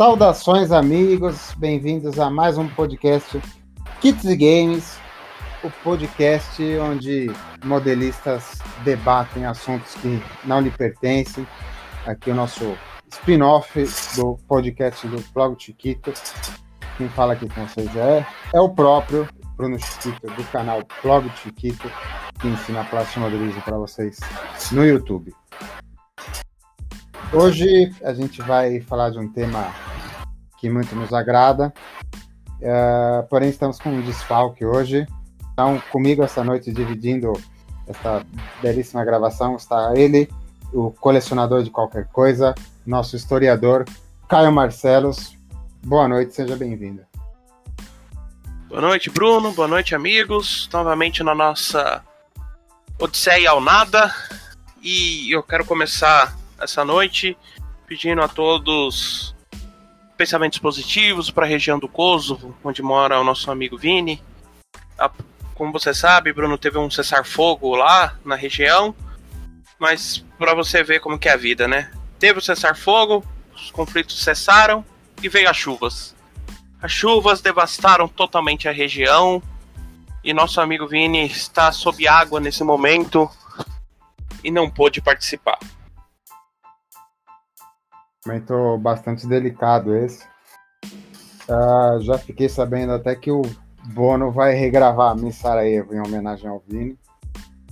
Saudações, amigos, bem-vindos a mais um podcast Kits e Games, o podcast onde modelistas debatem assuntos que não lhe pertencem. Aqui o nosso spin-off do podcast do Blog Chiquito. Quem fala aqui com vocês é, é o próprio Bruno Chiquito, do canal Blog Chiquito, que ensina plástico modelismo para vocês no YouTube. Hoje a gente vai falar de um tema que muito nos agrada, uh, porém estamos com um desfalque hoje. Então, comigo essa noite, dividindo esta belíssima gravação, está ele, o colecionador de qualquer coisa, nosso historiador, Caio Marcelos. Boa noite, seja bem-vindo. Boa noite, Bruno. Boa noite, amigos. Novamente na nossa Odisseia ao Nada. E eu quero começar essa noite, pedindo a todos pensamentos positivos para a região do Kosovo, onde mora o nosso amigo Vini. Como você sabe, Bruno teve um cessar-fogo lá na região, mas para você ver como que é a vida, né? Teve o cessar-fogo, os conflitos cessaram e veio as chuvas. As chuvas devastaram totalmente a região e nosso amigo Vini está sob água nesse momento e não pôde participar. Momento bastante delicado esse. Uh, já fiquei sabendo até que o Bono vai regravar Miss Sarajevo em homenagem ao Vini.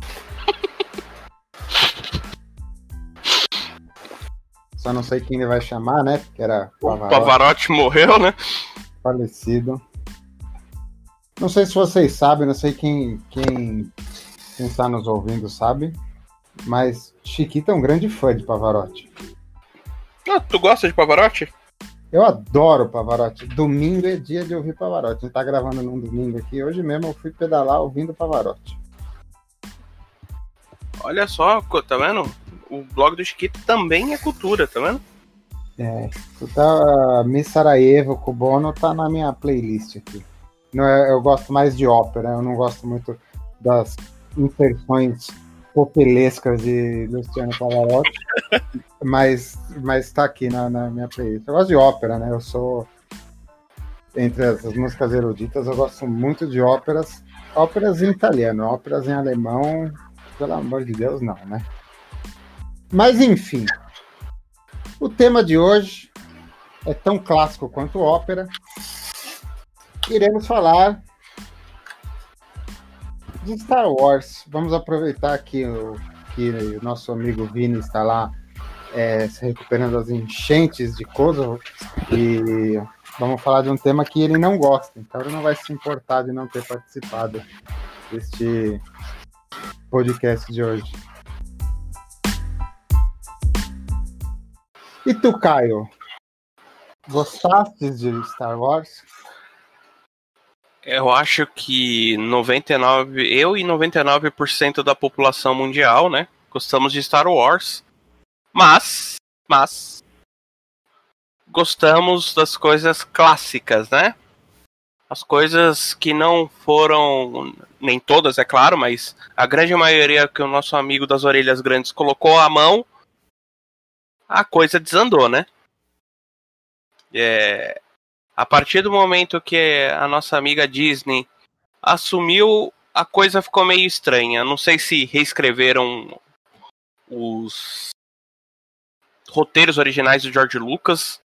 Só não sei quem ele vai chamar, né? Porque era Pavarotti. O Pavarotti morreu, né? Falecido. Não sei se vocês sabem, não sei quem, quem, quem está nos ouvindo sabe, mas Chiquita é um grande fã de Pavarotti. Ah, tu gosta de Pavarotti? Eu adoro Pavarotti. Domingo é dia de ouvir Pavarotti. A gente tá gravando num domingo aqui. Hoje mesmo eu fui pedalar ouvindo Pavarotti. Olha só, tá vendo? O blog do Chiquito também é cultura, tá vendo? É, tá, Miss Sarajevo com o Bono tá na minha playlist aqui. Não, é, eu gosto mais de ópera, eu não gosto muito das inserções popelescas de Luciano Pavarotti, mas, mas tá aqui na, na, minha playlist. Eu gosto de ópera, né? Eu sou. Entre as, as músicas eruditas, eu gosto muito de óperas. Óperas em italiano, óperas em alemão, pelo amor de Deus, não, né? Mas enfim. O tema de hoje é tão clássico quanto ópera. Iremos falar de Star Wars. Vamos aproveitar que o, que o nosso amigo Vini está lá é, se recuperando das enchentes de Kosovo e vamos falar de um tema que ele não gosta, então ele não vai se importar de não ter participado deste podcast de hoje. E tu, Caio? Gostaste de Star Wars? Eu acho que 99, eu e 99% da população mundial, né, gostamos de Star Wars. Mas, mas gostamos das coisas clássicas, né? As coisas que não foram, nem todas, é claro, mas a grande maioria que o nosso amigo das orelhas grandes colocou a mão, a coisa desandou, né? É, a partir do momento que a nossa amiga Disney assumiu, a coisa ficou meio estranha. Não sei se reescreveram os roteiros originais do George Lucas,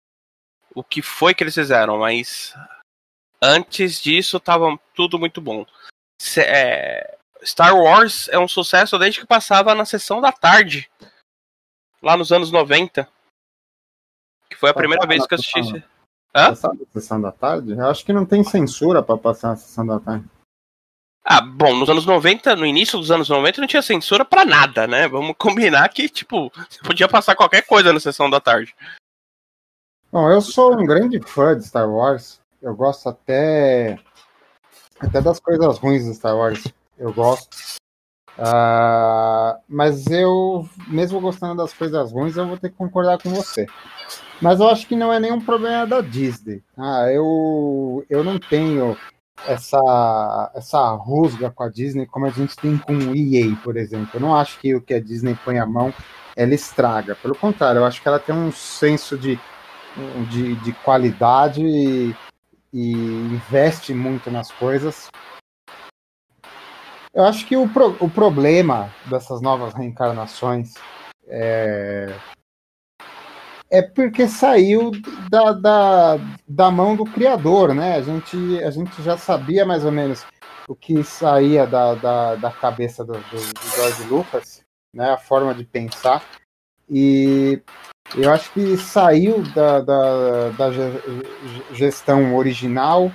o que foi que eles fizeram, mas antes disso estava tudo muito bom. É, Star Wars é um sucesso desde que passava na sessão da tarde, lá nos anos 90. Que foi a primeira vez que eu assisti. Hã? Passar da sessão da tarde? Eu acho que não tem censura para passar a sessão da tarde. Ah, bom, nos anos 90, no início dos anos 90, não tinha censura para nada, né? Vamos combinar que, tipo, você podia passar qualquer coisa na sessão da tarde. Bom, eu sou um grande fã de Star Wars. Eu gosto até até das coisas ruins de Star Wars. Eu gosto. Uh, mas eu, mesmo gostando das coisas ruins, eu vou ter que concordar com você. Mas eu acho que não é nenhum problema da Disney. Ah, eu, eu não tenho essa, essa rusga com a Disney como a gente tem com o EA, por exemplo. Eu não acho que o que a Disney põe a mão ela estraga. Pelo contrário, eu acho que ela tem um senso de de, de qualidade e, e investe muito nas coisas. Eu acho que o, pro, o problema dessas novas reencarnações é, é porque saiu da, da, da mão do criador, né? A gente, a gente já sabia mais ou menos o que saía da, da, da cabeça do, do, do George Lucas, né? A forma de pensar. E eu acho que saiu da, da, da gestão original.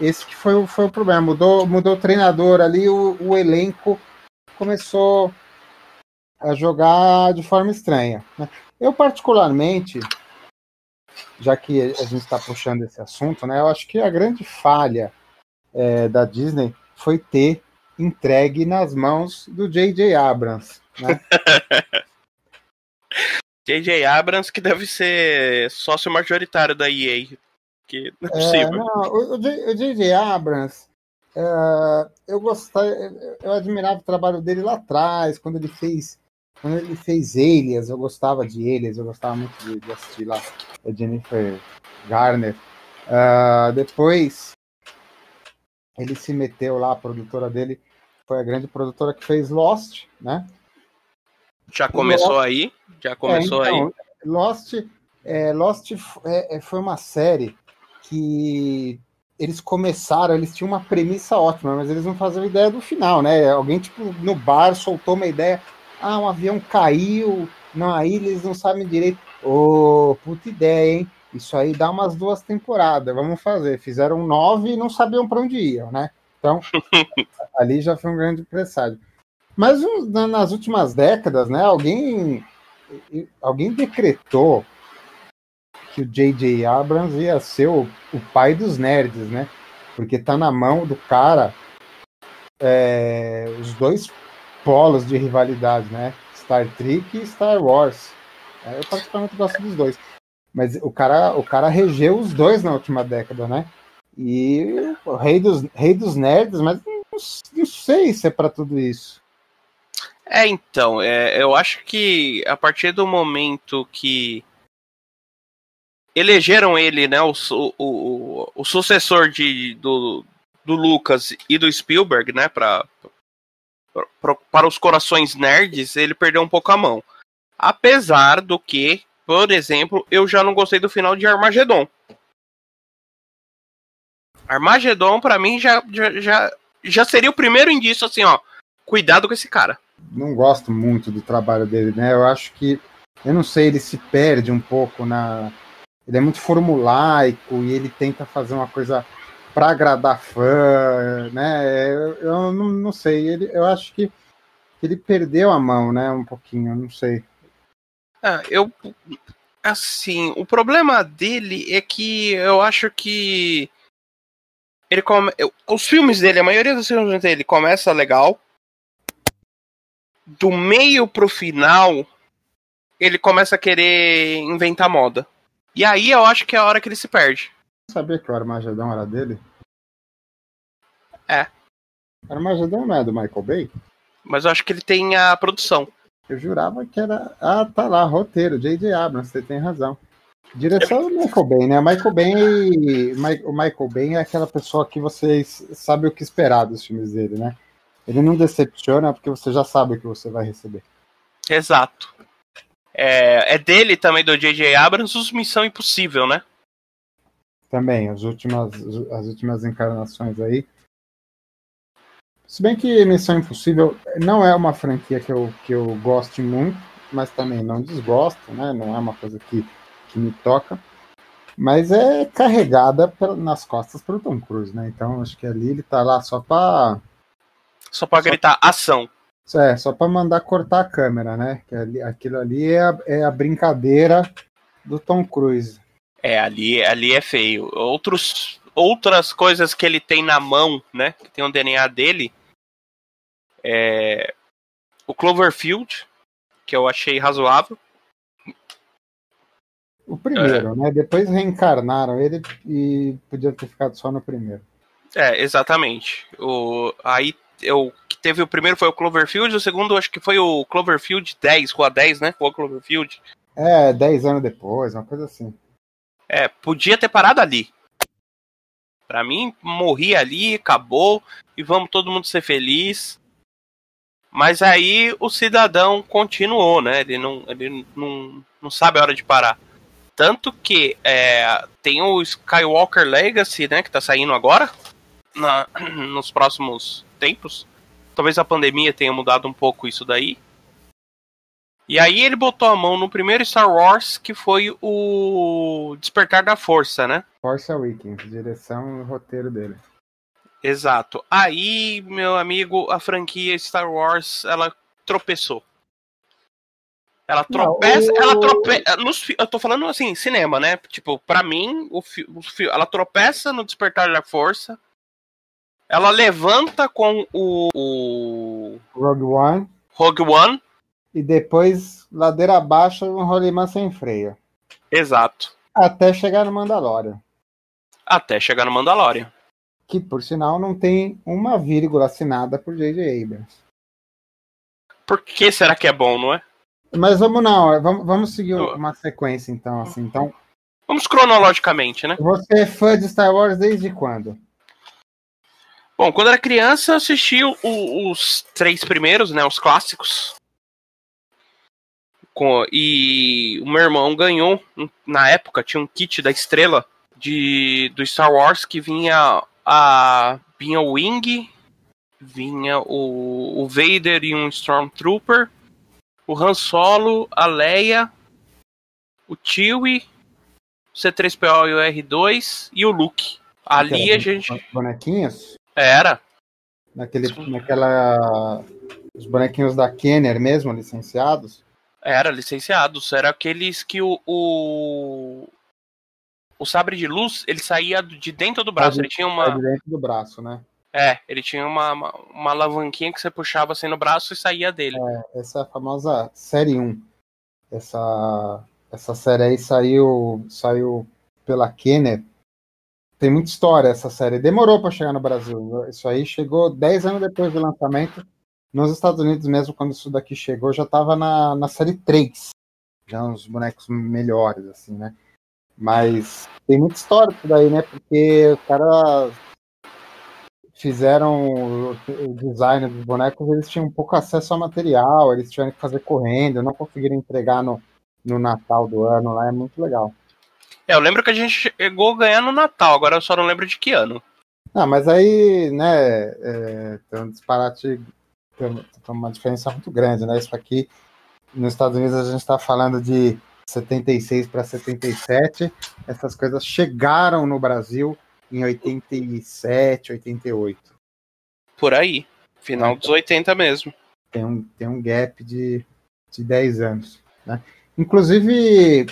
Esse que foi, foi o problema. Mudou, mudou o treinador ali, o, o elenco começou a jogar de forma estranha. Né? Eu, particularmente, já que a gente está puxando esse assunto, né, eu acho que a grande falha é, da Disney foi ter entregue nas mãos do J.J. Abrams. Né? J.J. Abrams, que deve ser sócio majoritário da EA. Que não é, é possível. não, o J.J. Abrams, é, eu gostava, eu admirava o trabalho dele lá atrás, quando ele fez quando ele fez Elias, eu gostava de Elias, eu gostava muito de, de assistir lá a Jennifer Garner. Uh, depois ele se meteu lá, a produtora dele foi a grande produtora que fez Lost, né? Já começou Lost, aí? Já começou é, então, aí? Lost, é, Lost é, é, foi uma série que eles começaram, eles tinham uma premissa ótima, mas eles não faziam ideia do final, né? Alguém, tipo, no bar soltou uma ideia, ah, um avião caiu na ilha, eles não sabem direito. Ô, oh, puta ideia, hein? Isso aí dá umas duas temporadas, vamos fazer. Fizeram nove e não sabiam para onde iam, né? Então, ali já foi um grande presságio. Mas nas últimas décadas, né, alguém, alguém decretou que o J.J. Abrams ia ser o, o, pai dos nerds, né? Porque tá na mão do cara é, os dois polos de rivalidade, né? Star Trek e Star Wars. É, eu particularmente gosto dos dois. Mas o cara, o cara regeu os dois na última década, né? E o rei dos, rei dos nerds, mas não, não sei se é para tudo isso. É, então, é, eu acho que a partir do momento que elegeram ele, né, o, o, o, sucessor de, do, do Lucas e do Spielberg, né, pra, para os corações nerds, ele perdeu um pouco a mão. Apesar do que, por exemplo, eu já não gostei do final de Armageddon. Armageddon, para mim, já, já, já seria o primeiro indício, assim, ó, cuidado com esse cara não gosto muito do trabalho dele, né? Eu acho que, eu não sei, ele se perde um pouco na. Ele é muito formulaico e ele tenta fazer uma coisa para agradar fã, né? Eu, eu não, não, sei, ele, eu acho que ele perdeu a mão, né? Um pouquinho, não sei. Ah, eu. Assim, o problema dele é que eu acho que. Ele come... Os filmes dele, a maioria dos filmes dele começa legal, do meio pro final, ele começa a querer inventar moda. E aí eu acho que é a hora que ele se perde. Sabia que o Armagedão era dele? É. Armagedão não é do Michael Bay? Mas eu acho que ele tem a produção. Eu jurava que era. Ah, tá lá, roteiro, J.J. Abrams, você tem razão. Direção do Michael Bay, né? Michael Bay, o Michael Bay é aquela pessoa que vocês sabem o que esperar dos filmes dele, né? Ele não decepciona porque você já sabe o que você vai receber. Exato. É, é dele também, do J.J. Abrams, os Missão Impossível, né? Também, as últimas, as últimas encarnações aí. Se bem que Missão Impossível não é uma franquia que eu, que eu goste muito, mas também não desgosto, né? Não é uma coisa que, que me toca. Mas é carregada nas costas pelo Tom Cruise, né? Então acho que ali ele tá lá só para só pra só gritar ação. É, só pra mandar cortar a câmera, né? Que ali, aquilo ali é a, é a brincadeira do Tom Cruise. É, ali, ali é feio. Outros, outras coisas que ele tem na mão, né? Que tem o DNA dele. É. O Cloverfield, que eu achei razoável. O primeiro, é. né? Depois reencarnaram ele e podia ter ficado só no primeiro. É, exatamente. O, aí o que teve o primeiro foi o Cloverfield, o segundo acho que foi o Cloverfield 10, Rua 10, né? Rua Cloverfield. É, 10 anos depois, uma coisa assim. É, podia ter parado ali. Pra mim, morri ali, acabou, e vamos todo mundo ser feliz. Mas aí o cidadão continuou, né? Ele não, ele não, não sabe a hora de parar. Tanto que é, tem o Skywalker Legacy, né? Que tá saindo agora. Na, nos próximos tempos. Talvez a pandemia tenha mudado um pouco isso daí. E aí ele botou a mão no primeiro Star Wars, que foi o Despertar da Força, né? Force Awakens, direção e roteiro dele. Exato. Aí, meu amigo, a franquia Star Wars, ela tropeçou. Ela tropeça, Não, o... ela tropeça. Eu tô falando assim, cinema, né? Tipo, pra mim, o, fi, o fi, ela tropeça no Despertar da Força. Ela levanta com o, o. Rogue One. Rogue One. E depois, ladeira abaixo, um rolimã sem freio. Exato. Até chegar no Mandalorian. Até chegar no Mandalorian que por sinal não tem uma vírgula assinada por J.J. Abrams. Por que será que é bom, não é? Mas vamos não, vamos, vamos seguir uma sequência então, assim. Então, vamos cronologicamente, né? Você é fã de Star Wars desde quando? Bom, quando era criança, eu assisti o, os três primeiros, né? Os clássicos. Com, e o meu irmão ganhou, na época, tinha um kit da estrela de, do Star Wars que vinha a vinha o Wing, vinha o, o Vader e um Stormtrooper, o Han Solo, a Leia, o Chewie, o C3PO e o R2 e o Luke. Ali a gente. Bonequinhos? Era. Naquele, naquela. Os bonequinhos da Kenner mesmo, licenciados? Era, licenciados. Era aqueles que o, o, o sabre de luz, ele saía de dentro do braço. ele tinha uma. De dentro do braço, né? É, ele tinha uma, uma, uma, alavanquinha que você puxava assim no braço e saía dele. É, essa é a famosa série 1. Essa, essa série aí saiu, saiu pela Kenner. Tem muita história essa série. Demorou para chegar no Brasil. Isso aí chegou 10 anos depois do lançamento. Nos Estados Unidos mesmo, quando isso daqui chegou, já estava na, na série 3. Já uns bonecos melhores, assim, né? Mas tem muita história por daí, né? Porque os caras fizeram o design dos bonecos, eles tinham pouco acesso ao material, eles tiveram que fazer correndo, não conseguiram entregar no, no Natal do ano lá, é muito legal. É, eu lembro que a gente chegou a ganhar no Natal, agora eu só não lembro de que ano. Ah, mas aí, né, é, tem um disparate, tem uma diferença muito grande, né? Isso aqui, nos Estados Unidos a gente está falando de 76 para 77. Essas coisas chegaram no Brasil em 87, 88. Por aí. Final dos 80 mesmo. Tem um, tem um gap de, de 10 anos. Né? Inclusive,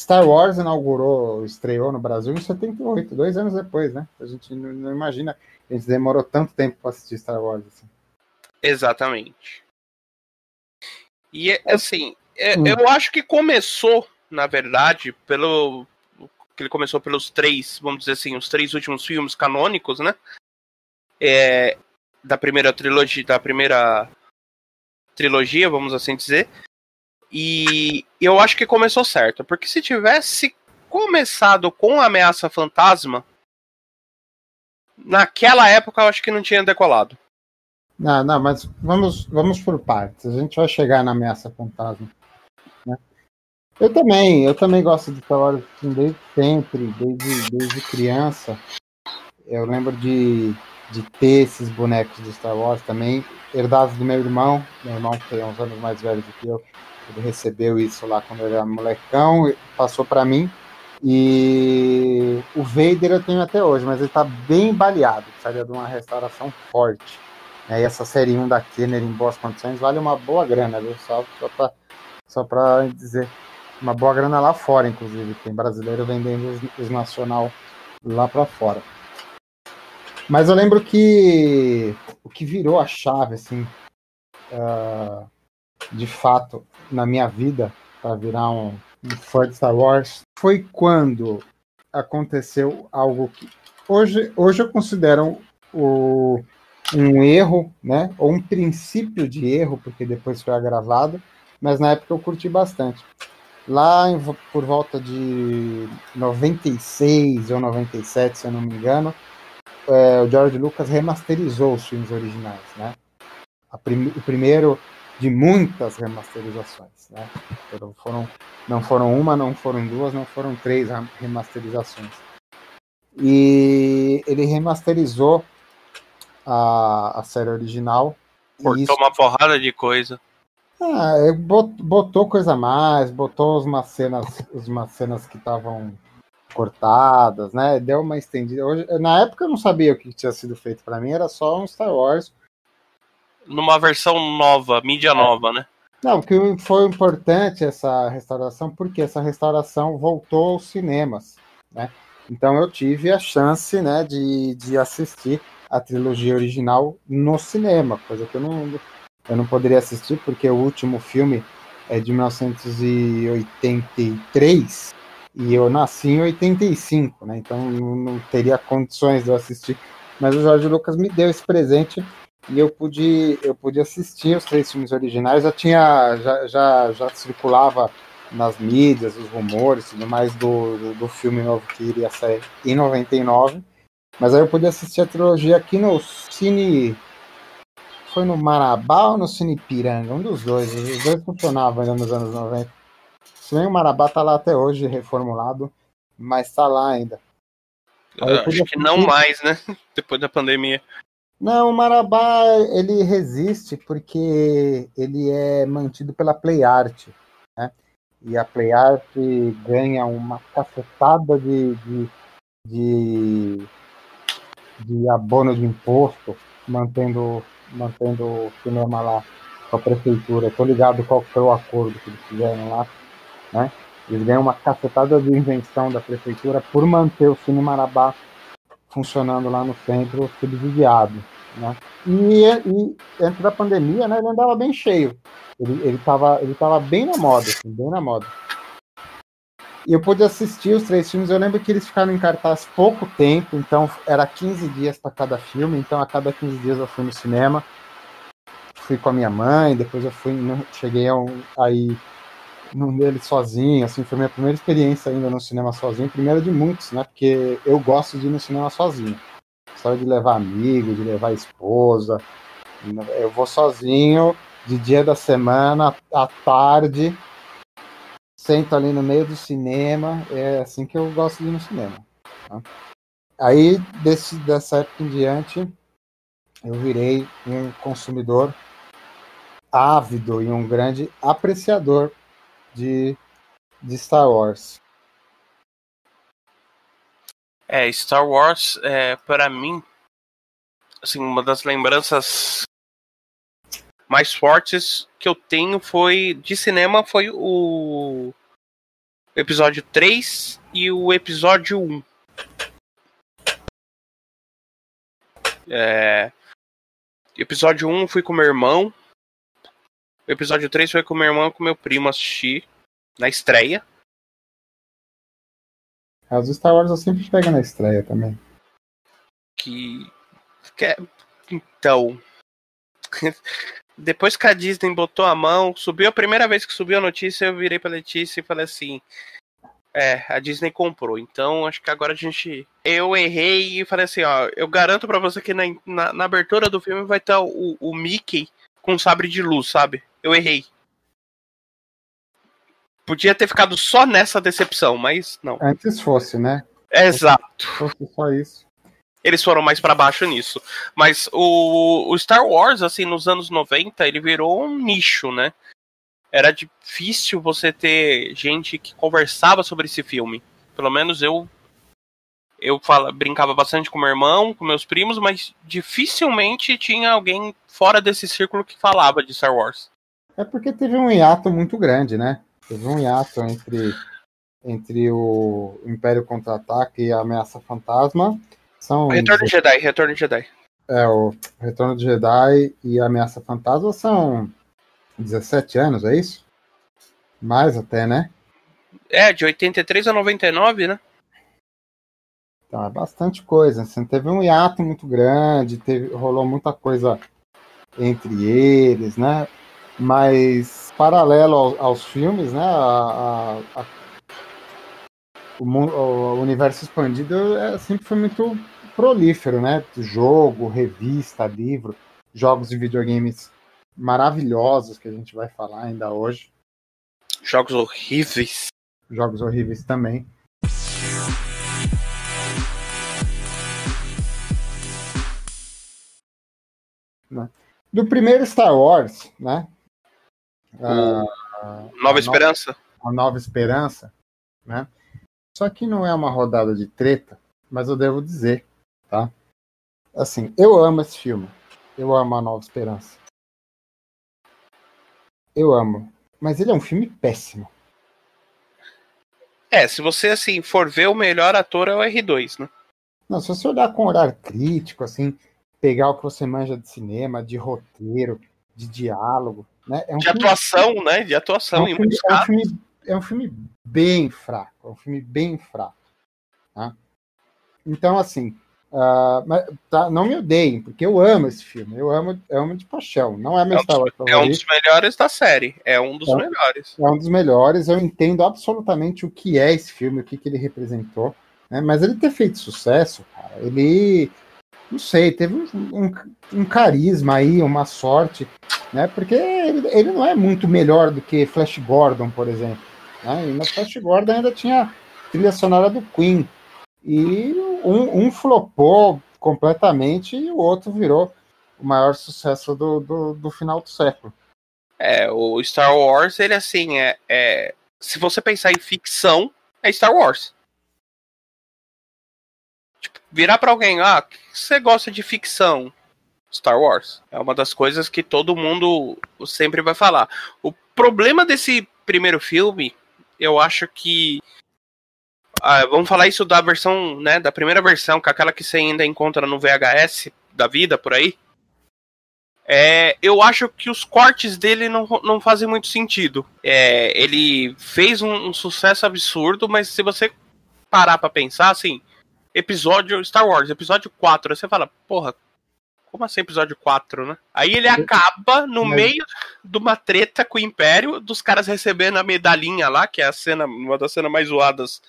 Star Wars inaugurou, estreou no Brasil em 78, dois anos depois, né? A gente não, não imagina, a gente demorou tanto tempo para assistir Star Wars. Assim. Exatamente. E assim, é, hum. Eu acho que começou, na verdade, pelo. que ele começou pelos três, vamos dizer assim, os três últimos filmes canônicos, né? É, da primeira trilogia, da primeira trilogia, vamos assim dizer. E eu acho que começou certo, porque se tivesse começado com a ameaça fantasma, naquela época eu acho que não tinha decolado. Não, não, mas vamos, vamos por partes. A gente vai chegar na ameaça fantasma. Eu também, eu também gosto de Star Wars desde sempre, desde, desde criança. Eu lembro de, de ter esses bonecos de Star Wars também, herdados do meu irmão. Meu irmão, que é uns anos mais velho do que eu, ele recebeu isso lá quando ele era molecão, passou para mim. E o Vader eu tenho até hoje, mas ele tá bem baleado, precisaria de uma restauração forte. E essa série 1 da Kenner em boas condições vale uma boa grana, viu? Só, só para só pra dizer uma boa grana lá fora, inclusive. Tem brasileiro vendendo os, os nacional lá para fora. Mas eu lembro que o que virou a chave, assim, uh, de fato, na minha vida, para virar um, um fã de Star Wars, foi quando aconteceu algo que hoje, hoje eu considero o, um erro, né, ou um princípio de erro, porque depois foi agravado, mas na época eu curti bastante Lá em, por volta de 96 ou 97, se eu não me engano, é, o George Lucas remasterizou os filmes originais, né? Prim o primeiro de muitas remasterizações, né? Foram, não foram uma, não foram duas, não foram três remasterizações. E ele remasterizou a, a série original. Cortou isso... uma porrada de coisa. Ah, é, botou coisa a mais, botou umas cenas, umas cenas que estavam cortadas, né? Deu uma estendida. Hoje, na época eu não sabia o que tinha sido feito para mim, era só um Star Wars. Numa versão nova, mídia é. nova, né? Não, que foi importante essa restauração, porque essa restauração voltou aos cinemas, né? Então eu tive a chance, né, de, de assistir a trilogia original no cinema, coisa que eu não, eu não poderia assistir, porque o último filme é de 1983 e eu nasci em 85, né? Então não, teria condições de eu assistir. Mas o Jorge Lucas me deu esse presente e eu pude, eu pude assistir os três filmes originais. Já tinha, já, já, já circulava nas mídias, os rumores, tudo mais do, do, do, filme novo que iria sair em 99. Mas aí eu pude assistir a trilogia aqui no Cine. Foi no Marabá ou no Cine Piranga? Um dos dois. Os dois funcionavam ainda nos anos 90. Se bem o Marabá tá lá até hoje, reformulado, mas tá lá ainda. Acho que não mais, né? Depois da pandemia. Não, o Marabá ele resiste porque ele é mantido pela Play Art, né? E a Play Art ganha uma cacetada de, de, de, de abono de imposto, mantendo, mantendo o cinema lá com a prefeitura. Estou ligado qual foi o acordo que eles fizeram lá né? Eles ganham uma cacetada de invenção da prefeitura por manter o Cine Marabá funcionando lá no centro subsidiado. Né? E, e antes da pandemia, né, ele andava bem cheio. Ele estava ele tava bem na moda, assim, bem na moda. E eu pude assistir os três filmes. Eu lembro que eles ficaram em cartaz pouco tempo, então era 15 dias para cada filme. Então a cada 15 dias eu fui no cinema. Fui com a minha mãe, depois eu fui, cheguei um, aí num dele sozinho, assim, foi minha primeira experiência ainda no cinema sozinho, primeira de muitos, né? Porque eu gosto de ir no cinema sozinho. História de levar amigo, de levar esposa. Eu vou sozinho, de dia da semana, à tarde, sento ali no meio do cinema, é assim que eu gosto de ir no cinema. Tá? Aí, desse, dessa época em diante, eu virei um consumidor ávido e um grande apreciador de, de Star Wars. É, Star Wars, é, para mim, assim, uma das lembranças mais fortes que eu tenho foi de cinema foi o episódio 3 e o episódio 1. É, episódio 1 fui com meu irmão, o episódio 3 foi com meu irmão e com meu primo assistir na estreia. As Star Wars eu sempre pego na estreia também. Que. que é... Então. Depois que a Disney botou a mão, subiu a primeira vez que subiu a notícia, eu virei pra Letícia e falei assim: É, a Disney comprou. Então acho que agora a gente. Eu errei e falei assim: Ó, eu garanto pra você que na, na, na abertura do filme vai estar o, o Mickey com sabre de luz, sabe? eu errei. Podia ter ficado só nessa decepção, mas não. Antes fosse, né? Exato. Fosse só isso. Eles foram mais para baixo nisso. Mas o, o Star Wars, assim, nos anos 90, ele virou um nicho, né? Era difícil você ter gente que conversava sobre esse filme. Pelo menos eu eu fala, brincava bastante com meu irmão, com meus primos, mas dificilmente tinha alguém fora desse círculo que falava de Star Wars. É porque teve um hiato muito grande, né? Teve um hiato entre, entre o Império Contra-Ataque e a Ameaça Fantasma. São Retorno de Jedi, Retorno de Jedi. É, o Retorno de Jedi e a Ameaça Fantasma são 17 anos, é isso? Mais até, né? É, de 83 a 99, né? Então, é bastante coisa. Assim, teve um hiato muito grande, teve, rolou muita coisa entre eles, né? Mas paralelo aos, aos filmes, né? A, a, a, o, o, universo expandido é, sempre foi muito prolífero, né? Jogo, revista, livro, jogos de videogames maravilhosos que a gente vai falar ainda hoje. Jogos horríveis. Jogos horríveis também. Né? Do primeiro Star Wars, né? Uh, Nova Esperança. A Nova Esperança, né? Só que não é uma rodada de treta, mas eu devo dizer, tá? Assim, eu amo esse filme. Eu amo a Nova Esperança. Eu amo. Mas ele é um filme péssimo. É, se você assim for ver o melhor ator é o R2, né? Não, se você olhar com olhar crítico, assim, pegar o que você manja de cinema, de roteiro, de diálogo, né? É um de filme... atuação, né? De atuação é um, filme, é, um filme, é um filme bem fraco, é um filme bem fraco. Tá? Então, assim, uh, mas, tá, não me odeiem, porque eu amo esse filme, eu amo, eu amo de paixão. Não é meu é Star Wars É um dos melhores da série, é um dos é, melhores. É um dos melhores, eu entendo absolutamente o que é esse filme, o que, que ele representou. Né? Mas ele ter feito sucesso, cara, ele não sei, teve um, um, um, carisma aí, uma sorte, né? Porque ele, ele, não é muito melhor do que Flash Gordon, por exemplo. Né? E no Flash Gordon ainda tinha trilha sonora do Queen. E um, um flopou completamente e o outro virou o maior sucesso do, do, do final do século. É, o Star Wars, ele assim, é, é. Se você pensar em ficção, é Star Wars virar para alguém, ah, você gosta de ficção? Star Wars. É uma das coisas que todo mundo sempre vai falar. O problema desse primeiro filme, eu acho que. Ah, vamos falar isso da versão, né? Da primeira versão, que é aquela que você ainda encontra no VHS da vida por aí. É, eu acho que os cortes dele não, não fazem muito sentido. É, ele fez um, um, sucesso absurdo, mas se você parar para pensar, assim, episódio Star Wars, episódio 4. Aí você fala, porra, como assim episódio 4, né? Aí ele acaba no Mas... meio de uma treta com o Império, dos caras recebendo a medalhinha lá, que é a cena, uma das cenas mais zoadas,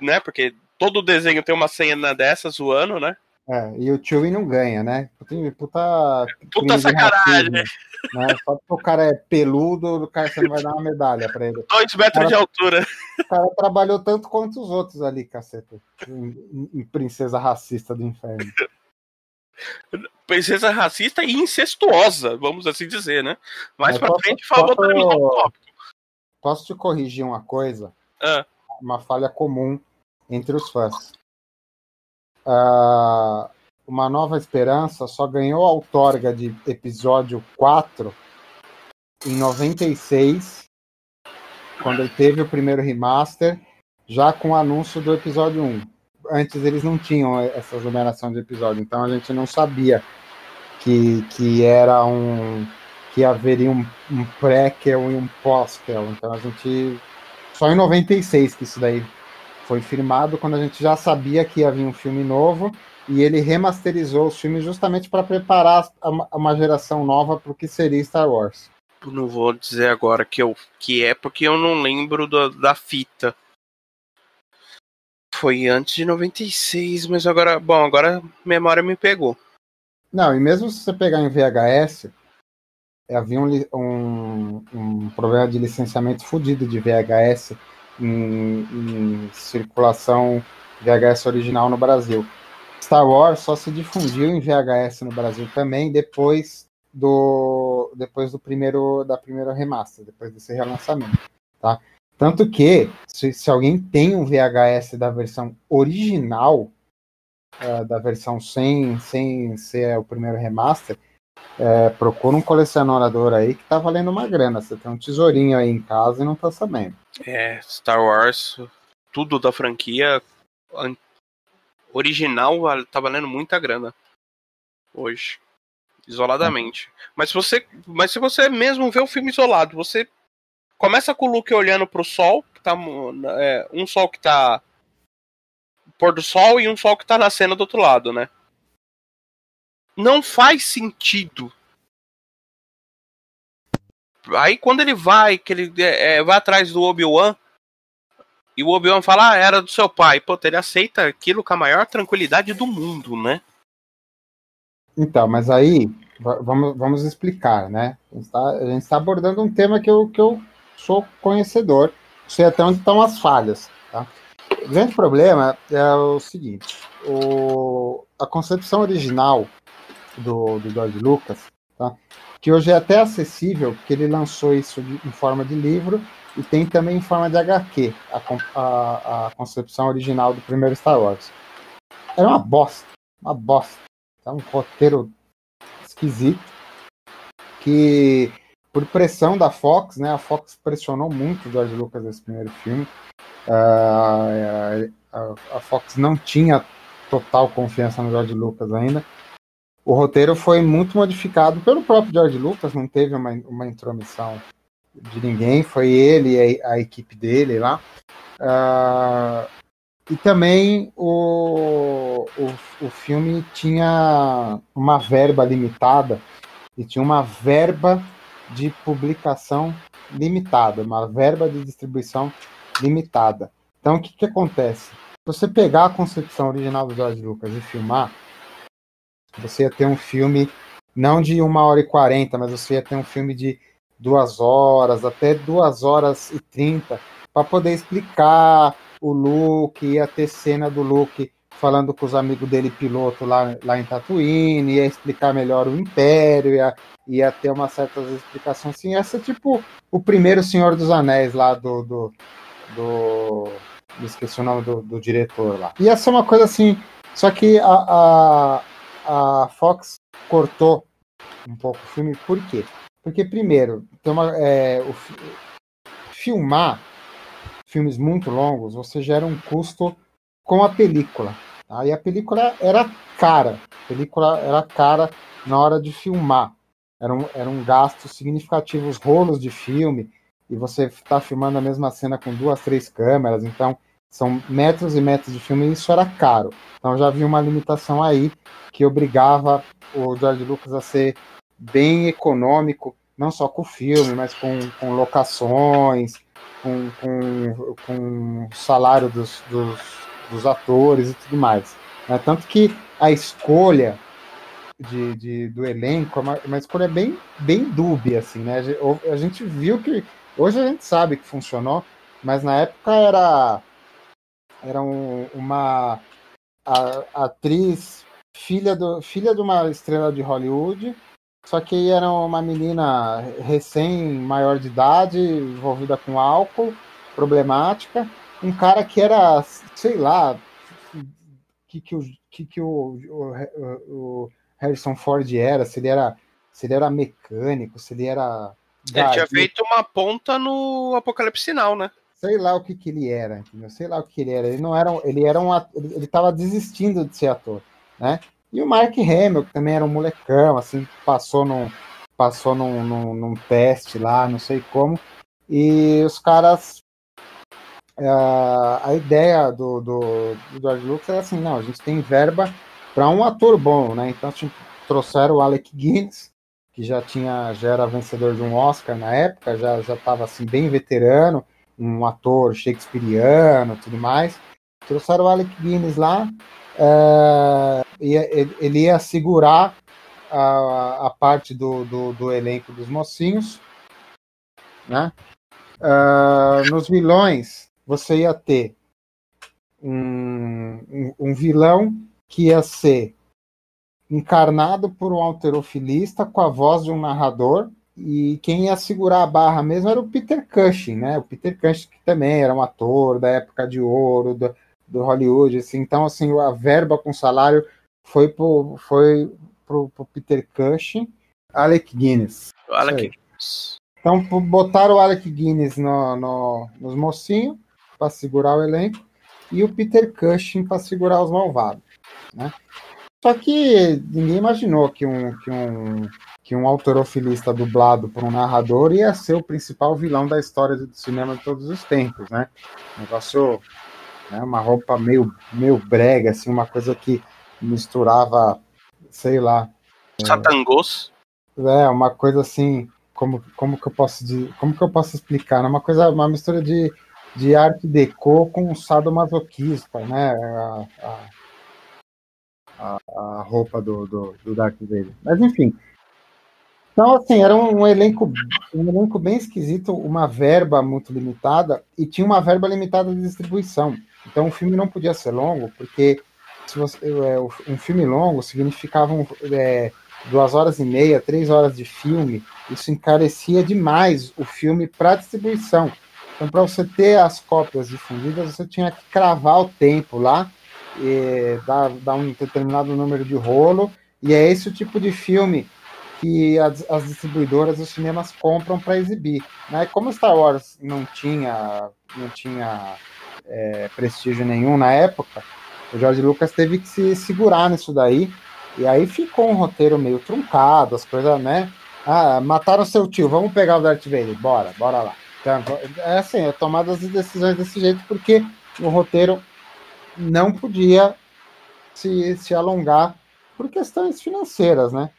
né? Porque todo desenho tem uma cena dessa zoando, né? É, e o Chewie não ganha, né? Puta, puta, puta sacanagem. né? Só porque o cara é peludo, o cara você não vai dar uma medalha pra ele. Dois metros cara, de altura. O cara trabalhou tanto quanto os outros ali, caceta. Em, em princesa racista do inferno. Princesa racista e incestuosa, vamos assim dizer, né? Mais pra posso, frente, favor posso, posso te corrigir uma coisa? Ah. Uma falha comum entre os fãs uh, Uma Nova Esperança só ganhou a outorga de episódio 4 em 96, quando ele teve o primeiro remaster, já com o anúncio do episódio 1. Antes eles não tinham essa numeração de episódio, então a gente não sabia que, que era um que haveria um, um prequel e um pós-quel. Então a gente só em 96 que isso daí foi firmado quando a gente já sabia que ia vir um filme novo e ele remasterizou os filmes justamente para preparar uma geração nova para o que seria Star Wars. Não vou dizer agora que, eu, que é porque eu não lembro do, da fita. Foi antes de 96, mas agora, bom, agora memória me pegou. Não, e mesmo se você pegar em VHS, havia um, um, um problema de licenciamento fodido de VHS em, em circulação VHS original no Brasil. Star Wars só se difundiu em VHS no Brasil também depois do depois do primeiro da primeira remaster, depois desse relançamento, tá? Tanto que se, se alguém tem um VHS da versão original, uh, da versão sem sem ser o primeiro remaster, é, procura um colecionador aí que tá valendo uma grana. Você tem um tesourinho aí em casa e não tá sabendo. É, Star Wars, tudo da franquia original tá valendo muita grana hoje, isoladamente. É. Mas se você, mas se você mesmo vê o filme isolado, você começa com o Luke olhando pro sol, que tá é, um sol que tá pôr do sol e um sol que tá nascendo do outro lado, né? não faz sentido Aí quando ele vai, que ele é, vai atrás do Obi-Wan, e o Obi-Wan fala, ah, era do seu pai. Pô, ele aceita aquilo com a maior tranquilidade do mundo, né? Então, mas aí, vamos, vamos explicar, né? A gente está tá abordando um tema que eu, que eu sou conhecedor, sei até onde estão as falhas, tá? O grande problema é o seguinte, o, a concepção original do, do George Lucas, tá? que hoje é até acessível, porque ele lançou isso de, em forma de livro e tem também em forma de HQ, a, a, a concepção original do primeiro Star Wars. Era uma bosta, uma bosta. É um roteiro esquisito que por pressão da Fox, né? A Fox pressionou muito o George Lucas nesse primeiro filme. Uh, a, a, Fox não tinha total confiança no George Lucas ainda. O roteiro foi muito modificado pelo próprio George Lucas, não teve uma, uma intromissão de ninguém, foi ele e a, a equipe dele lá. Uh, e também o, o, o filme tinha uma verba limitada e tinha uma verba de publicação limitada, uma verba de distribuição limitada. Então, o que, que acontece? Se você pegar a concepção original do George Lucas e filmar, você ia ter um filme não de uma hora e quarenta, mas você ia ter um filme de duas horas, até duas horas e trinta, para poder explicar o Luke, ia ter cena do Luke falando com os amigos dele piloto lá, lá em Tatooine, ia explicar melhor o Império, ia, ia ter umas certas explicações assim. Essa é tipo o primeiro Senhor dos Anéis lá do. do, do esqueci o nome do, do diretor lá. Ia ser uma coisa assim. Só que a, a, a Fox cortou um pouco o filme, por quê? Porque, primeiro, tem uma, é, o, filmar filmes muito longos, você gera um custo com a película. Tá? a película era cara, a película era cara na hora de filmar. Era um, era um gasto significativo, os rolos de filme, e você está filmando a mesma cena com duas, três câmeras, então são metros e metros de filme e isso era caro. Então já havia uma limitação aí que obrigava o George Lucas a ser bem econômico, não só com o filme, mas com, com locações, com, com, com salário dos, dos, dos, atores e tudo mais. Né? Tanto que a escolha de, de, do elenco é uma, uma, escolha bem, bem dúbia, assim, né? A gente viu que. Hoje a gente sabe que funcionou, mas na época era, era um, uma a, atriz filha, do, filha de uma estrela de Hollywood só que era uma menina recém maior de idade, envolvida com álcool, problemática. Um cara que era, sei lá, que, que, o, que, que o, o, o Harrison Ford era, se ele era, se ele era mecânico, se ele era. Ele tinha feito uma ponta no Apocalipse Sinal, né? Sei lá o que, que ele era, entendeu? Sei lá o que ele era. Ele não era, ele era um, ele estava desistindo de ser ator, né? E o Mark Hamill, que também era um molecão, assim, passou num, passou num, num, num teste lá, não sei como. E os caras. Uh, a ideia do, do, do George Lucas era assim: não, a gente tem verba para um ator bom, né? Então tipo, trouxeram o Alec Guinness, que já tinha já era vencedor de um Oscar na época, já já estava assim bem veterano, um ator shakespeariano, tudo mais. Trouxeram o Alec Guinness lá, é, ele ia segurar a, a parte do, do, do, elenco dos mocinhos. Né? Uh, nos vilões, você ia ter um, um, um, vilão que ia ser encarnado por um alterofilista com a voz de um narrador. E quem ia segurar a barra mesmo era o Peter Cushing, né? O Peter Cushing, que também era um ator da época de ouro, do, do Hollywood, assim, então assim a verba com salário foi pro, foi pro, pro Peter Cushing, Alec Guinness. Alec Guinness. Então botaram o Alec Guinness no, no, nos mocinhos para segurar o elenco e o Peter Cushing para segurar os malvados, né? Só que ninguém imaginou que um, que um, que um autorofilista dublado por um narrador ia ser o principal vilão da história do cinema de todos os tempos, né? negócio né? Uma roupa meio, meio brega, assim, uma coisa que misturava, sei lá. Satangos. É, uma coisa assim, como, como que eu posso como que eu posso explicar? É uma coisa, uma mistura de, de arte deco com sadomasoquista, né? A, a, a, roupa do, do, do Vader. Mas enfim. Então, assim, era um, um, elenco, um elenco bem esquisito, uma verba muito limitada, e tinha uma verba limitada de distribuição. Então o filme não podia ser longo, porque se você, é, um filme longo significava um, é, duas horas e meia, três horas de filme, isso encarecia demais o filme para distribuição. Então, para você ter as cópias difundidas, você tinha que cravar o tempo lá, e dar, dar um determinado número de rolo, e é esse o tipo de filme que as, as distribuidoras, os cinemas compram para exibir. Né? Como Star Wars não tinha, não tinha é, prestígio nenhum na época, o George Lucas teve que se segurar nisso daí, e aí ficou um roteiro meio truncado, as coisas, né? Ah, mataram seu tio, vamos pegar o Darth Vader, bora, bora lá. Então, é assim, é tomada as decisões desse jeito, porque o roteiro não podia se, se alongar por questões financeiras, né?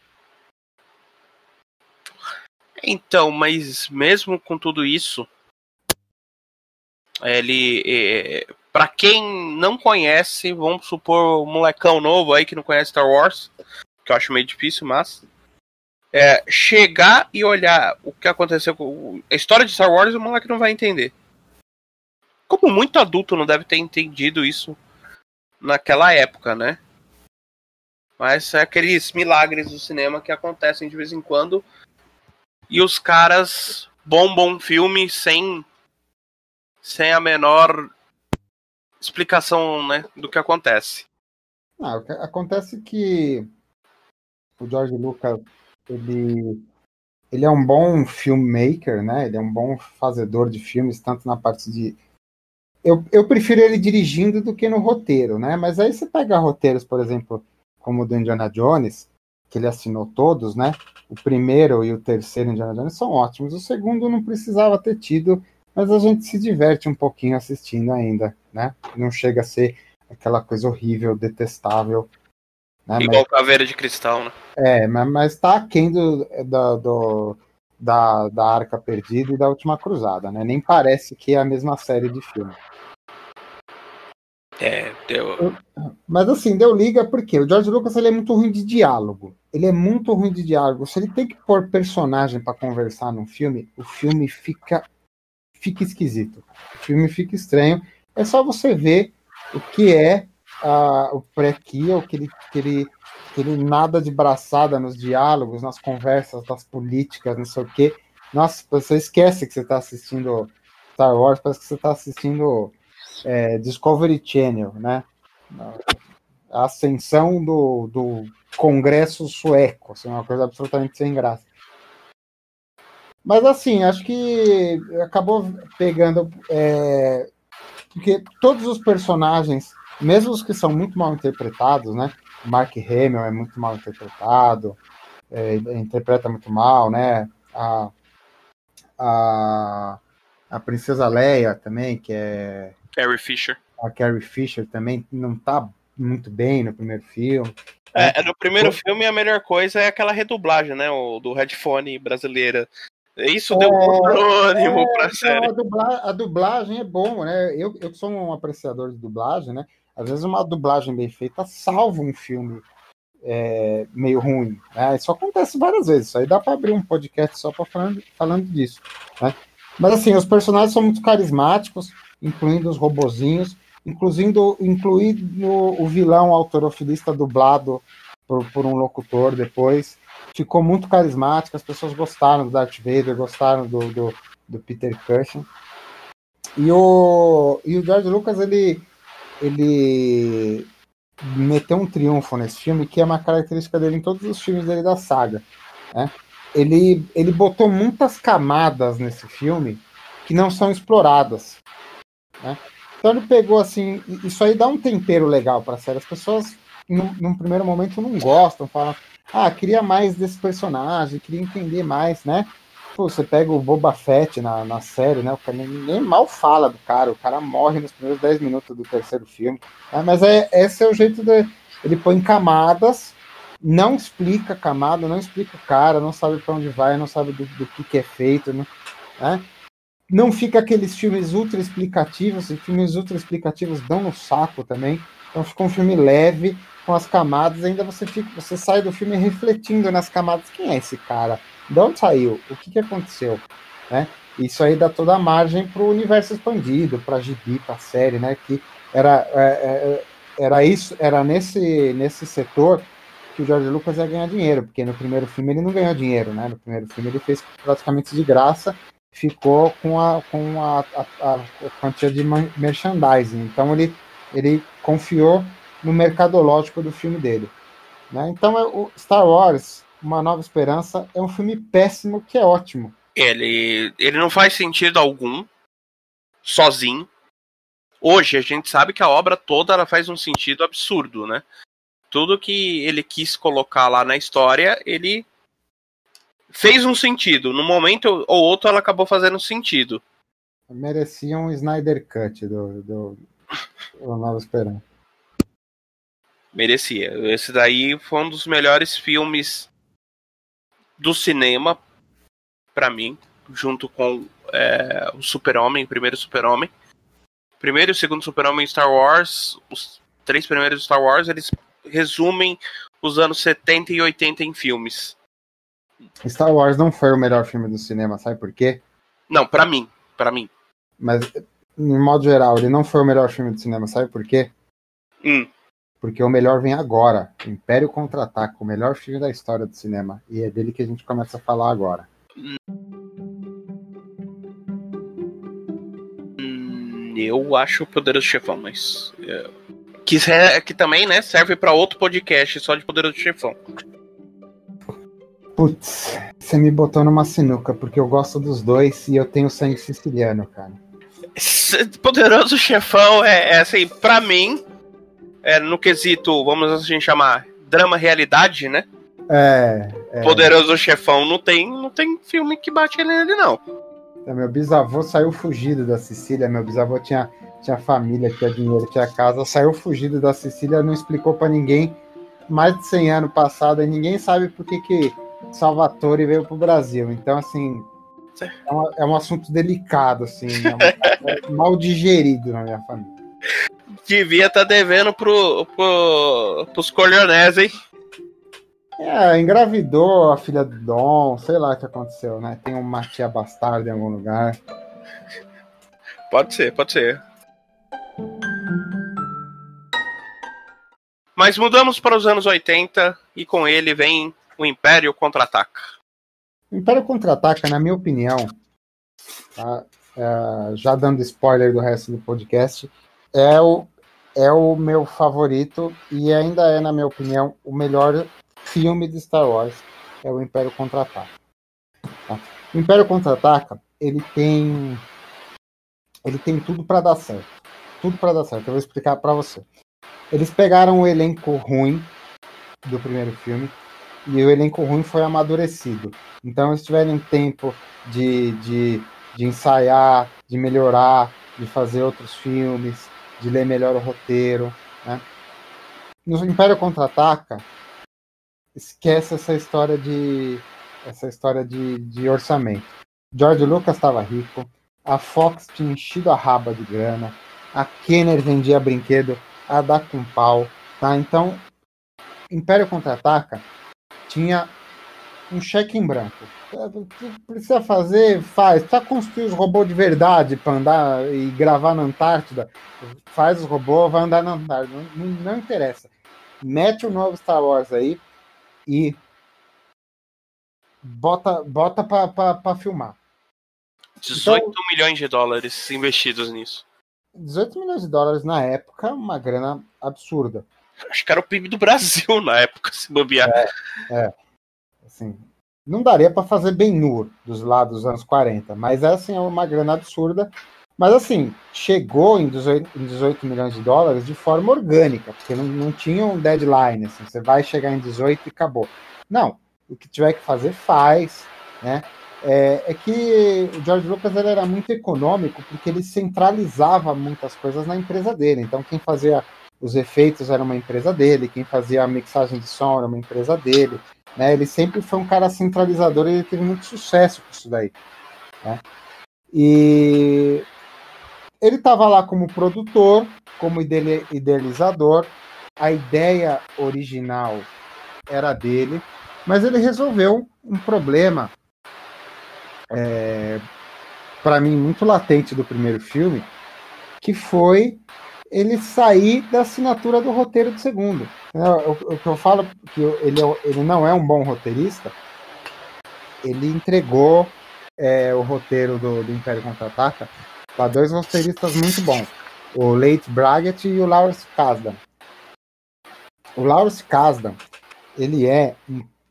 Então, mas mesmo com tudo isso, ele, é, para quem não conhece, vamos supor um molecão novo aí que não conhece Star Wars, que eu acho meio difícil, mas é, chegar e olhar o que aconteceu com a história de Star Wars, o moleque não vai entender. Como muito adulto não deve ter entendido isso naquela época, né? Mas é aqueles milagres do cinema que acontecem de vez em quando. E os caras bombam um filme sem sem a menor explicação né, do que acontece. Ah, acontece que o George Lucas ele, ele é um bom filmmaker, né? Ele é um bom fazedor de filmes, tanto na parte de. Eu, eu prefiro ele dirigindo do que no roteiro, né? Mas aí você pega roteiros, por exemplo, como o do Indiana Jones, que ele assinou todos, né? O primeiro e o terceiro Indiana Jones são ótimos. O segundo não precisava ter tido mas a gente se diverte um pouquinho assistindo ainda, né? Não chega a ser aquela coisa horrível, detestável. Né? Igual mas, caveira de cristal, né? É, mas, mas tá aquém do, do, do, da, da Arca Perdida e da Última Cruzada, né? Nem parece que é a mesma série de filme. É, deu. Mas assim, deu liga porque o George Lucas ele é muito ruim de diálogo. Ele é muito ruim de diálogo. Se ele tem que pôr personagem para conversar num filme, o filme fica fica esquisito. O filme fica estranho. É só você ver o que é o o que ele, que ele, que ele nada de braçada nos diálogos, nas conversas, das políticas, não sei o quê. Nossa, você esquece que você está assistindo Star Wars, parece que você está assistindo é, Discovery Channel, né? A ascensão do, do Congresso sueco, assim, uma coisa absolutamente sem graça. Mas assim, acho que acabou pegando. É, porque todos os personagens, mesmo os que são muito mal interpretados, né? O Mark Hamill é muito mal interpretado, é, interpreta muito mal, né? A, a, a Princesa Leia também, que é. Carrie Fisher. A Carrie Fisher também não tá muito bem no primeiro filme. É, no primeiro filme a melhor coisa é aquela redublagem, né? O do headphone brasileira. Isso deu um ânimo é, pra série. A, dubla, a, dublagem é bom, né? Eu, eu sou um apreciador de dublagem, né? Às vezes uma dublagem bem feita salva um filme é, meio ruim. Né? Isso acontece várias vezes. Isso aí dá para abrir um podcast só para falando, falando disso. Né? Mas assim, os personagens são muito carismáticos, incluindo os robozinhos, incluindo, incluindo o vilão autorofilista dublado por, por um locutor depois ficou muito carismática, as pessoas gostaram do Darth Vader, gostaram do, do, do Peter Cushing. E o, e o George Lucas, ele, ele meteu um triunfo nesse filme, que é uma característica dele em todos os filmes dele da saga. Né? Ele, ele botou muitas camadas nesse filme que não são exploradas. Né? Então ele pegou assim, isso aí dá um tempero legal para a série. As pessoas, num, num primeiro momento, não gostam, falam, ah, queria mais desse personagem, queria entender mais, né? Você pega o Boba Fett na, na série, né? O cara nem mal fala do cara, o cara morre nos primeiros 10 minutos do terceiro filme. Né? Mas é, esse é o jeito de. Ele põe camadas não explica camada, não explica o cara, não sabe para onde vai, não sabe do, do que, que, é feito, né? Não fica aqueles filmes ultra explicativos, e filmes ultra explicativos dão no saco também. Então fica um filme leve, com as camadas, ainda você fica, você sai do filme refletindo nas camadas, quem é esse cara? De onde saiu? O que, que aconteceu? Né? Isso aí dá toda a margem para o universo expandido, para a gibi, para a série, né? Que era, é, é, era isso, era nesse, nesse setor que o George Lucas ia ganhar dinheiro, porque no primeiro filme ele não ganhou dinheiro, né? No primeiro filme ele fez praticamente de graça, ficou com a, com a, a, a quantia de merchandising. Então ele, ele confiou no mercadológico do filme dele. Né? Então, é o Star Wars, Uma Nova Esperança, é um filme péssimo que é ótimo. Ele, ele não faz sentido algum sozinho. Hoje a gente sabe que a obra toda ela faz um sentido absurdo, né? Tudo que ele quis colocar lá na história, ele fez um sentido. No momento ou outro, ela acabou fazendo sentido. Merecia um Snyder Cut do, do, do Nova Esperança. Merecia. Esse daí foi um dos melhores filmes do cinema, para mim, junto com é, o Super-Homem, o primeiro Super-Homem. Primeiro e o segundo Super-Homem Star Wars, os três primeiros Star Wars, eles resumem os anos 70 e 80 em filmes. Star Wars não foi o melhor filme do cinema, sabe por quê? Não, para mim, para mim. Mas, em modo geral, ele não foi o melhor filme do cinema, sabe por quê? Hum porque o melhor vem agora. Império Contra-Ataca, o melhor filme da história do cinema. E é dele que a gente começa a falar agora. Hum, eu acho o Poderoso Chefão, mas. É, que, que também né, serve para outro podcast só de Poderoso Chefão. Putz, você me botou numa sinuca, porque eu gosto dos dois e eu tenho sangue siciliano, cara. Poderoso Chefão é, é assim, pra mim, é, no quesito, vamos assim chamar, drama realidade, né? É, é. Poderoso Chefão não tem, não tem filme que bate nele, não. É, meu bisavô saiu fugido da Sicília. Meu bisavô tinha, tinha família, tinha dinheiro, tinha casa. Saiu fugido da Sicília, não explicou para ninguém. Mais de 100 anos passado, e ninguém sabe por que, que Salvatore veio pro Brasil. Então, assim, é, uma, é um assunto delicado, assim, é, um, é mal digerido na minha família devia estar tá devendo pro, pro, pros Corleonés, hein? É, engravidou a filha do Dom, sei lá o que aconteceu, né? Tem uma tia bastarda em algum lugar. Pode ser, pode ser. Mas mudamos para os anos 80 e com ele vem o Império Contra-Ataca. O Império Contra-Ataca, na minha opinião, tá? é, já dando spoiler do resto do podcast, é o, é o meu favorito e ainda é, na minha opinião, o melhor filme de Star Wars, é o Império Contra-Ataca. O Império Contra-Ataca, ele tem ele tem tudo para dar certo. Tudo para dar certo. Eu vou explicar para você. Eles pegaram o elenco ruim do primeiro filme e o elenco ruim foi amadurecido. Então eles tiveram tempo de, de, de ensaiar, de melhorar, de fazer outros filmes, de ler melhor o roteiro. Né? No Império Contra-Ataca, esquece essa história de essa história de, de orçamento. George Lucas estava rico, a Fox tinha enchido a raba de grana, a Kenner vendia brinquedo a dar com pau, tá? Então, Império Contra-Ataca tinha um cheque em branco. Precisa fazer, faz. Precisa construir os robôs de verdade para andar e gravar na Antártida. Faz os robôs, vai andar na Antártida. Não, não interessa. Mete o novo Star Wars aí e bota, bota para filmar. 18 então, milhões de dólares investidos nisso. 18 milhões de dólares na época, uma grana absurda. Acho que era o PIB do Brasil na época, se bobear. É, é. Assim, não daria para fazer bem nu dos lados dos anos 40, mas é assim, é uma grana absurda. Mas assim, chegou em 18, em 18 milhões de dólares de forma orgânica, porque não, não tinha um deadline, assim, você vai chegar em 18 e acabou. Não, o que tiver que fazer, faz, né? É, é que o George Lucas ele era muito econômico porque ele centralizava muitas coisas na empresa dele. Então, quem fazia os efeitos era uma empresa dele, quem fazia a mixagem de som era uma empresa dele. Né? Ele sempre foi um cara centralizador e ele teve muito sucesso com isso daí. Né? E ele estava lá como produtor, como idealizador, a ideia original era dele, mas ele resolveu um problema é, para mim muito latente do primeiro filme, que foi ele sair da assinatura do roteiro do segundo. O, que eu falo que ele, é ele não é um bom roteirista, ele entregou é, o roteiro do, do Império Contra-Ataca para dois roteiristas muito bons, o Leite Braggett e o Lawrence Kasdan. O Lawrence Kasdan, ele é,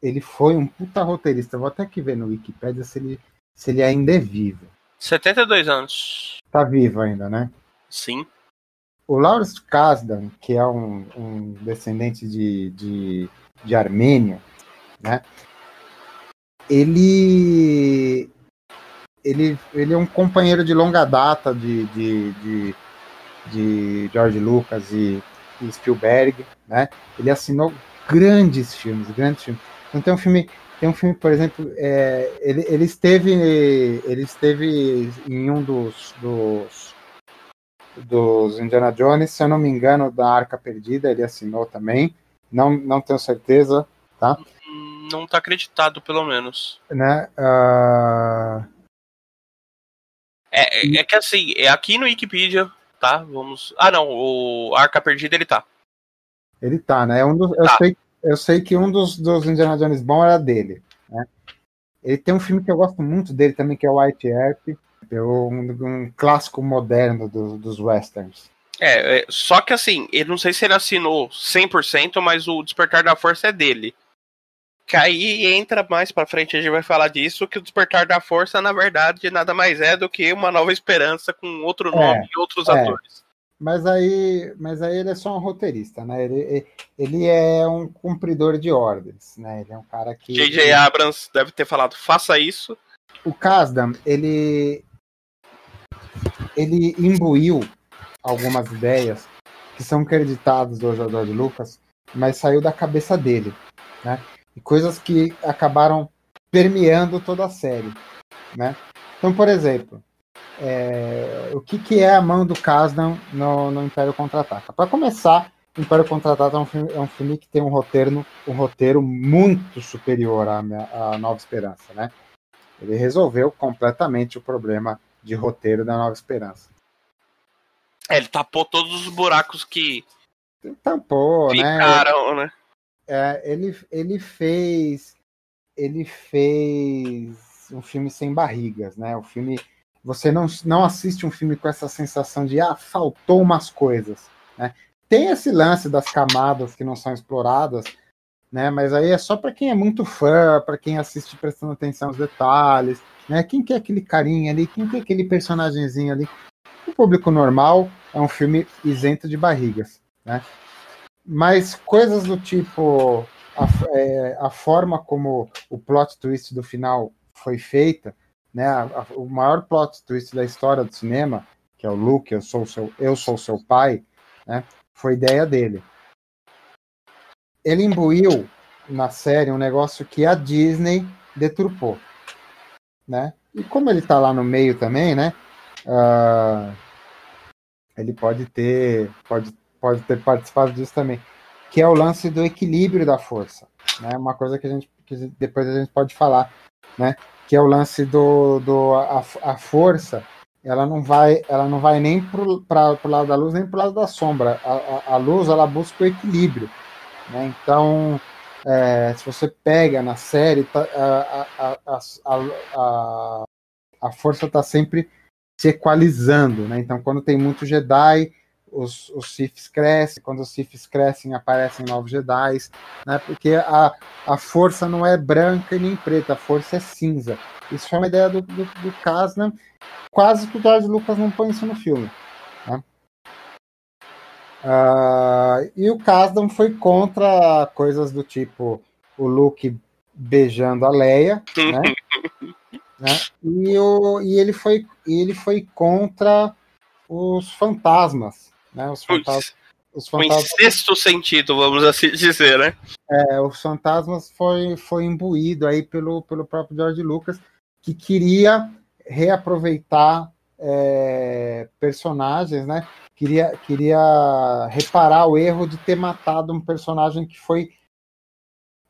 ele foi um puta roteirista. Vou até aqui ver no Wikipedia se ele, se ele ainda é vivo. 72 anos. Tá vivo ainda, né? Sim. O Lawrence Kasdan, que é um, um descendente de, de, de Armênia, né? Ele, ele, ele é um companheiro de longa data de, de, de, de George Lucas e, e Spielberg, né? Ele assinou grandes filmes, grandes filmes. Então tem um filme, tem um filme, por exemplo, é, ele, ele esteve, ele esteve em um dos, dos dos Indiana Jones, se eu não me engano, da Arca Perdida, ele assinou também. Não, não tenho certeza, tá? Não tá acreditado, pelo menos. Né? Uh... É, é que assim, é aqui no Wikipedia, tá? Vamos. Ah, não, o Arca Perdida ele tá. Ele tá, né? É um dos, tá. eu, sei, eu sei que um dos, dos Indiana Jones bom era dele. Né? Ele tem um filme que eu gosto muito dele também, que é o White Earp um, um clássico moderno do, dos westerns. É, é, só que assim, eu não sei se ele assinou 100%, mas o Despertar da Força é dele. Que aí entra mais pra frente, a gente vai falar disso, que o Despertar da Força, na verdade, nada mais é do que uma nova esperança com outro é, nome é, e outros é. atores. Mas aí, mas aí ele é só um roteirista, né? Ele, ele é um cumpridor de ordens, né? Ele é um cara que. J.J. Abrams deve ter falado, faça isso. O Kasdan, ele, ele imbuiu algumas ideias que são creditadas do George Lucas, mas saiu da cabeça dele, né? E coisas que acabaram permeando toda a série, né? Então, por exemplo, é, o que, que é a mão do Kasdan no, no Império Contra-Ataca? Para começar, Império Contra-Ataca é, um é um filme que tem um roteiro, um roteiro muito superior à, à Nova Esperança, né? Ele resolveu completamente o problema de roteiro da Nova Esperança. É, ele tapou todos os buracos que tampou, né? ficaram, né? né? É, ele, ele fez ele fez um filme sem barrigas, né? O filme você não, não assiste um filme com essa sensação de ah, faltou umas coisas, né? Tem esse lance das camadas que não são exploradas, né? Mas aí é só para quem é muito fã, para quem assiste prestando atenção aos detalhes, né? Quem que é aquele carinha ali? Quem que é aquele personagemzinho ali? O público normal é um filme isento de barrigas, né? Mas coisas do tipo a, é, a forma como o plot twist do final foi feita, né? A, a, o maior plot twist da história do cinema, que é o Luke, eu sou seu, eu sou seu pai, né? Foi ideia dele. Ele imbuiu na série um negócio que a Disney deturpou né? E como ele está lá no meio também, né? Uh, ele pode ter, pode, pode ter participado disso também, que é o lance do equilíbrio da força, né? Uma coisa que a gente que depois a gente pode falar, né? Que é o lance do, do a, a força, ela não vai, ela não vai nem para o lado da luz nem para o lado da sombra. A, a, a luz ela busca o equilíbrio, né? Então é, se você pega na série, tá, a, a, a, a, força está sempre se equalizando, né? Então, quando tem muito Jedi, os, os Siths crescem, quando os Siths crescem, aparecem novos Jedi, né? Porque a, a força não é branca e nem preta, a força é cinza. Isso foi uma ideia do, do, do quase que o George Lucas não põe isso no filme. Uh, e o Kasdan foi contra coisas do tipo o Luke beijando a Leia, né? né? E, o, e ele foi ele foi contra os fantasmas, né? Os fantasmas, os fantasmas. Sexto sentido, vamos assim dizer, né? É, os fantasmas foi, foi imbuído aí pelo, pelo próprio George Lucas, que queria reaproveitar é, personagens, né? Queria, queria reparar o erro de ter matado um personagem que foi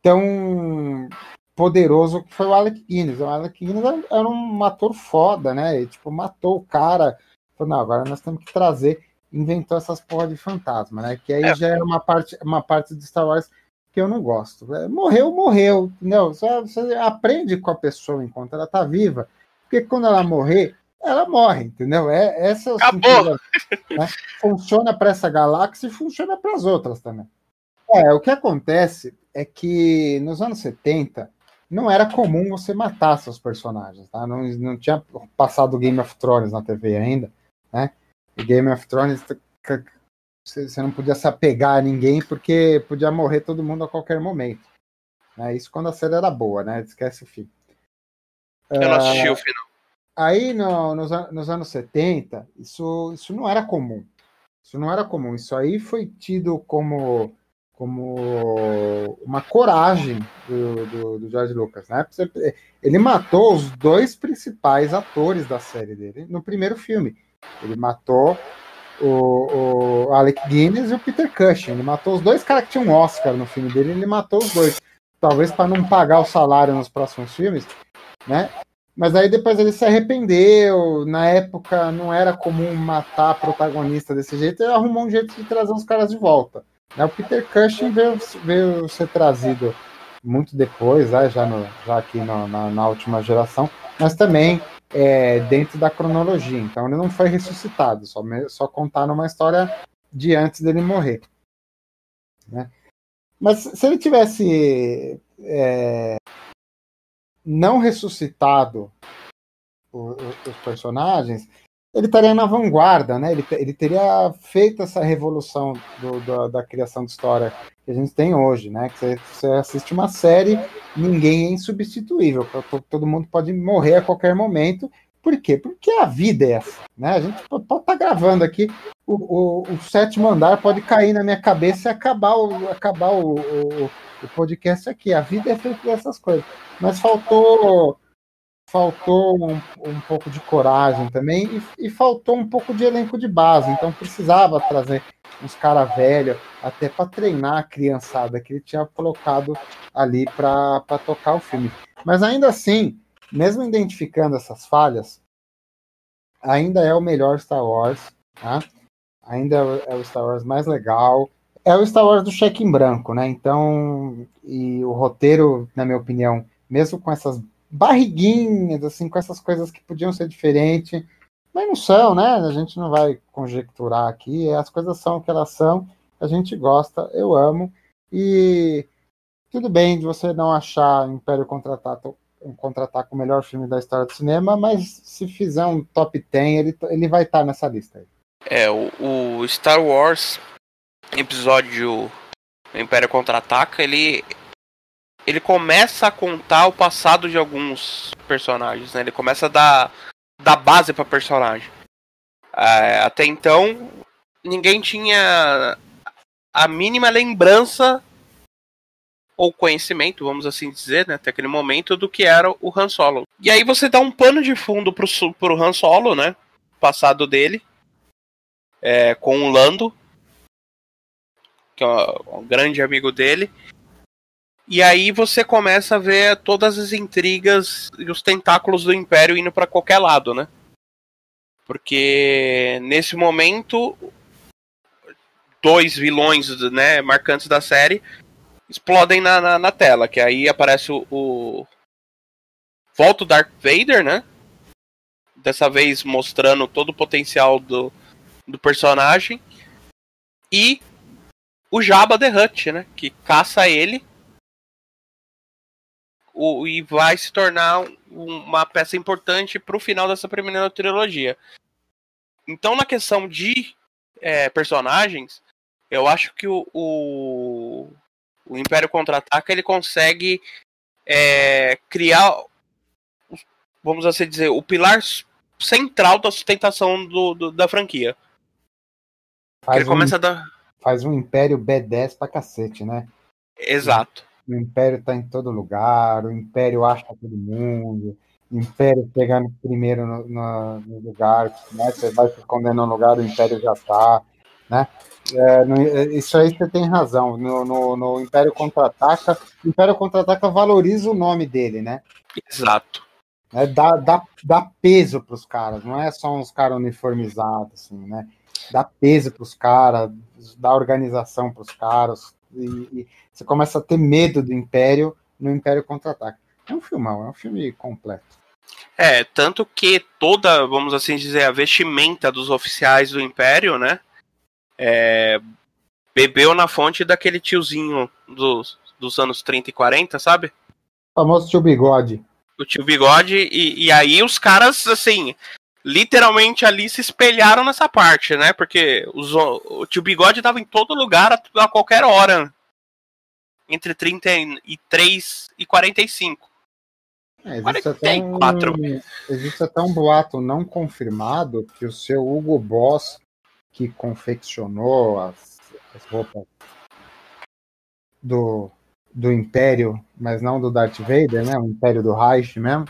tão poderoso que foi o Alec Guinness. O Alec Guinness era um ator foda, né? E, tipo, matou o cara. Falou, não, agora nós temos que trazer inventou essas porra de fantasma, né? Que aí é. já é uma parte, uma parte de Star Wars que eu não gosto. É, morreu, morreu, entendeu? Você, você aprende com a pessoa enquanto ela tá viva, porque quando ela morrer, ela morre, entendeu? É, essa é o Acabou. Sentido, né? Funciona para essa galáxia e funciona para as outras também. É, o que acontece é que nos anos 70 não era comum você matar seus personagens, tá? Não, não tinha passado Game of Thrones na TV ainda, né? Game of Thrones você não podia se apegar a ninguém porque podia morrer todo mundo a qualquer momento. Né? Isso quando a série era boa, né? Esquece o fim. Eu não assisti uh, o final. Aí no, nos, nos, anos 70, isso, isso não era comum. Isso não era comum. Isso aí foi tido como, como uma coragem do, do, do George Lucas. Né? Ele matou os dois principais atores da série dele no primeiro filme. Ele matou o, o Alec Guinness e o Peter Cushing. Ele matou os dois caras que tinham um Oscar no filme dele, ele matou os dois. Talvez para não pagar o salário nos próximos filmes, né? Mas aí depois ele se arrependeu. Na época não era comum matar protagonista desse jeito, ele arrumou um jeito de trazer os caras de volta. Né? O Peter Cushing veio, veio ser trazido muito depois, né? já, no, já aqui no, na, na última geração, mas também é, dentro da cronologia. Então ele não foi ressuscitado, só, só contaram uma história de antes dele morrer. Né? Mas se ele tivesse é, não ressuscitado o, o, os personagens, ele estaria na vanguarda, né? Ele, ele teria feito essa revolução do, do, da criação de história que a gente tem hoje, né? Que você, você assiste uma série, ninguém é insubstituível, todo mundo pode morrer a qualquer momento. Por quê? Porque a vida é essa, né? A gente pode estar tá gravando aqui, o, o, o, sétimo andar pode cair na minha cabeça e acabar o, acabar o, o, o podcast aqui. A vida é feita dessas coisas. Mas faltou faltou um, um, pouco de coragem também e, e, faltou um pouco de elenco de base. Então precisava trazer uns cara velho até para treinar a criançada que ele tinha colocado ali para tocar o filme. Mas ainda assim, mesmo identificando essas falhas, ainda é o melhor Star Wars, tá? ainda é o Star Wars mais legal. É o Star Wars do cheque em branco, né? Então, e o roteiro, na minha opinião, mesmo com essas barriguinhas, assim, com essas coisas que podiam ser diferentes, mas não são, né? A gente não vai conjecturar aqui, as coisas são o que elas são, a gente gosta, eu amo, e tudo bem de você não achar Império Contra-Ataca contra o melhor filme da história do cinema, mas se fizer um top 10, ele, ele vai estar tá nessa lista aí. É, o, o Star Wars episódio Império Contra-Ataca, ele ele começa a contar o passado de alguns personagens, né? Ele começa a dar, dar base para personagem. É, até então, ninguém tinha a mínima lembrança ou conhecimento, vamos assim dizer, né, até aquele momento, do que era o Han Solo. E aí você dá um pano de fundo pro, pro Han Solo, né? Passado dele. É, com o Lando, que é um, grande amigo dele. E aí você começa a ver todas as intrigas e os tentáculos do Império indo para qualquer lado, né? Porque nesse momento dois vilões né, marcantes da série explodem na, na, na tela, que aí aparece o, o volta o Darth Vader, né? Dessa vez mostrando todo o potencial do, do personagem e o Jabba the Hutt, né? Que caça ele o, e vai se tornar uma peça importante para o final dessa primeira trilogia. Então, na questão de é, personagens, eu acho que o, o, o Império Contra-Ataca ele consegue é, criar, vamos assim dizer, o pilar central da sustentação do, do da franquia. Faz ele um, começa a dar. faz um império B10 pra cacete, né? Exato. O império tá em todo lugar, o império acha todo mundo, o império pegando primeiro no, no, no lugar, né? Você vai se esconder no lugar, o império já tá, né? É, no, isso aí você tem razão. No, no, no Império Contra-Ataca, o Império Contra-Ataca valoriza o nome dele, né? Exato. É, dá, dá, dá peso para os caras, não é só uns caras uniformizados, assim, né? Dá peso para os caras, dá organização para os caras, e, e, você começa a ter medo do Império no Império Contra-Ataca. É um filmão, é um filme completo. É, tanto que toda, vamos assim dizer, a vestimenta dos oficiais do Império, né? É, bebeu na fonte daquele tiozinho dos, dos anos 30 e 40, sabe? O famoso tio Bigode. O tio Bigode, e, e aí os caras, assim, literalmente ali se espelharam nessa parte, né? Porque os, o tio Bigode tava em todo lugar a, a qualquer hora. Entre 33 e 45. É, existe, até um, existe até um boato não confirmado que o seu Hugo Boss que confeccionou as, as roupas do, do Império, mas não do Darth Vader, né? O Império do Reich mesmo.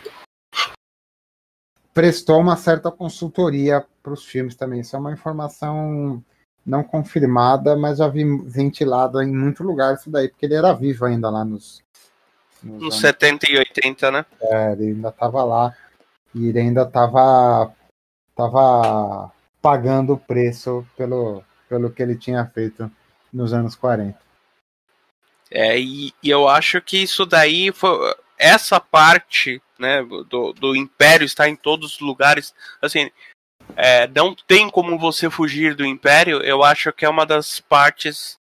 Prestou uma certa consultoria para os filmes também. Isso é uma informação não confirmada, mas já vi ventilado em muito lugar isso daí, porque ele era vivo ainda lá nos. Nos, nos 70 e 80, né? É, ele ainda estava lá. E ele ainda estava tava pagando o preço pelo, pelo que ele tinha feito nos anos 40. É, e, e eu acho que isso daí foi essa parte né, do, do Império está em todos os lugares. Assim, é, não tem como você fugir do Império. Eu acho que é uma das partes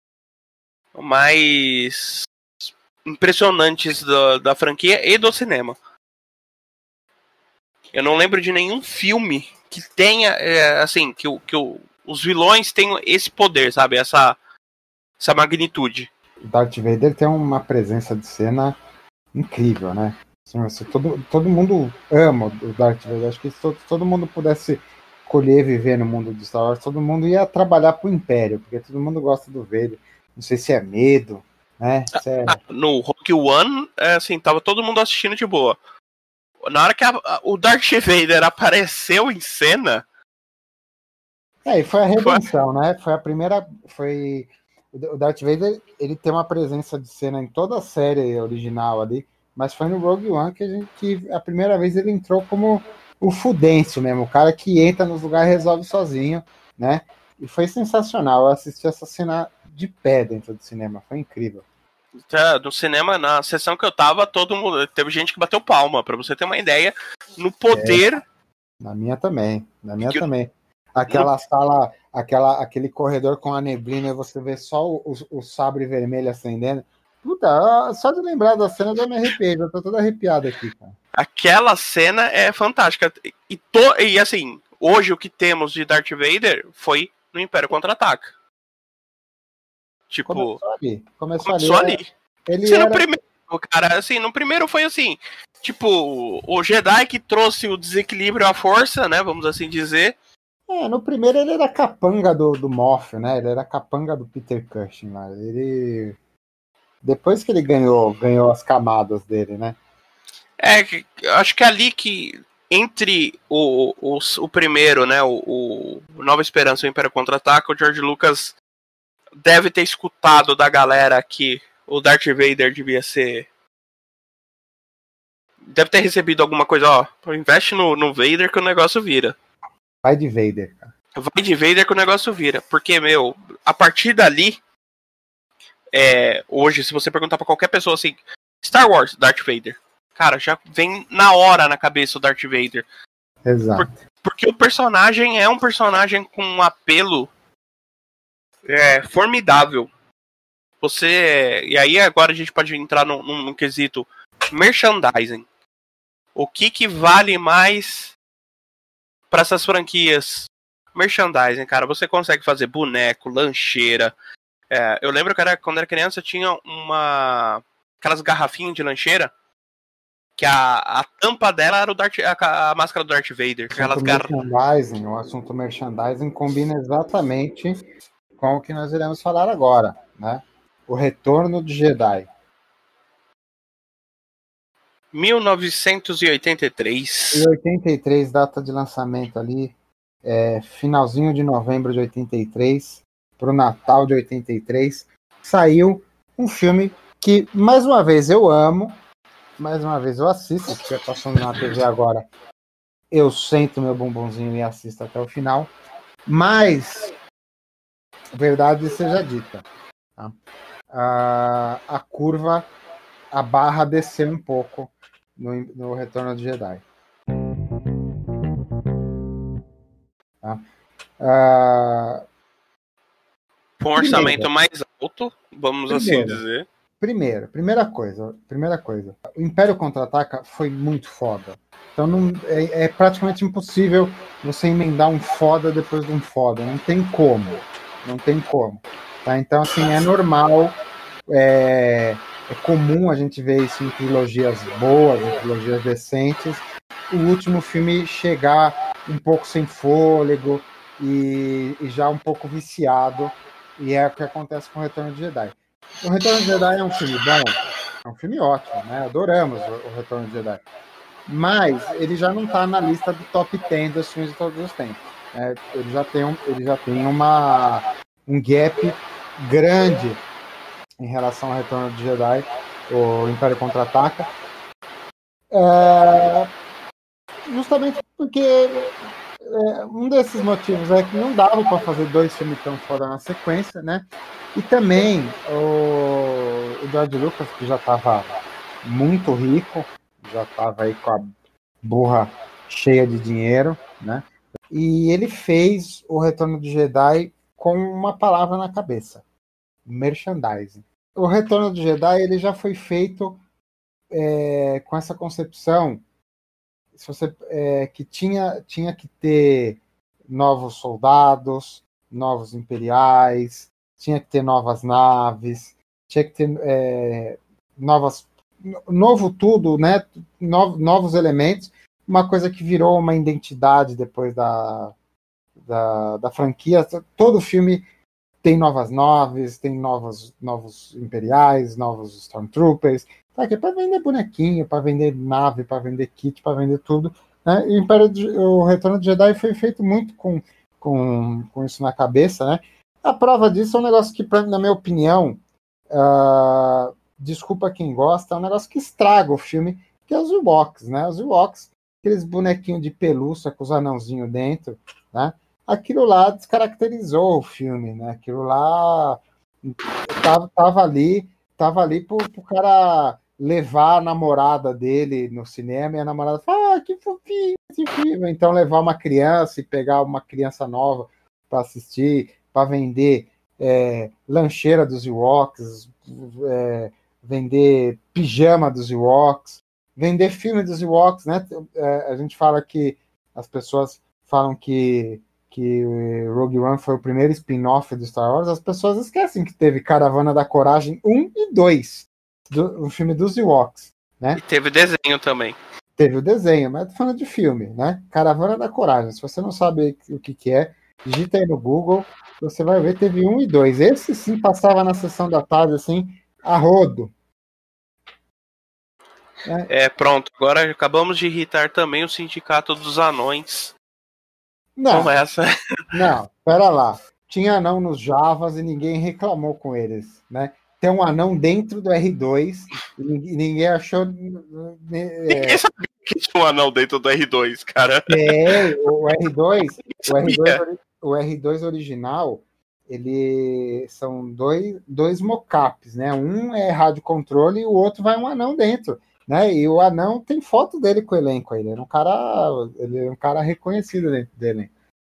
mais impressionantes da, da franquia e do cinema. Eu não lembro de nenhum filme que tenha, é, assim, que, o, que o, os vilões tenham esse poder, sabe? Essa, essa magnitude. O Darth Vader tem uma presença de cena incrível, né? Assim, assim, todo, todo mundo ama o Darth Vader. Acho que se todo, todo mundo pudesse escolher viver no mundo de Star Wars, todo mundo ia trabalhar pro Império, porque todo mundo gosta do Vader. Não sei se é medo, né? É... Ah, no Rock One, é, assim, tava todo mundo assistindo de boa na hora que a, a, o Darth Vader apareceu em cena. É, e foi a redenção, foi... né? Foi a primeira. Foi. O Darth Vader ele tem uma presença de cena em toda a série original ali, mas foi no Rogue One que a, gente, que a primeira vez ele entrou como o fudêncio mesmo, o cara que entra nos lugares e resolve sozinho, né? E foi sensacional. Eu assisti essa cena de pé dentro do cinema, foi incrível. Tá, no cinema, na sessão que eu tava, todo mundo. Teve gente que bateu palma, para você ter uma ideia, no poder. É, na minha também. Na minha que... também. Aquela no... sala, aquela, aquele corredor com a neblina e você vê só o, o, o sabre vermelho acendendo. Puta, só de lembrar da cena eu me arrepiei, eu tô todo arrepiado aqui, cara. Aquela cena é fantástica. E, to, e assim, hoje o que temos de Darth Vader foi no Império Contra-Ataca. Tipo. Começou ali. Começou, começou ali. ali. Ele era... no primeiro, cara, assim, no primeiro foi assim. Tipo, o Jedi que trouxe o desequilíbrio à força, né? Vamos assim dizer. É, no primeiro ele era capanga do, do Moff, né? Ele era capanga do Peter Cushing lá. Ele. Depois que ele ganhou, ganhou as camadas dele, né? É, acho que é ali que entre o, o, o primeiro, né, o, o Nova Esperança e o Império Contra-Ataca, o George Lucas deve ter escutado da galera que o Darth Vader devia ser. Deve ter recebido alguma coisa, ó. Investe no, no Vader que o negócio vira. Vai de Vader, cara. Vai de Vader que o negócio vira. Porque, meu, a partir dali. É, hoje, se você perguntar para qualquer pessoa assim, Star Wars, Darth Vader. Cara, já vem na hora na cabeça o Darth Vader. Exato. Por, porque o personagem é um personagem com um apelo é, formidável. Você. E aí agora a gente pode entrar num, num, num quesito merchandising. O que, que vale mais para essas franquias? Merchandising, cara. Você consegue fazer boneco, lancheira. É, eu lembro que era, quando era criança tinha uma. aquelas garrafinhas de lancheira. Que a, a tampa dela era o Darth, a, a máscara do Darth Vader. Aquelas merchandising, o assunto merchandising combina exatamente com o que nós iremos falar agora, né? O Retorno de Jedi. 1983. E 83, data de lançamento ali, é, finalzinho de novembro de 83, para o Natal de 83, saiu um filme que, mais uma vez, eu amo, mais uma vez eu assisto, se estiver passando na TV agora, eu sento meu bumbumzinho e assisto até o final, mas, verdade seja dita, tá? a, a curva, a barra desceu um pouco no, no Retorno de Jedi. Tá? Uh, Com um orçamento mais alto, vamos assim primeiro, assim dizer. Primeiro, primeira coisa, primeira coisa. O Império Contra-Ataca foi muito foda. Então não, é, é, praticamente impossível você emendar um foda depois de um foda. Não tem como. Não tem como. Tá? Então, assim, é normal. É, é comum a gente ver isso em trilogias boas, em trilogias decentes. O último filme chegar um pouco sem fôlego e, e já um pouco viciado. E é o que acontece com o Retorno de Jedi. O Retorno de Jedi é um filme bom, é um filme ótimo, né? Adoramos o Retorno de Jedi. Mas ele já não está na lista do top 10 dos filmes de todos os tempos. É, ele já tem, um, ele já tem uma, um gap grande em relação ao Retorno de Jedi, o Império Contra-Ataca. É, justamente porque é, um desses motivos é que não dava para fazer dois filmes tão fora na sequência, né? E também o, o George Lucas, que já estava muito rico, já estava aí com a burra cheia de dinheiro, né? E ele fez o Retorno de Jedi com uma palavra na cabeça: merchandising. O Retorno de Jedi ele já foi feito é, com essa concepção se você é, que tinha tinha que ter novos soldados, novos imperiais, tinha que ter novas naves, tinha que ter é, novas novo tudo, né? novos elementos, uma coisa que virou uma identidade depois da, da, da franquia. Todo filme tem novas naves, tem novos, novos imperiais, novos Stormtroopers, Tá aqui para vender bonequinho, para vender nave, para vender kit, para vender tudo. Né? E o, Império o Retorno de Jedi foi feito muito com, com, com isso na cabeça, né? A prova disso é um negócio que, na minha opinião, uh, desculpa quem gosta, é um negócio que estraga o filme, que é os Ewoks, né? Os Ewoks, aqueles bonequinhos de pelúcia com os anãozinhos dentro, né? Aquilo lá descaracterizou o filme, né? Aquilo lá tava, tava ali, tava ali pro, pro cara levar a namorada dele no cinema e a namorada fala, ah, que fofinho esse filme. Então levar uma criança e pegar uma criança nova para assistir, para vender é, lancheira dos Ewoks, é, vender pijama dos Ewoks, vender filme dos Ewoks, né? É, a gente fala que as pessoas falam que que Rogue One foi o primeiro spin-off do Star Wars, as pessoas esquecem que teve Caravana da Coragem 1 e 2 do, o filme dos Ewoks, né? E teve desenho também. Teve o desenho, mas tô falando de filme, né? Caravana da Coragem. Se você não sabe o que, que é, digita aí no Google, você vai ver, teve um e dois. Esse sim passava na sessão da tarde, assim, a rodo. É, é pronto. Agora acabamos de irritar também o Sindicato dos Anões. Não, Começa. não, pera lá. Tinha anão nos Javas e ninguém reclamou com eles, né? tem um anão dentro do R2 e ninguém achou. É... Ninguém sabia que tinha um anão dentro do R2, cara. É, o R2, o R2, o R2 original, ele são dois, dois mockups, né? Um é rádio controle e o outro vai um anão dentro. Né? E o anão tem foto dele com o elenco aí. Ele é um cara, ele é um cara reconhecido dentro dele.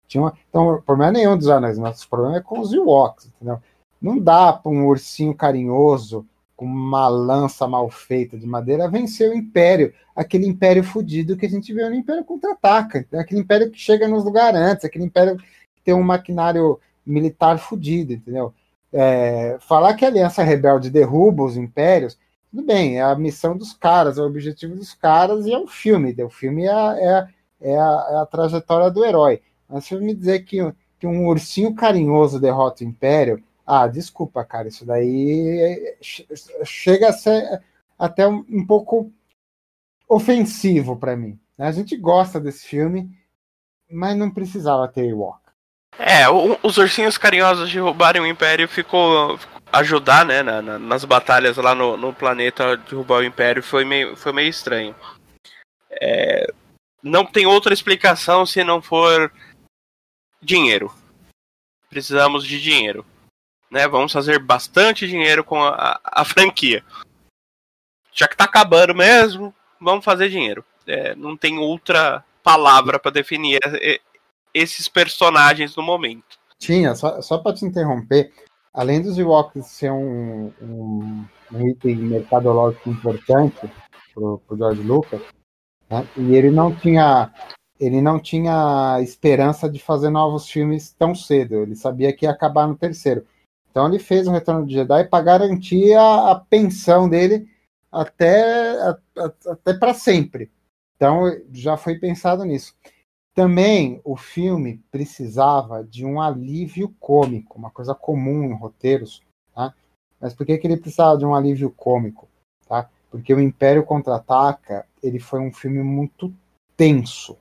Tinha uma, então, o problema é nenhum dos anões, mas o problema é com os Ewoks, entendeu? Não dá para um ursinho carinhoso com uma lança mal feita de madeira vencer o império, aquele império fudido que a gente vê no Império Contra-Ataca, aquele império que chega nos lugares antes, aquele império que tem um maquinário militar fudido, entendeu? É, falar que a Aliança Rebelde derruba os impérios, tudo bem, é a missão dos caras, é o objetivo dos caras e é um filme, o filme é, é, é, a, é a trajetória do herói. Mas se eu me dizer que que um ursinho carinhoso derrota o Império. Ah, desculpa, cara, isso daí chega a ser até um, um pouco ofensivo para mim. Né? A gente gosta desse filme, mas não precisava ter Ewok. É, o, os ursinhos carinhosos de roubarem o Império ficou, ajudar, né, na, na, nas batalhas lá no, no planeta de roubar o Império foi meio, foi meio estranho. É, não tem outra explicação se não for dinheiro. Precisamos de dinheiro. Né? Vamos fazer bastante dinheiro com a, a franquia. Já que tá acabando mesmo, vamos fazer dinheiro. É, não tem outra palavra para definir esses personagens no momento. Tinha, só, só para te interromper, além dos Ewoks ser um, um, um item mercadológico importante para o George Lucas, né? E ele não tinha ele não tinha esperança de fazer novos filmes tão cedo. Ele sabia que ia acabar no terceiro. Então ele fez o Retorno de Jedi para garantir a, a, pensão dele até, até para sempre. Então já foi pensado nisso. Também o filme precisava de um alívio cômico, uma coisa comum em roteiros. Tá? Mas por que, que ele precisava de um alívio cômico? Tá? Porque o Império Contra-Ataca ele foi um filme muito tenso.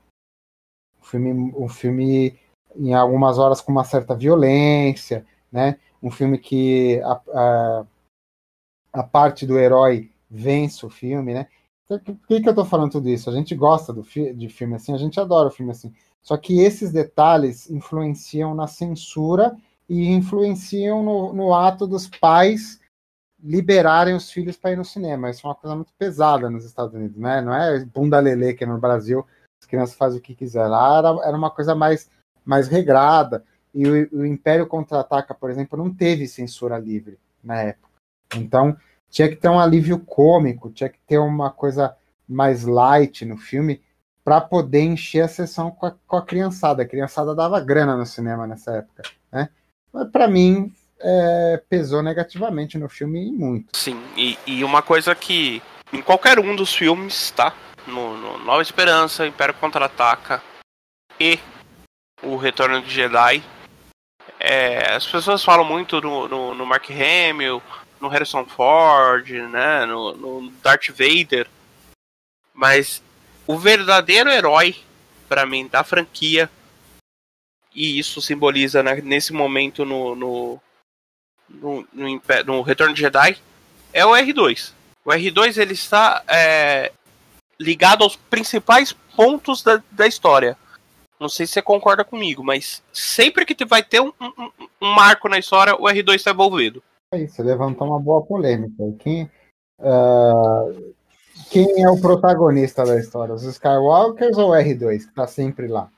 Um filme, um filme em algumas horas com uma certa violência, né? Um filme que a, a, a parte do herói vence o filme, né? Por que, que eu estou falando tudo isso? A gente gosta do fi de filme assim, a gente adora o filme assim. Só que esses detalhes influenciam na censura e influenciam no, no ato dos pais liberarem os filhos para ir no cinema. Isso é uma coisa muito pesada nos Estados Unidos, né? Não é bunda lelê que é no Brasil as crianças fazem o que quiser. Lá era, era uma coisa mais, mais regrada. E o, o Império Contra-Ataca, por exemplo, não teve censura livre na época. Então, tinha que ter um alívio cômico, tinha que ter uma coisa mais light no filme para poder encher a sessão com a, com a, criançada. A criançada dava grana no cinema nessa época, né? Mas para mim é, pesou negativamente no filme muito. Sim, e, e, uma coisa que em qualquer um dos filmes, tá? No, no Nova Esperança, Império Contra-Ataca e O Retorno de Jedi, é, as pessoas falam muito no, no, no, Mark Hamill, no Harrison Ford, né? No, no Darth Vader, mas o verdadeiro herói para mim da franquia e isso simboliza né, nesse momento no, no, no, no, no Retorno de Jedi é o R2. O R2 ele está é, ligado aos principais pontos da, da história. Não sei se você concorda comigo, mas sempre que vai ter um, um, um marco na história, o R2 está envolvido. É isso, levantou uma boa polêmica. Quem, uh, quem é o protagonista da história? Os Skywalkers ou o R2, que está sempre lá?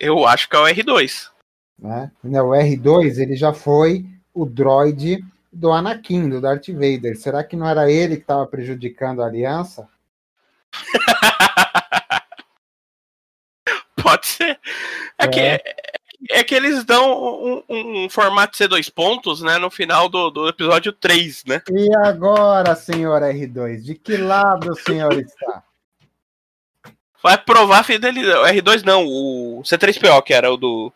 Eu acho que é o R2. Né? O R2 ele já foi o droid do Anakin, do Darth Vader. Será que não era ele que estava prejudicando a aliança? Pode ser. É, é. Que, é que eles dão um, um, formato C2 pontos, né, no final do, do episódio 3, né? E agora, senhor R2, de que lado o senhor está? Vai provar a fidelidade. O R2 não, o C3PO, que era o do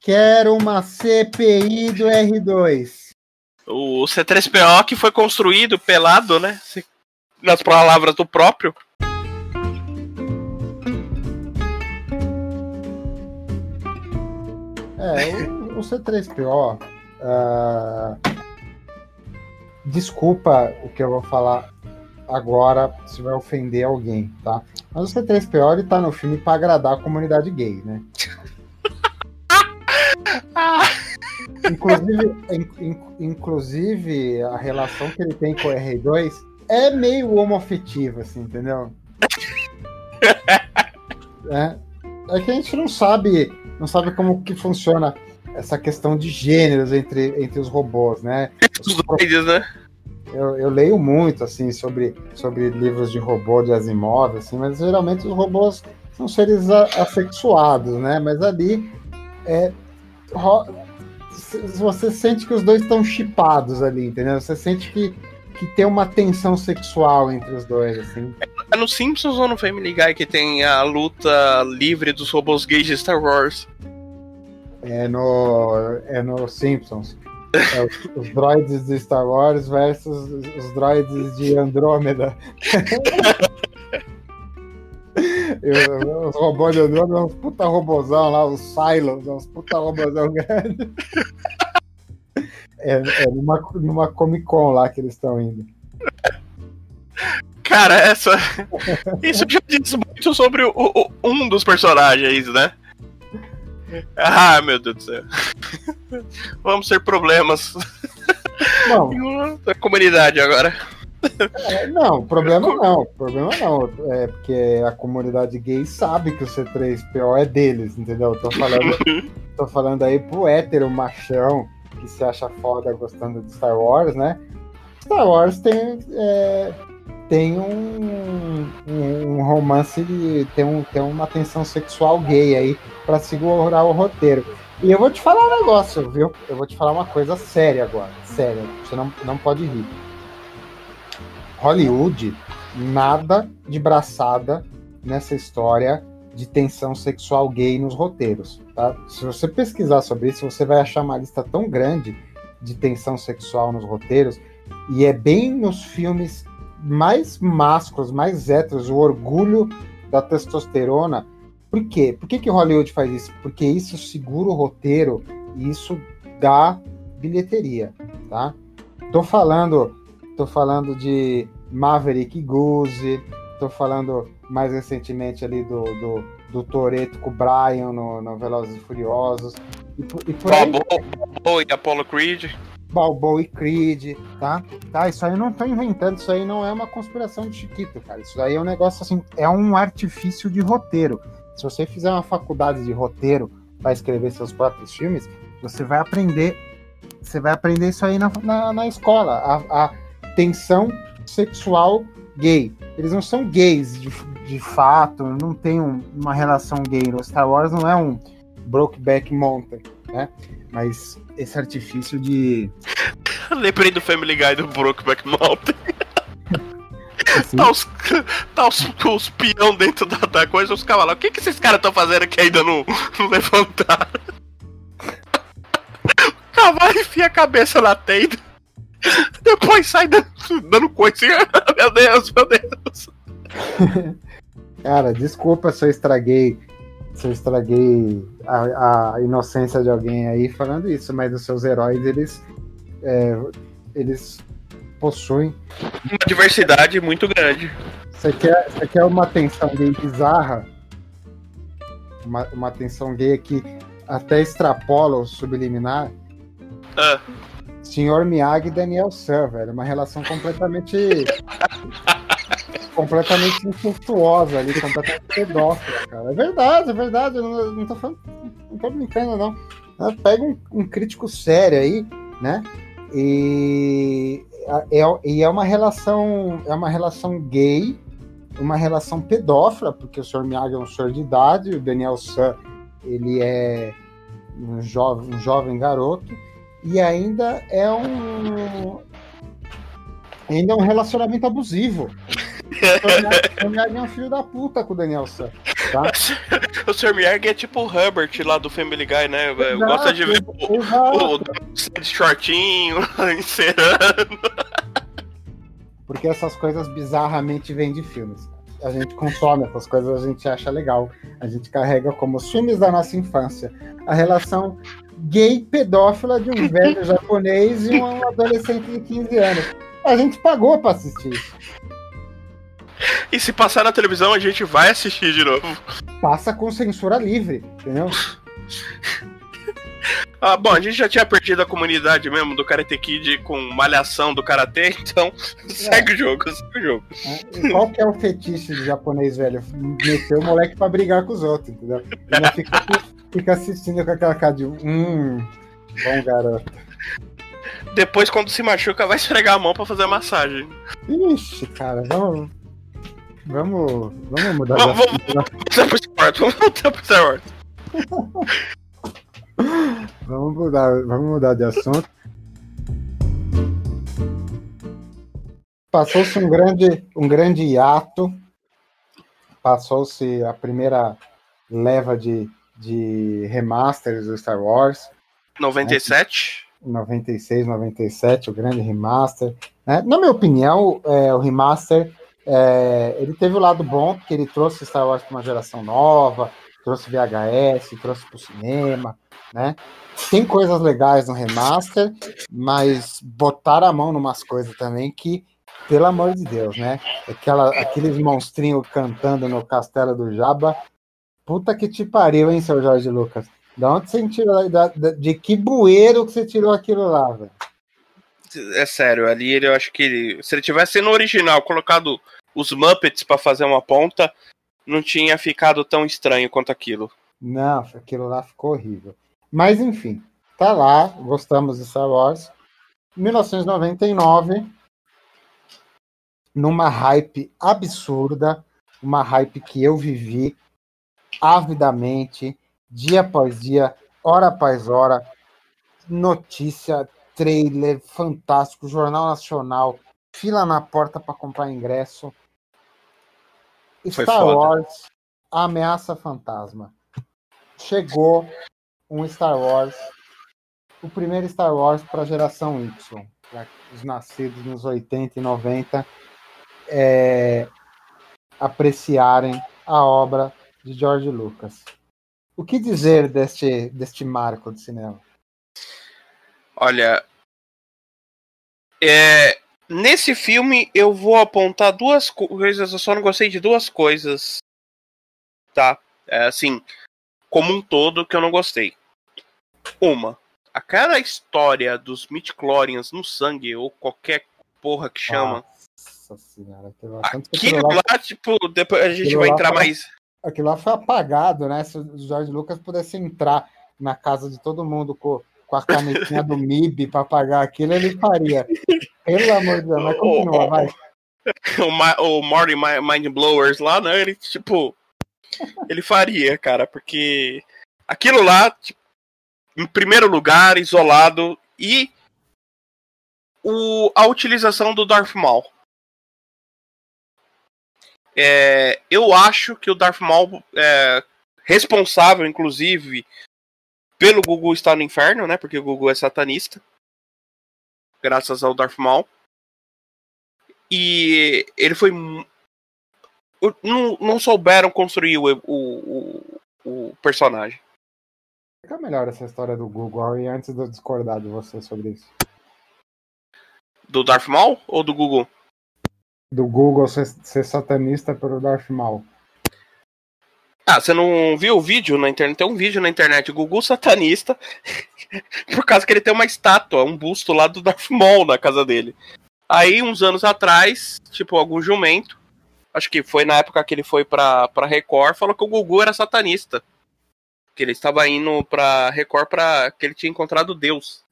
Quero uma CPI do R2. O C3PO que foi construído pelado, né? Nas palavras do próprio. É, o, o C3PO. Uh, ah, desculpa o que eu vou falar agora se vai ofender alguém, tá? Mas o C3PO ele tá no filme para agradar a comunidade gay, né? inclusive, in, inclusive, a relação que ele tem com o R2 é meio homoafetiva, assim, entendeu? É, é que a gente não sabe, não sabe como que funciona essa questão de gêneros entre, entre os robôs, né? Os droides, né? Eu, eu, leio muito assim sobre, sobre livros de robô de Asimov, assim, mas geralmente os robôs são seres assexuados, né? Mas ali é, você sente que os dois estão chipados ali, entendeu? Você sente que, que tem uma tensão sexual entre os dois, assim. É no Simpsons ou no Family Guy que tem a luta livre dos robôs gays de Star Wars? É no, é no Simpsons. É os, os droids de Star Wars versus os droids de Andrômeda. os robôs de Andrômeda, uns puta robôzão lá, os Cylons, uns puta robôzão grande. É, é numa, numa Comic Con lá que eles estão indo. Cara, essa. Isso já diz muito sobre o, o, um dos personagens, né? Ah, meu Deus do céu. Vamos ter problemas. Não. da comunidade agora. É, não, problema não. Problema não. É porque a comunidade gay sabe que o C3PO é deles, entendeu? Tô falando, tô falando aí pro hétero machão que se acha foda gostando de Star Wars, né? Star Wars tem, é, tem um, um, romance, tem, um, tem uma tensão sexual gay aí para segurar o roteiro. E eu vou te falar um negócio, viu? Eu vou te falar uma coisa séria agora. Séria. Você não, não pode rir. Hollywood, nada de braçada nessa história de tensão sexual gay nos roteiros. Tá? Se você pesquisar sobre isso, você vai achar uma lista tão grande de tensão sexual nos roteiros, e é bem nos filmes mais másculos, mais héteros, o orgulho da testosterona. Por quê? Por que, que Hollywood faz isso? Porque isso segura o roteiro e isso dá bilheteria, tá? Tô falando, tô falando de Maverick Goose, tô falando mais recentemente ali do, do, do Toreto com o Brian no, no Velozes e Furiosos. E, e por aí... Balboa e Apollo Creed. Balboa e Creed, tá? Tá, isso aí não tô inventando, isso aí não é uma conspiração de Chiquito, cara. Isso aí é um negócio assim, é um artifício de roteiro. Se você fizer uma faculdade de roteiro para escrever seus próprios filmes, você vai aprender, você vai aprender isso aí na, na, na escola, a, a tensão sexual gay. Eles não são gays de, de fato, não tem um, uma relação gay. O Star Wars não é um Brokeback Mountain, né? Mas esse artifício de. Lembrei do Family Guy do Brokeback Mountain. Assim? Tá os, tá os, os peão dentro da, da coisa, os cavalos. O que, que esses caras estão fazendo que ainda não, não levantaram? O cavalo enfia a cabeça na tenda. Depois sai dando, dando coisa. Meu Deus, meu Deus. Cara, desculpa se eu estraguei. Se eu estraguei a, a inocência de alguém aí falando isso, mas os seus heróis, eles. É, eles possuem. Uma diversidade muito grande. Você quer, você quer uma atenção gay bizarra? Uma, uma atenção gay que até extrapola o subliminar? Ah. Senhor Miyagi e Daniel San, velho. Uma relação completamente. completamente incestuosa ali, completamente pedófila, cara. É verdade, é verdade. Eu não, não tô falando. Não tô brincando, não. Pega um, um crítico sério aí, né? E é, e é uma relação. É uma relação gay, uma relação pedófila, porque o Sr. Miyagi é um senhor de idade, o Daniel San ele é um jovem, um jovem garoto e ainda é um ainda é um relacionamento abusivo. O Miyagi é um filho da puta com o Daniel San. Tá? o Sr. Miyagi é tipo o Herbert lá do Family Guy, né? Exato, Gosta de ver o, o, o shortinho, encerando. Porque essas coisas bizarramente vêm de filmes. A gente consome essas coisas, a gente acha legal. A gente carrega como os filmes da nossa infância. A relação gay pedófila de um velho japonês e um adolescente de 15 anos. A gente pagou para assistir isso. E se passar na televisão, a gente vai assistir de novo. Passa com censura livre, entendeu? Ah, bom, a gente já tinha perdido a comunidade mesmo do Karate Kid com malhação do Karatê, então é. segue o jogo, segue o jogo. É, qual que é o fetiche do japonês, velho? Meter o moleque pra brigar com os outros, entendeu? Ele fica, fica assistindo com aquela cara de hum, bom garoto. Depois, quando se machuca, vai esfregar a mão pra fazer a massagem. Ixi, cara, vamos. Vamos. Vamos mudar vamos, de assunto. Vamos voltar pro esporte, vamos voltar pro Star Wars. vamos, mudar, vamos mudar de assunto. Passou-se um grande, um grande hiato. Passou-se a primeira leva de, de remasters do Star Wars. 97? Né? 96, 97, o grande remaster. Né? Na minha opinião, é, o remaster é, ele teve o lado bom, porque ele trouxe Star Wars para uma geração nova, trouxe VHS, trouxe para o cinema, né? Tem coisas legais no remaster, mas botaram a mão numas coisas também que, pelo amor de Deus, né? Aquela, aqueles monstrinhos cantando no castelo do Jabba. Puta que te pariu, hein, seu Jorge Lucas? Da onde você tirou? Da, da, de que bueiro que você tirou aquilo lá, velho? É sério, ali ele, eu acho que ele, se ele tivesse no original colocado os Muppets para fazer uma ponta, não tinha ficado tão estranho quanto aquilo. Não, aquilo lá ficou horrível. Mas enfim, tá lá, gostamos de Star Wars. 1999, numa hype absurda, uma hype que eu vivi avidamente, dia após dia, hora após hora, notícia, trailer fantástico, Jornal Nacional, fila na porta para comprar ingresso. Foi Star foda. Wars, a ameaça fantasma. Chegou um Star Wars, o primeiro Star Wars para a geração Y, para os nascidos nos 80 e 90 é, apreciarem a obra de George Lucas. O que dizer deste, deste marco de cinema? Olha, é, nesse filme eu vou apontar duas coisas, eu só não gostei de duas coisas, tá? É, assim, como um todo que eu não gostei. Uma, aquela história dos midichlorians no sangue, ou qualquer porra que chama. Nossa senhora, aquilo lá, lá, tipo, depois a gente vai entrar foi, mais. Aquilo lá foi apagado, né? Se o Jorge Lucas pudesse entrar na casa de todo mundo com, com a canetinha do MIB para apagar aquilo, ele faria. Pelo amor de Deus, mas continua, vai. O, o Marty Mind Blowers lá, né? Ele, tipo. Ele faria, cara, porque aquilo lá, tipo, em primeiro lugar, isolado, e o, a utilização do Darth Maul. É, eu acho que o Darth Maul é responsável, inclusive, pelo Google estar no inferno, né? Porque o Google é satanista. Graças ao Darth Maul. E ele foi. Não, não souberam construir o, o, o, o personagem. Explica melhor essa história do Google e antes de eu discordar de você sobre isso. Do Darth Maul ou do Google? Do Google ser, ser satanista pelo Darth Maul. Ah, você não viu o vídeo na internet? Tem um vídeo na internet, Google satanista, por causa que ele tem uma estátua, um busto lá do Darth Maul na casa dele. Aí, uns anos atrás, tipo, algum jumento, acho que foi na época que ele foi pra, pra Record, falou que o Gugu era satanista que ele estava indo pra Record para que ele tinha encontrado Deus.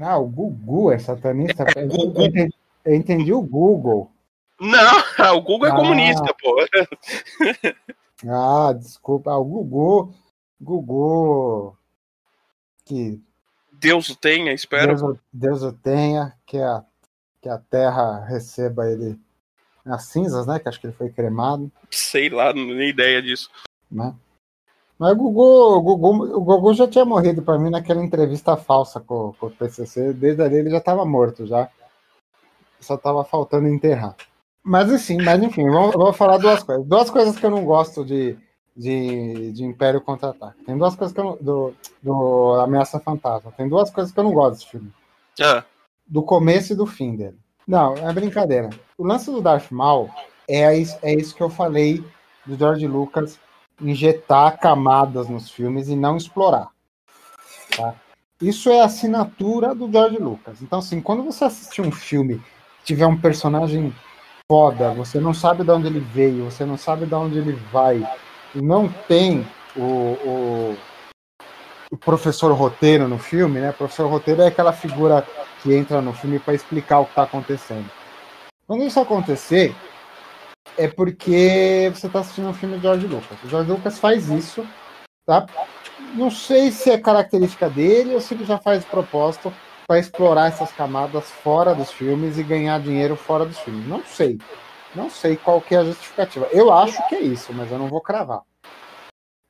Ah, o Gugu é satanista? É, eu, Gugu. Entendi, eu entendi o Google. Não, o Google é ah. comunista, pô. ah, desculpa. Ah, o Gugu. Gugu. Que. Deus o tenha, espero. Deus, Deus o tenha, que a, que a terra receba ele nas cinzas, né? Que acho que ele foi cremado. Sei lá, não nem ideia disso. Né? Mas o Gugu, o Gugu, o Gugu já tinha morrido para mim naquela entrevista falsa com, com o PCC. Desde ali ele já estava morto já. Só estava faltando enterrar. Mas assim, mas enfim, vamos, vamos falar duas coisas. Duas coisas que eu não gosto de, de, de Império Contra-Ataque. Tem duas coisas que eu não, do, do Ameaça Fantasma. Tem duas coisas que eu não gosto desse filme. Ah. Do começo e do fim dele. Não, é brincadeira. O lance do Darth Maul é isso, é isso que eu falei do George Lucas injetar camadas nos filmes e não explorar. Tá? Isso é a assinatura do George Lucas. Então, assim, quando você assistir um filme tiver um personagem foda, você não sabe de onde ele veio, você não sabe de onde ele vai, não tem o, o, o professor roteiro no filme, né? O professor roteiro é aquela figura que entra no filme para explicar o que está acontecendo. Quando isso acontecer, é porque você está assistindo um filme de George Lucas. O George Lucas faz isso, tá? Não sei se é característica dele ou se ele já faz propósito para explorar essas camadas fora dos filmes e ganhar dinheiro fora dos filmes. Não sei. Não sei qual que é a justificativa. Eu acho que é isso, mas eu não vou cravar.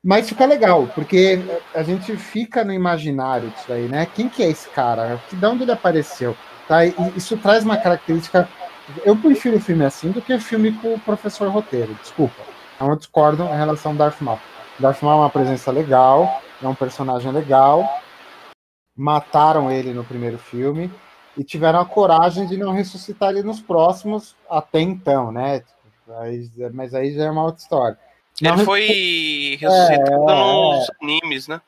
Mas fica legal, porque a gente fica no imaginário disso aí, né? Quem que é esse cara? De onde ele apareceu? Tá? E isso traz uma característica. Eu prefiro filme assim do que filme com o professor roteiro, desculpa. Eu discordo em relação ao Darth Maul. Darth Maul é uma presença legal, é um personagem legal. Mataram ele no primeiro filme e tiveram a coragem de não ressuscitar ele nos próximos até então, né? Mas aí já é uma outra história. Ele foi ressuscitado é, nos é, animes, né?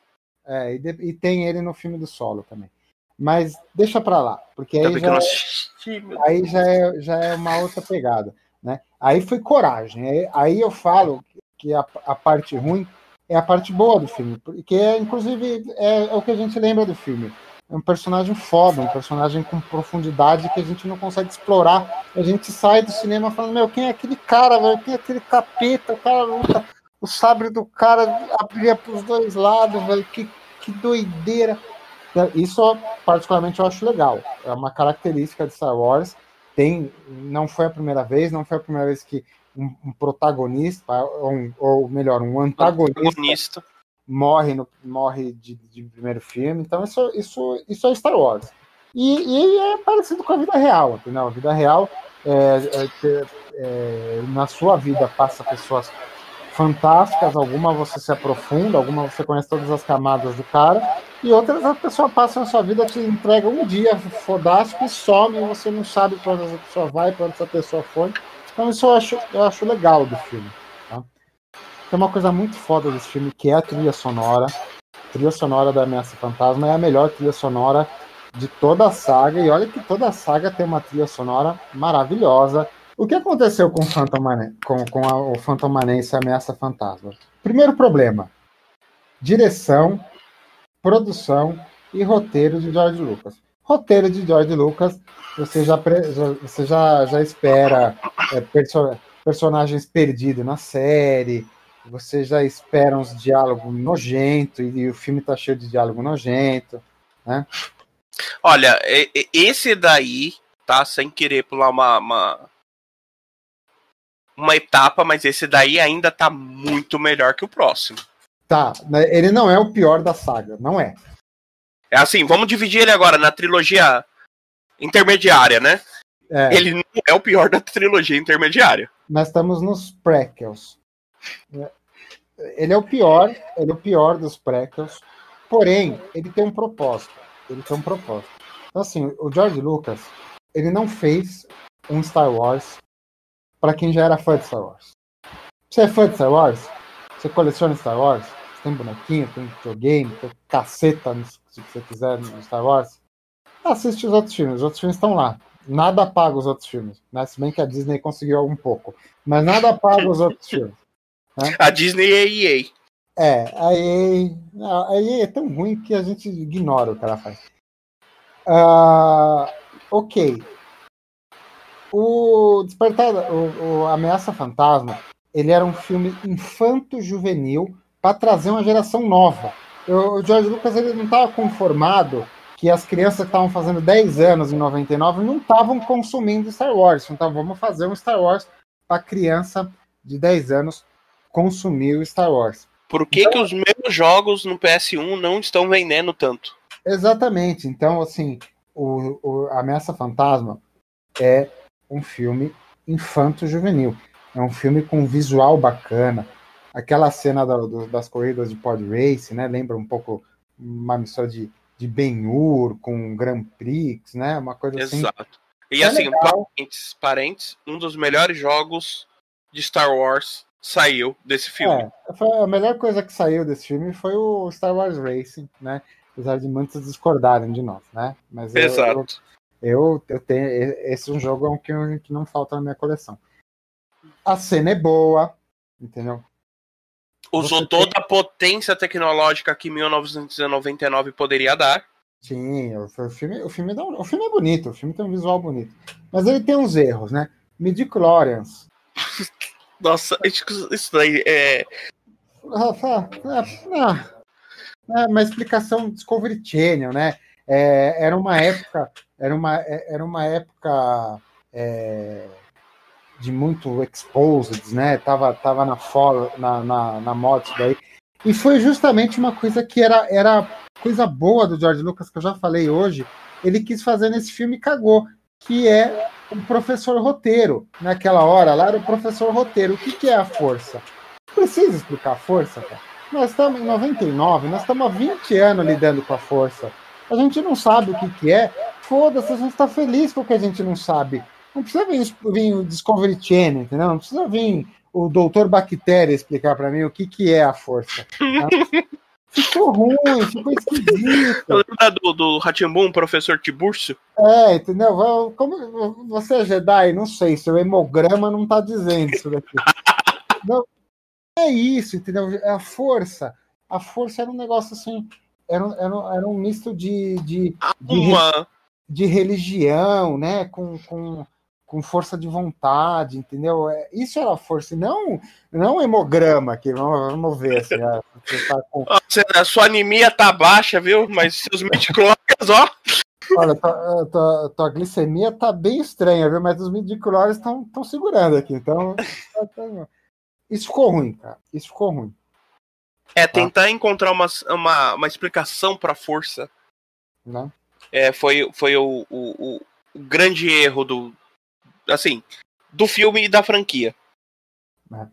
É, e, de, e, tem ele no filme do solo também. Mas deixa pra lá, porque aí, já, assisti, aí já, é, já é uma outra pegada. Né? Aí foi coragem. Aí, aí eu falo que a, a, parte ruim é a parte boa do filme, porque inclusive é, é o que a gente lembra do filme é um personagem foda, um personagem com profundidade que a gente não consegue explorar. A gente sai do cinema falando, meu, quem é aquele cara, velho? Quem é aquele capeta? O cara luta, o sabre do cara abria para os dois lados, velho. Que, que doideira. Isso, particularmente, eu acho legal. É uma característica de Star Wars. Tem, não foi a primeira vez, não foi a primeira vez que um, um protagonista, ou, um, ou melhor, um antagonista, antagonista morre no é de, de, primeiro filme. Então isso, isso, isso é Star Wars. E, e é parecido com a vida real, entendeu? A vida real, é, é, é, na sua vida, passa pessoas fantásticas, alguma você se aprofunda, alguma você conhece todas as camadas do cara, e outras a pessoa passa na sua vida, te entrega um dia fodástico e some, e você não sabe para onde essa pessoa vai, para onde essa pessoa foi. Então isso eu acho, eu acho legal do filme. Tem uma coisa muito foda desse filme, que é a trilha sonora. A trilha sonora da Ameaça Fantasma é a melhor trilha sonora de toda a saga. E olha que toda a saga tem uma trilha sonora maravilhosa. O que aconteceu com, Phantom Mane com, com a, o Phantom Manense Ameaça Fantasma? Primeiro problema: direção, produção e roteiro de George Lucas. Roteiro de George Lucas, você já, você já, já espera é, perso personagens perdidos na série, você já espera uns diálogos nojentos e o filme tá cheio de diálogo nojento, né? Olha, esse daí, tá? Sem querer pular uma, uma, uma etapa, mas esse daí ainda tá muito melhor que o próximo. Tá, né, ele não é o pior da saga, não é. É assim, vamos dividir ele agora na trilogia intermediária, né? É. Ele não é o pior da trilogia intermediária. Nós estamos nos prequels. Ele é o pior, ele é o pior dos prequels, porém, ele tem um propósito. Ele tem um propósito. Então, assim, o George Lucas, ele não fez um Star Wars para quem já era fã de Star Wars. Você é fã de Star Wars? Você coleciona Star Wars? Você tem bonequinho, tem videogame, tem caceta, se você quiser, no Star Wars? Assiste os outros filmes, os outros filmes estão lá. Nada apaga os outros filmes, né? Se bem que a Disney conseguiu um pouco. Mas nada apaga os outros filmes. Né? A Disney é EA. É, a EA, a EA é tão ruim que a gente ignora o que ela faz. Uh, ok. O Despertar, o, o Ameaça Fantasma, ele era um filme infanto-juvenil para trazer uma geração nova. O George Lucas ele não estava conformado que as crianças que estavam fazendo 10 anos em 99 não estavam consumindo Star Wars. Então vamos fazer um Star Wars para criança de 10 auns consumir o Star Wars. Por que, então, que os meus jogos no PS1 não estão vendendo tanto? Exatamente. Então, assim, o, o Ameaça Fantasma é um filme infanto-juvenil. É um filme com visual bacana. Aquela cena da, do, das corridas de pod race, né? Lembra um pouco uma missão de, de Ben-Hur com Grand Prix, né? Uma coisa assim. Exato. E é assim, parentes, parentes, um dos melhores jogos de Star Wars saiu desse filme. É, a melhor coisa que saiu desse filme foi o Star Wars Racing, né? Apesar de muitos discordarem de nós, né? Mas Exato. Eu, eu, eu tenho. Esse é um jogo que, que não falta na minha coleção. A cena é boa, entendeu? Usou toda tem... a potência tecnológica que 1999 poderia dar. Sim, o, filme, o, filme o filme é bonito, o filme tem um visual bonito. Mas ele tem uns erros, né? Midichlorians. Nossa, isso daí é. É, uma explicação Discovery Channel, né? É, era uma época, era uma, é, era uma época é, de muito exposed, né? Tava, tava na, for, na, na, na moda isso daí. E foi justamente uma coisa que era, era coisa boa do George Lucas, que eu já falei hoje, ele quis fazer nesse filme e cagou, que é o professor roteiro. Naquela hora lá era o professor roteiro. O que, que é a força? Precisa explicar a força, cara? Nós estamos em 99, nós estamos há 20 anos lidando com a força. A gente não sabe o que, que é. Foda-se, a gente está feliz com o que a gente não sabe. Não precisa vir, vir o Discovery Channel, entendeu? Não precisa vir o doutor Bactéria explicar para mim o que, que é a força. Tá? Ficou ruim, ficou esquisito. Eu lembro do, do Ratimbum, professor Tiburcio. É, entendeu? Como você é Jedi, não sei, seu hemograma não tá dizendo isso daqui. não, é isso, entendeu? É a força. A força era um negócio assim. Era, era, era um misto de. de, de, de religião, né? Com, com com força de vontade, entendeu? É, isso era força, não não hemograma aqui, vamos, vamos ver. Assim, é, tá com... A sua anemia tá baixa, viu? Mas seus midichlorians, ó. Olha, tua, tua, tua, glicemia tá bem estranha, viu? Mas os midichlorians estão segurando aqui, então... Tá, tá, isso ficou ruim, cara. Isso ficou ruim. É, tá? tentar encontrar uma, uma, uma explicação pra força. Não. Né? É, foi, foi o, o, o grande erro do, assim, do filme e da franquia. É.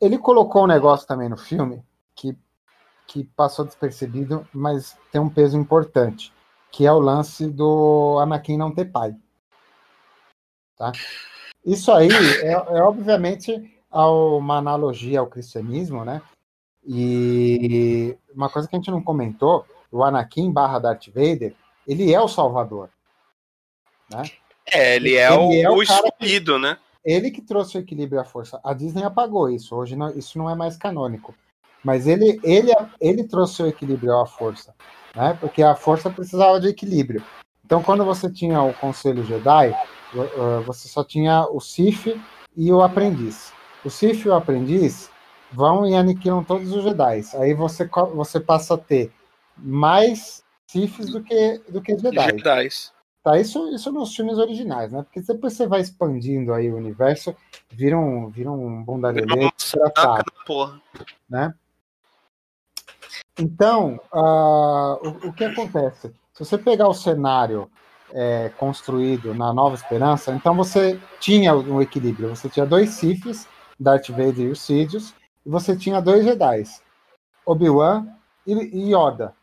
Ele colocou um negócio também no filme que, que passou despercebido, mas tem um peso importante, que é o lance do Anakin não ter pai. Tá? Isso aí é, é obviamente uma analogia ao cristianismo, né? E uma coisa que a gente não comentou, o Anakin barra Darth Vader, ele é o salvador. Né? É, ele é, ele o, é o, o escolhido, né? Ele que trouxe o equilíbrio a força. A Disney apagou isso. Hoje não, isso não é mais canônico. Mas ele, ele, ele trouxe o equilíbrio à força, né? Porque a força precisava de equilíbrio. Então, quando você tinha o Conselho Jedi, você só tinha o Sith e o Aprendiz. O Sith e o Aprendiz vão e aniquilam todos os Jedi. Aí você, você passa a ter mais Siths do que, do que Jedi. Jedis. Tá, isso, isso nos filmes originais, né? Porque depois você vai expandindo aí o universo, vira um, vira um bundalelê porra. né? Então, uh, o, o, que acontece? Se você pegar o cenário é, construído na Nova Esperança, então você tinha um equilíbrio. Você tinha dois Siths, Darth Vader e os Sidious, e você tinha dois Jedi, Obi-Wan e Yoda.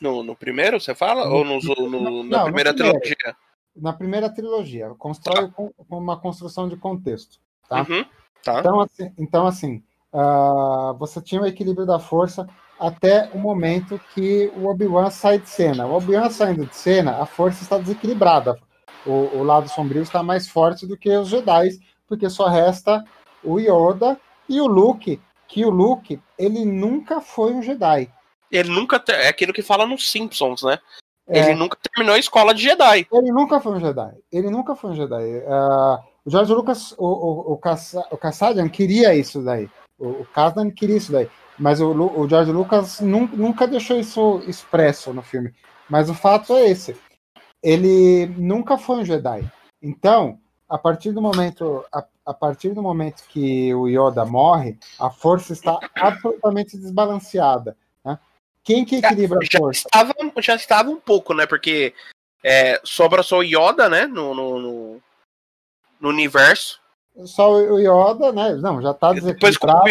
No, no primeiro, você fala? No, Ou no, no, na não, primeira trilogia? Na primeira trilogia. Constrói tá. uma construção de contexto. Tá? Uhum, tá. Então, assim, então, assim uh, você tinha o equilíbrio da força até o momento que o Obi-Wan sai de cena. O Obi-Wan saindo de cena, a força está desequilibrada. O, o, lado sombrio está mais forte do que os Jedi, porque só resta o Yoda e o Luke, que o Luke, ele nunca foi um Jedi. Ele nunca. É aquilo que fala nos Simpsons, né? É. Ele nunca terminou a escola de Jedi. Ele nunca foi um Jedi. Ele nunca foi um Jedi. Uh, o George Lucas, o, o, o, Cass, o Cassadian queria isso daí. O, o Kasdan queria isso daí. Mas o, o George Lucas nunca, nunca deixou isso expresso no filme. Mas o fato é esse. Ele nunca foi um Jedi. Então, a partir do momento a, a, partir do momento que o Yoda morre, a força está absolutamente desbalanceada. Quem que equilibra já, a força? Estava, já estava um pouco, né? Porque é, sobra só o Yoda, né? No, no, no, no universo. Só o Yoda, né? Não, já tá desequilibrado.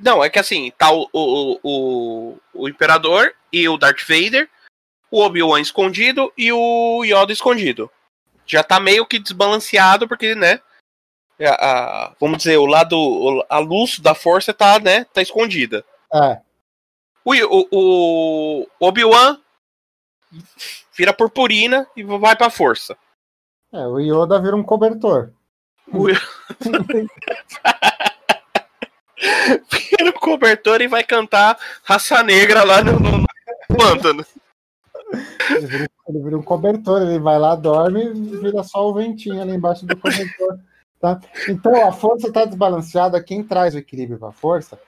Não, é que assim, tá o, o, o, o Imperador e o Darth Vader, o Obi-Wan escondido e o Yoda escondido. Já tá meio que desbalanceado, porque, né? A, a, vamos dizer, o lado. A luz da força tá, né? Tá escondida. É. O, o, o Obi-Wan vira purpurina e vai pra força. É, o Yoda vira um cobertor. O... vira um cobertor e vai cantar Raça Negra lá no, no pântano. Ele vira, ele vira, um cobertor, ele vai lá, dorme e vira só o ventinho ali embaixo do cobertor. Tá? Então a força está desbalanceada. Quem traz o equilíbrio para a força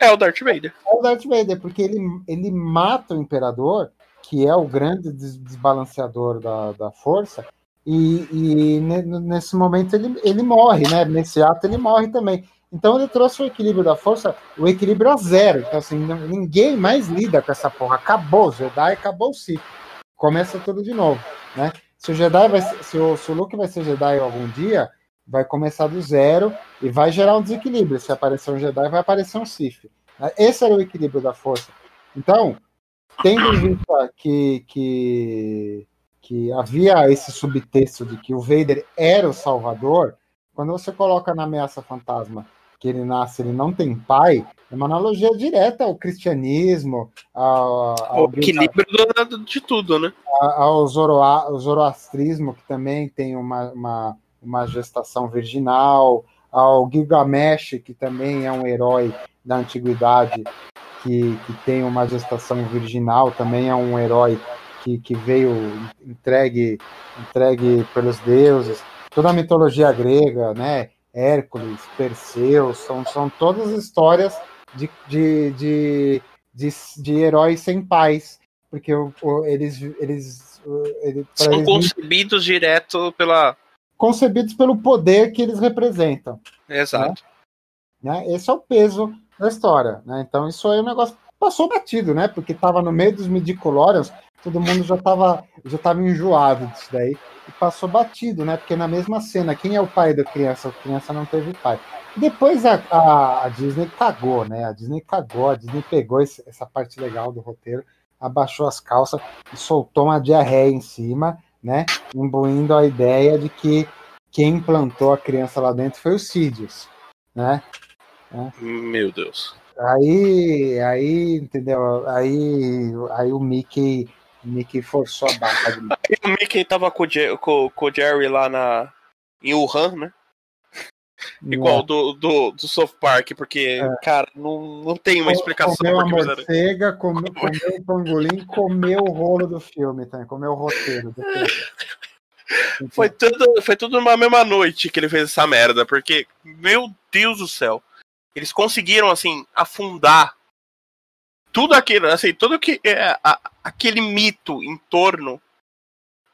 é o Darth Vader. É o Darth Vader, porque ele, ele mata o Imperador, que é o grande desbalanceador da, da força, e, e nesse momento ele, ele morre, né? Nesse ato ele morre também. Então ele trouxe o equilíbrio da força, o equilíbrio a zero. Então, assim, ninguém mais lida com essa porra. Acabou o Jedi, acabou o Sith. Começa tudo de novo, né? Se o Jedi vai se o, se o Luke vai ser Jedi algum dia, vai começar do zero e vai gerar um desequilíbrio. Se aparecer um Jedi, vai aparecer um Sith. Esse era o equilíbrio da força. Então, tendo em vista que, que, que havia esse subtexto de que o Vader era o salvador, quando você coloca na ameaça fantasma que ele nasce, ele não tem pai, é uma analogia direta ao cristianismo, ao, ao o equilíbrio do, de tudo, né? Ao zoroa, zoroastrismo, que também tem uma, uma, uma gestação virginal, ao Gilgamesh, que também é um herói da antiguidade, que, que tem uma gestação virginal, também é um herói que, que veio entregue, entregue pelos deuses. Toda a mitologia grega, né? Hércules, Perseu, são, são todas histórias de, de, de, de, de heróis sem pais, porque eles, eles, eles são eles, concebidos direto pela concebidos pelo poder que eles representam. Exato. Né? né? Esse é o peso da história, né? Então isso aí é um negócio passou batido, né? Porque estava no meio dos midichlorians, todo mundo já estava já tava enjoado disso daí e passou batido, né? Porque na mesma cena, quem é o pai da criança? A criança não teve pai. Depois a, a, a Disney cagou, né? A Disney cagou, a Disney pegou esse, essa parte legal do roteiro, abaixou as calças e soltou uma diarreia em cima, né? Imbuindo a ideia de que quem plantou a criança lá dentro foi o Sidious, né? né? Meu Deus. Aí, aí, entendeu? Aí, aí o Mickey o Mickey forçou a barra. De... o Mickey tava com o, com, com o Jerry lá na, em Wuhan, né? Igual do, do, do South Park, porque, é. cara, não, não tem uma explicação. Comeu a morcega, comeu, comeu o pangolim, comeu o rolo do filme, tá? comeu o roteiro. Do filme. Foi tudo, foi tudo numa mesma noite que ele fez essa merda, porque, meu Deus do céu, eles conseguiram, assim, afundar tudo aquilo, assim, tudo que é a, aquele mito em torno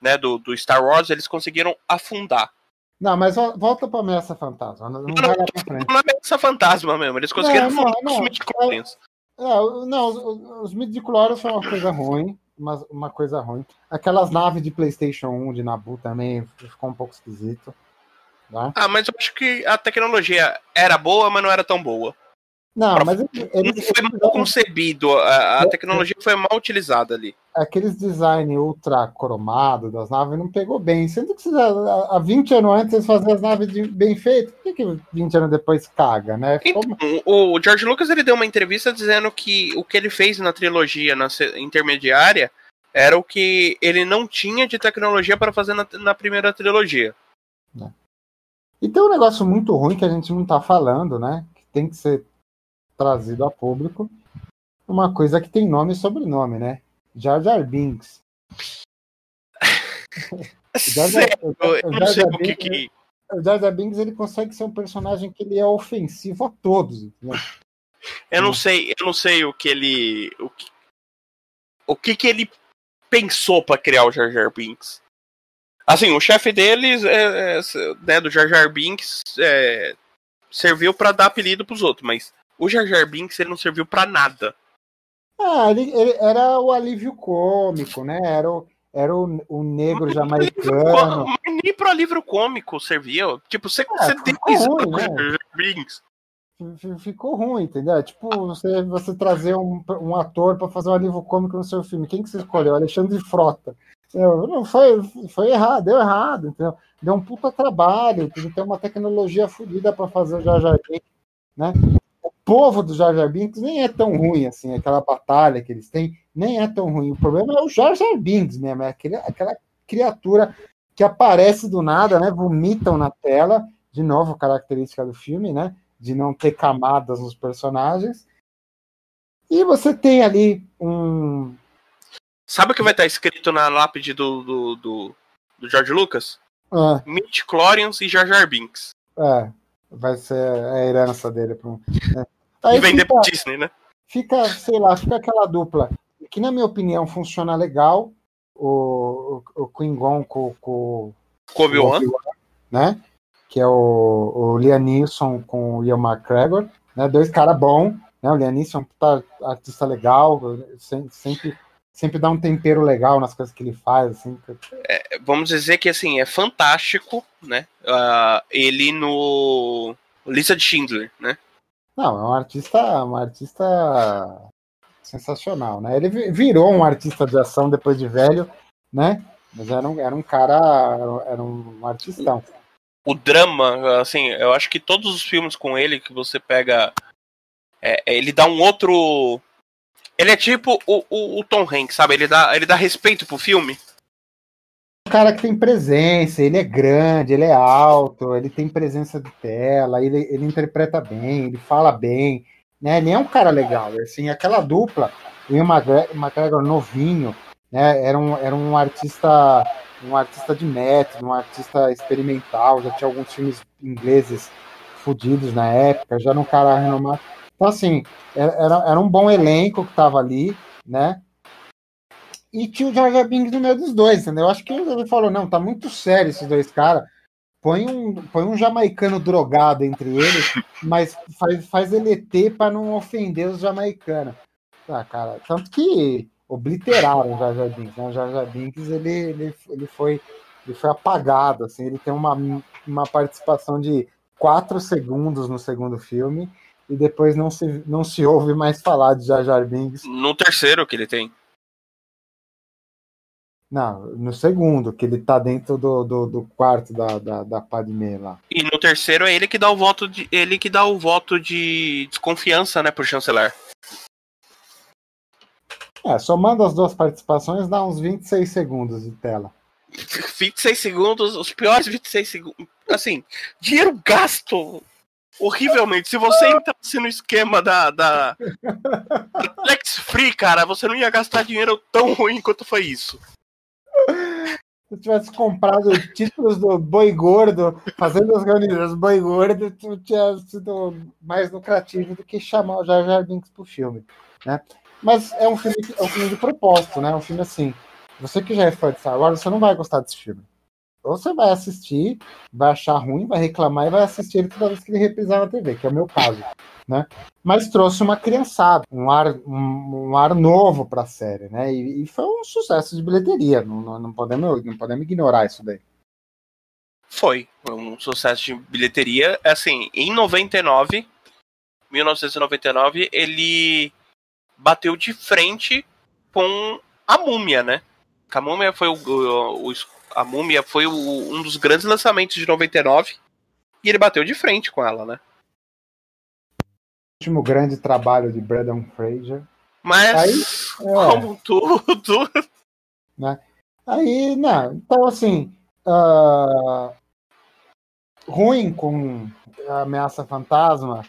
né, do, do Star Wars, eles conseguiram afundar. Não, mas volta pra Ameaça Fantasma. Não, não, vai lá pra frente. Não é Ameaça Fantasma mesmo. Eles conseguiram não, afundar não, os midichlorians. É, é, não, os, os midichlorians foi uma coisa ruim. Uma, uma coisa ruim. Aquelas naves de PlayStation 1 de Nabu também ficou um pouco esquisito. Tá? Ah, mas eu acho que a tecnologia era boa, mas não era tão boa. Não, mas eles, foi mal concebido, a, a, é, tecnologia foi mal utilizada ali. Aqueles design ultra cromado das naves não pegou bem. Sendo que há 20 anos antes eles faziam as naves de, bem feitas, por que, que 20 anos depois caga, né? Então, o George Lucas ele deu uma entrevista dizendo que o que ele fez na trilogia na intermediária era o que ele não tinha de tecnologia para fazer na, na primeira trilogia. É. E tem um negócio muito ruim que a gente não tá falando, né? Que tem que ser trazido a público uma coisa que tem nome e sobrenome, né? Jar Jar Binks. Jar Jar, eu não sei o que, que... O Jar Jar Binks ele consegue ser um personagem que ele é ofensivo a todos. Né? Eu não sei, eu não sei o que ele, o que, o que, que ele pensou para criar o Jar Jar Binks. Assim, o chefe deles, é, é, né, do Jar Jar Binks, é, serviu para dar apelido pros outros, mas o Jar Jar Binks ele não serviu para nada. Ah, ele, ele, era o alívio cômico, né? Era o, era o, o negro mas jamaicano. Mas nem pro alívio cômico servia. Tipo, você, é, você tem isso ruim, né? Jar Jar Binks. Ficou ruim, entendeu? Tipo, você, você trazer um, um ator para fazer um alívio cômico no seu filme. Quem que você escolheu? Alexandre Frota. Não, foi, foi errado, deu errado, entendeu? Deu um puta trabalho, tem uma tecnologia fodida para fazer o Jar Jar Binks, né? Povo do Jar Jar Binks nem é tão ruim assim, aquela batalha que eles têm nem é tão ruim. O problema é o Jar Jar Binks mesmo, é aquele, aquela criatura que aparece do nada, né? Vomitam na tela, de novo característica do filme, né? De não ter camadas nos personagens. E você tem ali um. Sabe o que vai estar escrito na lápide do, do, do, do George Lucas? Ah. Mitch Clorians e Jar Jar Binks. É, vai ser a herança dele. Né? Aí e vender fica, pro Disney, né? Fica, sei lá, fica aquela dupla que, na minha opinião, funciona legal. O, o, o Klingon com, com, com Obi-Wan, né? que é o, o Liam Neeson com o Ian McGregor, né? Dois caras bons, né? O Liam Neeson tá artista legal, sempre sempre dá um tempero legal nas coisas que ele faz, assim. É, vamos dizer que assim é fantástico, né? Uh, ele no Lista de Schindler, né? Não, é um artista, um artista sensacional, né? Ele virou um artista de ação depois de velho, né? Mas era um, era um cara, era um artistão. O drama, assim, eu acho que todos os filmes com ele que você pega, é, ele dá um outro. Ele é tipo o, o, o, Tom Hanks, sabe? Ele dá, ele dá respeito pro filme. Um cara que tem presença, ele é grande, ele é alto, ele tem presença de tela, ele, ele interpreta bem, ele fala bem, né? Ele é um cara legal, assim, aquela dupla, o Ian McGregor novinho, né? Era um, era um artista, um artista de método, um artista experimental, já tinha alguns filmes ingleses fodidos na época, já era um cara renomado. Então, assim, era, era um bom elenco que estava ali, né? E tinha o Jar Binks no meio dos dois, entendeu? Eu acho que ele falou, não, tá muito sério esses dois caras. Põe um, põe um jamaicano drogado entre eles, mas faz, faz ele ter para não ofender os jamaicanos. Ah, cara, tanto que obliteraram o Jar Jar Binks. Né? O Jar Jar Binks ele, ele, ele, foi, ele foi apagado. Assim, ele tem uma, uma participação de quatro segundos no segundo filme e depois não se, não se ouve mais falar de Jar Jar Binks. No terceiro que ele tem. Não, no segundo, que ele tá dentro do, do, do quarto da, da, da Padmé lá. E no terceiro é ele que dá o voto de. ele que dá o voto de desconfiança, né, pro chanceler. É, somando as duas participações, dá uns 26 segundos de tela. 26 segundos, os piores 26 segundos. Assim, dinheiro gasto horrivelmente. Se você entrasse no esquema da, da, Flex Free, cara, você não ia gastar dinheiro tão ruim quanto foi isso. Se tivesse comprado títulos do Boi Gordo, fazendo as reuniões do Boi Gordo, tu tinha sido mais lucrativo do que chamar o Jar Jar Binks pro filme, né? Mas é um filme, é um filme de propósito, né? É um filme assim. Você que já é fã de Star Wars, você não vai gostar desse filme. Ou você vai assistir, vai achar ruim, vai reclamar e vai assistir ele toda vez que ele reprisar na TV, que é o meu caso, né? Mas trouxe uma criançada, um ar, um, um ar novo para a série, né? E, e, foi um sucesso de bilheteria. Não, não, não, podemos, não podemos ignorar isso daí. Foi, um sucesso de bilheteria. Assim, em 99, 1999, ele bateu de frente com a Múmia, né? A Múmia foi o, o, o a Múmia foi o, um dos grandes lançamentos de 99 e ele bateu de frente com ela, né? Último grande trabalho de Brandon Fraser. Mas Aí, é, como tudo, né? Aí, não, então assim, uh, ruim com ameaça fantasma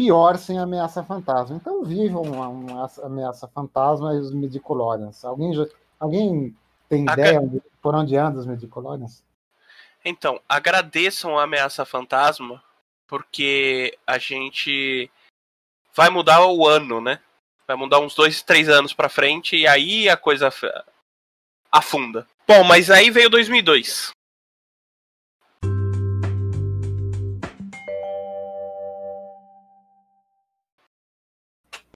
pior sem ameaça fantasma. Então vivam uma, uma ameaça fantasma e os medicolórias. Alguém, alguém tem ideia onde, por onde andam os medicolórias? Então, agradeçam a ameaça fantasma, porque a gente vai mudar o ano, né? Vai mudar uns dois, três anos para frente e aí a coisa afunda. Bom, mas aí veio 2002.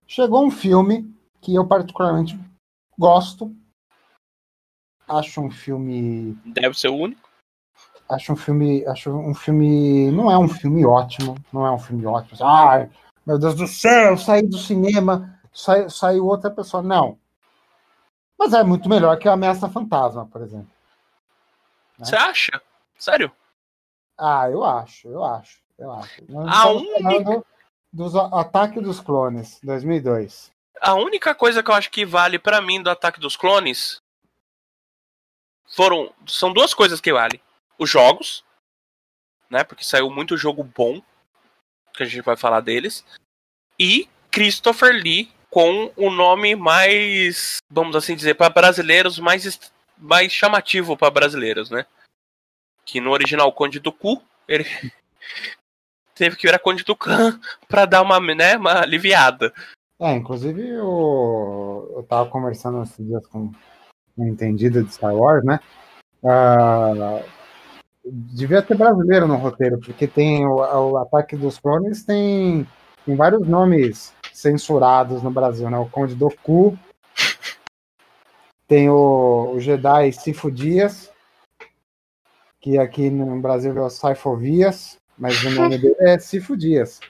Chegou um filme que eu particularmente gosto. Acho um filme. Deve ser o único. Acho um filme. Acho um filme. Não é um filme ótimo. Não é um filme ótimo. Ai, meu Deus do céu, saí do cinema, sai, saiu outra pessoa. Não. Mas é muito melhor que a Ameaça Fantasma, por exemplo. Né? Você acha? Sério? Ah, eu acho, eu acho, eu acho. a única dos Ataque dos Clones, 2002. A única coisa que eu acho que vale para mim do Ataque dos Clones foram são duas coisas que vale. Os jogos, né? Porque saiu muito jogo bom, que a gente vai falar deles, e Christopher Lee com o nome mais, vamos assim dizer, para brasileiros mais mais chamativo para brasileiros, né? Que no original Conde do Cu, ele teve que virar Conde do Khan pra dar uma, né, uma aliviada. É, inclusive eu, eu tava conversando esses dias com entendido de Star Wars, né? Uh, devia ter brasileiro no roteiro, porque tem o, o Ataque dos Clones tem, tem vários nomes censurados no Brasil, né? O Conde Doku, tem o, o Jedi Sifo Dias, que aqui no Brasil é o Saifovias, mas o nome dele é Sifo Dias.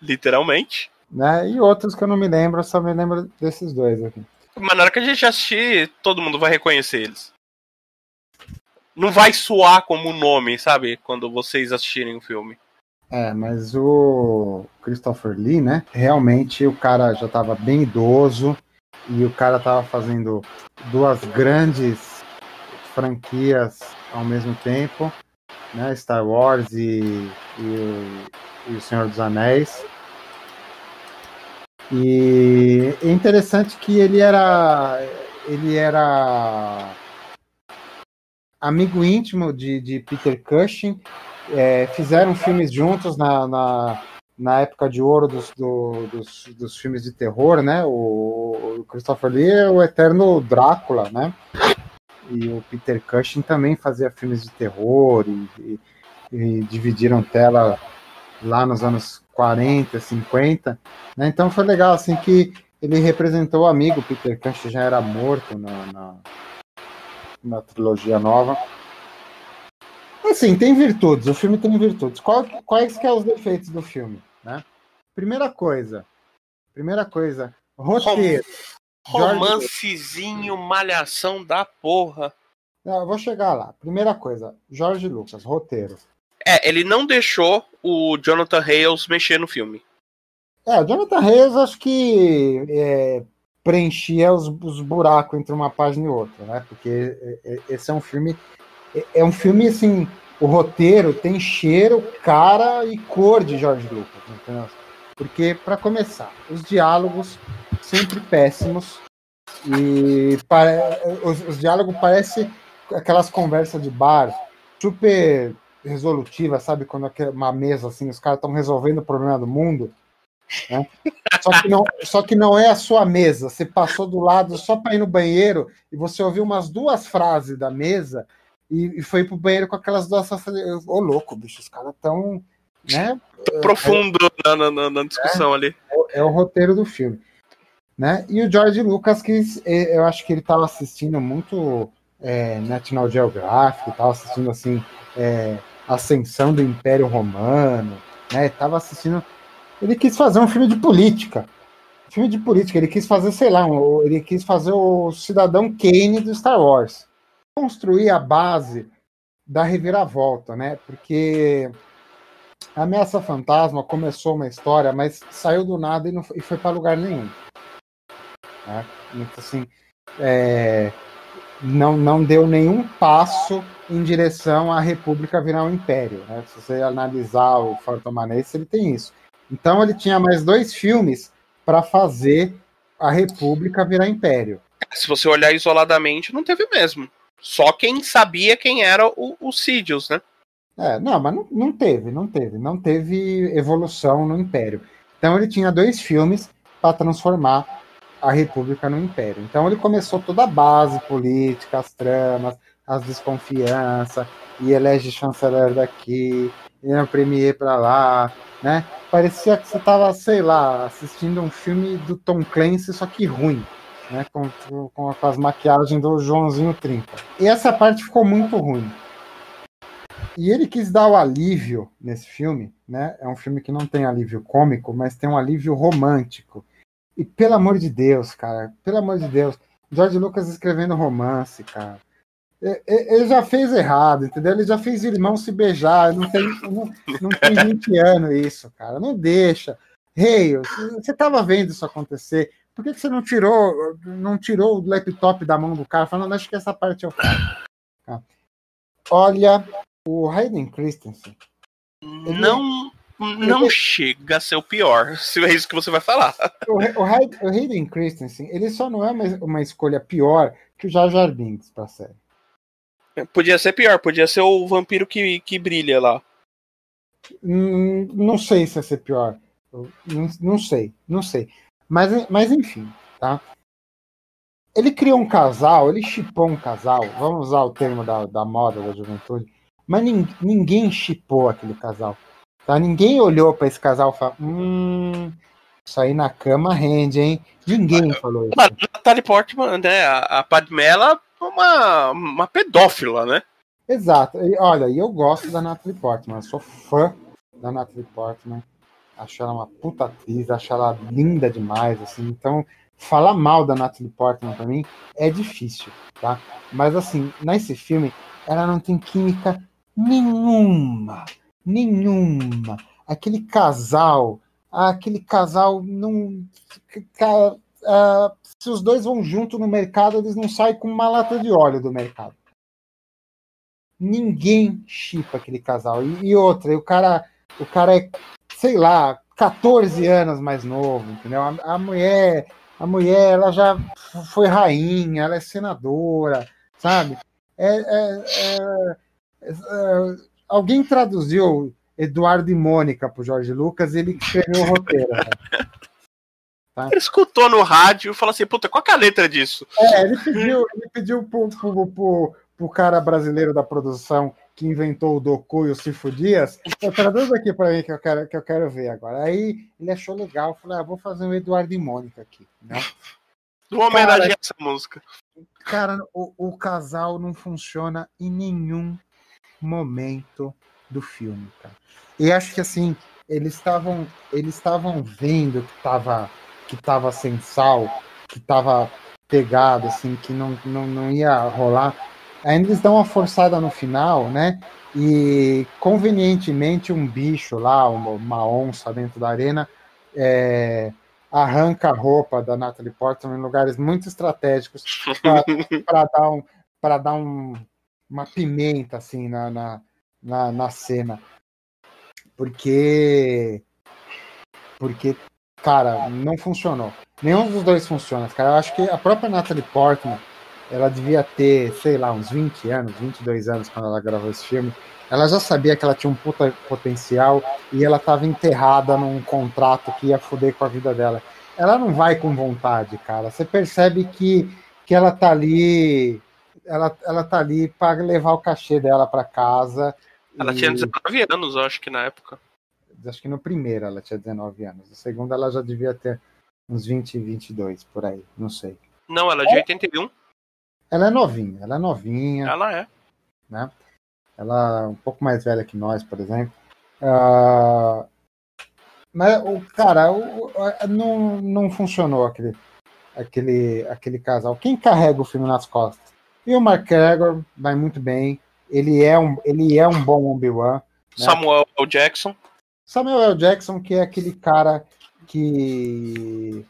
Literalmente. Né? E outros que eu não me lembro, só me lembro desses dois aqui. Mas na hora que a gente assistir, todo mundo vai reconhecer eles. Não vai soar como nome, sabe? Quando vocês assistirem o filme. É, mas o Christopher Lee, né? Realmente o cara já estava bem idoso e o cara estava fazendo duas grandes franquias ao mesmo tempo, né? Star Wars e, e, e o Senhor dos Anéis. E é interessante que ele era ele era amigo íntimo de, de Peter Cushing, é, fizeram filmes juntos na, na, na época de ouro dos, do, dos, dos, filmes de terror, né? O, Christopher Lee é o eterno Drácula, né? E o Peter Cushing também fazia filmes de terror e, e, e dividiram tela lá nos anos 40, 50, né? Então foi legal assim que ele representou o amigo Peter Cushing já era morto na, na, na trilogia nova. Assim, tem virtudes, o filme tem virtudes. Qual, quais que são os defeitos do filme, né? Primeira coisa, primeira coisa, roteiro. Romancezinho, malhação da porra. Não, eu vou chegar lá. Primeira coisa, Jorge Lucas, roteiro. É, ele não deixou o Jonathan Hales mexer no filme. É, o Jonathan Hales acho que é, preenchia os, os, buracos entre uma página e outra, né? Porque é, é, esse é um filme. É, é um filme assim. O roteiro tem cheiro, cara e cor de George Lucas. Entendeu? Porque, para começar, os diálogos sempre péssimos. E pare... os, os diálogos parecem aquelas conversas de bar super resolutiva, sabe? Quando é uma mesa assim, os caras estão resolvendo o problema do mundo. Né? Só, que não, só que não é a sua mesa. Você passou do lado só para ir no banheiro e você ouviu umas duas frases da mesa e, e foi pro banheiro com aquelas duas frases. Ô, louco, bicho, os caras estão. Né? Profundo é, na, na, na, discussão é, ali. É, é, o roteiro do filme. Né? E o George Lucas, que eu acho que ele estava assistindo muito é, National Geographic, estava assistindo assim. É, ascensão do Império Romano, né? Tava assistindo. Ele quis fazer um filme de política. Filme de política. Ele quis fazer, sei lá, um, ele quis fazer o Cidadão Kane do Star Wars. Construir a base da reviravolta, né? Porque a Ameaça Fantasma começou uma história, mas saiu do nada e, não, e foi para lugar nenhum. Né? Então, assim, é, não, não deu nenhum passo em direção à República virar um império. Né? Se você analisar o Fortomanense, ele tem isso. Então ele tinha mais dois filmes para fazer a República virar império. Se você olhar isoladamente, não teve mesmo. Só quem sabia quem era o, o Sidious, né? É, não, mas não, não teve, não teve. Não teve evolução no Império. Então ele tinha dois filmes para transformar a República no Império. Então ele começou toda a base política, as tramas, as desconfianças, e elege chanceler daqui, e é premier para lá, né? Parecia que você estava, sei lá, assistindo um filme do Tom Clancy, só que ruim, né? Com, com, com as maquiagens do Joãozinho 30. E essa parte ficou muito ruim. E ele quis dar o alívio nesse filme, né? É um filme que não tem alívio cômico, mas tem um alívio romântico. E pelo amor de Deus, cara, pelo amor de Deus, George Lucas escrevendo romance, cara. Ele já fez errado, entendeu? Ele já fez irmão se beijar. Não tem, não, não tem 20 anos isso, cara. Não deixa. Rei, você estava vendo isso acontecer. Por que, que, você não tirou, não tirou o laptop da mão do cara, falando, acho que essa parte eu faço. Tá. Olha, o Hayden Christensen. Ele, não, não ele, chega a ser o pior, se é isso que você vai falar. O, o, o Hayden Christensen, ele só não é uma, uma escolha pior que o Jar Jar Binks pra série. Podia ser pior, podia ser o vampiro que, que brilha lá. Hum, não sei se ia ser pior. Não, não sei, não sei. Mas, mas enfim, tá? ele criou um casal, ele chipou um casal, vamos usar o termo da, da moda da juventude, mas nin, ninguém chipou aquele casal. Tá? Ninguém olhou para esse casal e falou: hum, isso aí na cama rende, hein? Ninguém falou isso. A Natalie Portman, né? A, a Padmela é uma, uma pedófila, né? Exato. E, olha, e eu gosto da Natalie Portman. Eu sou fã da Natalie Portman. Acho ela uma puta atriz, acho ela linda demais, assim. Então, falar mal da Natalie Portman pra mim é difícil, tá? Mas, assim, nesse filme, ela não tem química nenhuma. Nenhuma. Aquele casal aquele casal não. Uh, se os dois vão junto no mercado, eles não saem com uma lata de óleo do mercado. Ninguém chipa aquele casal. E, e, outra, o cara, o cara é, sei lá, 14 anos mais novo, entendeu? A, a mulher, a mulher, ela já foi rainha, ela é senadora, sabe? É, é, é, é alguém traduziu Eduardo e Mônica pro Jorge Lucas, ele escreveu o roteiro. Né? Tá? Ele escutou no rádio e falou assim: puta, qual é a letra disso? É, ele pediu, ele pediu pro, pro, pro, pro cara brasileiro da produção que inventou o Doku e o Cifo Dias, traduz aqui para mim que eu, quero, que eu quero ver agora. Aí ele achou legal, falou: ah, vou fazer um Eduardo e Mônica aqui. Né? Do homenagem a essa música. Cara, o, o casal não funciona em nenhum momento do filme, cara. E acho que assim, eles estavam eles estavam vendo que tava que tava sem sal, que tava pegado assim, que não, não, não ia rolar. Ainda eles dão uma forçada no final, né? E convenientemente um bicho lá, uma, onça dentro da arena, é, arranca a roupa da Natalie Portman em lugares muito estratégicos para dar, um, dar um, uma pimenta assim na, na, na, na cena. Porque. Porque, cara, não funcionou. Nenhum dos dois funciona, cara. Eu acho que a própria Natalie Portman, ela devia ter, sei lá, uns 20 anos, 22 anos quando ela gravou esse filme. Ela já sabia que ela tinha um puta potencial e ela estava enterrada num contrato que ia foder com a vida dela. Ela não vai com vontade, cara. Você percebe que, que ela tá ali ela, ela tá ali para levar o cachê dela para casa ela e... tinha 19 anos, eu acho que na época. Acho que no primeiro ela tinha 19 anos. No segundo ela já devia ter uns 20, 22 por aí, não sei. Não, ela é de é... 81. Ela é novinha, ela é novinha. Ela é. Né? Ela é um pouco mais velha que nós, por exemplo. Uh... Mas o cara, o, não, não funcionou aquele, aquele, aquele casal. Quem carrega o filme nas costas? E o Mark Gregor vai muito bem. Ele é um, ele é um bom Obi-Wan. Né? Samuel L. Jackson. Samuel L. Jackson, que é aquele cara que.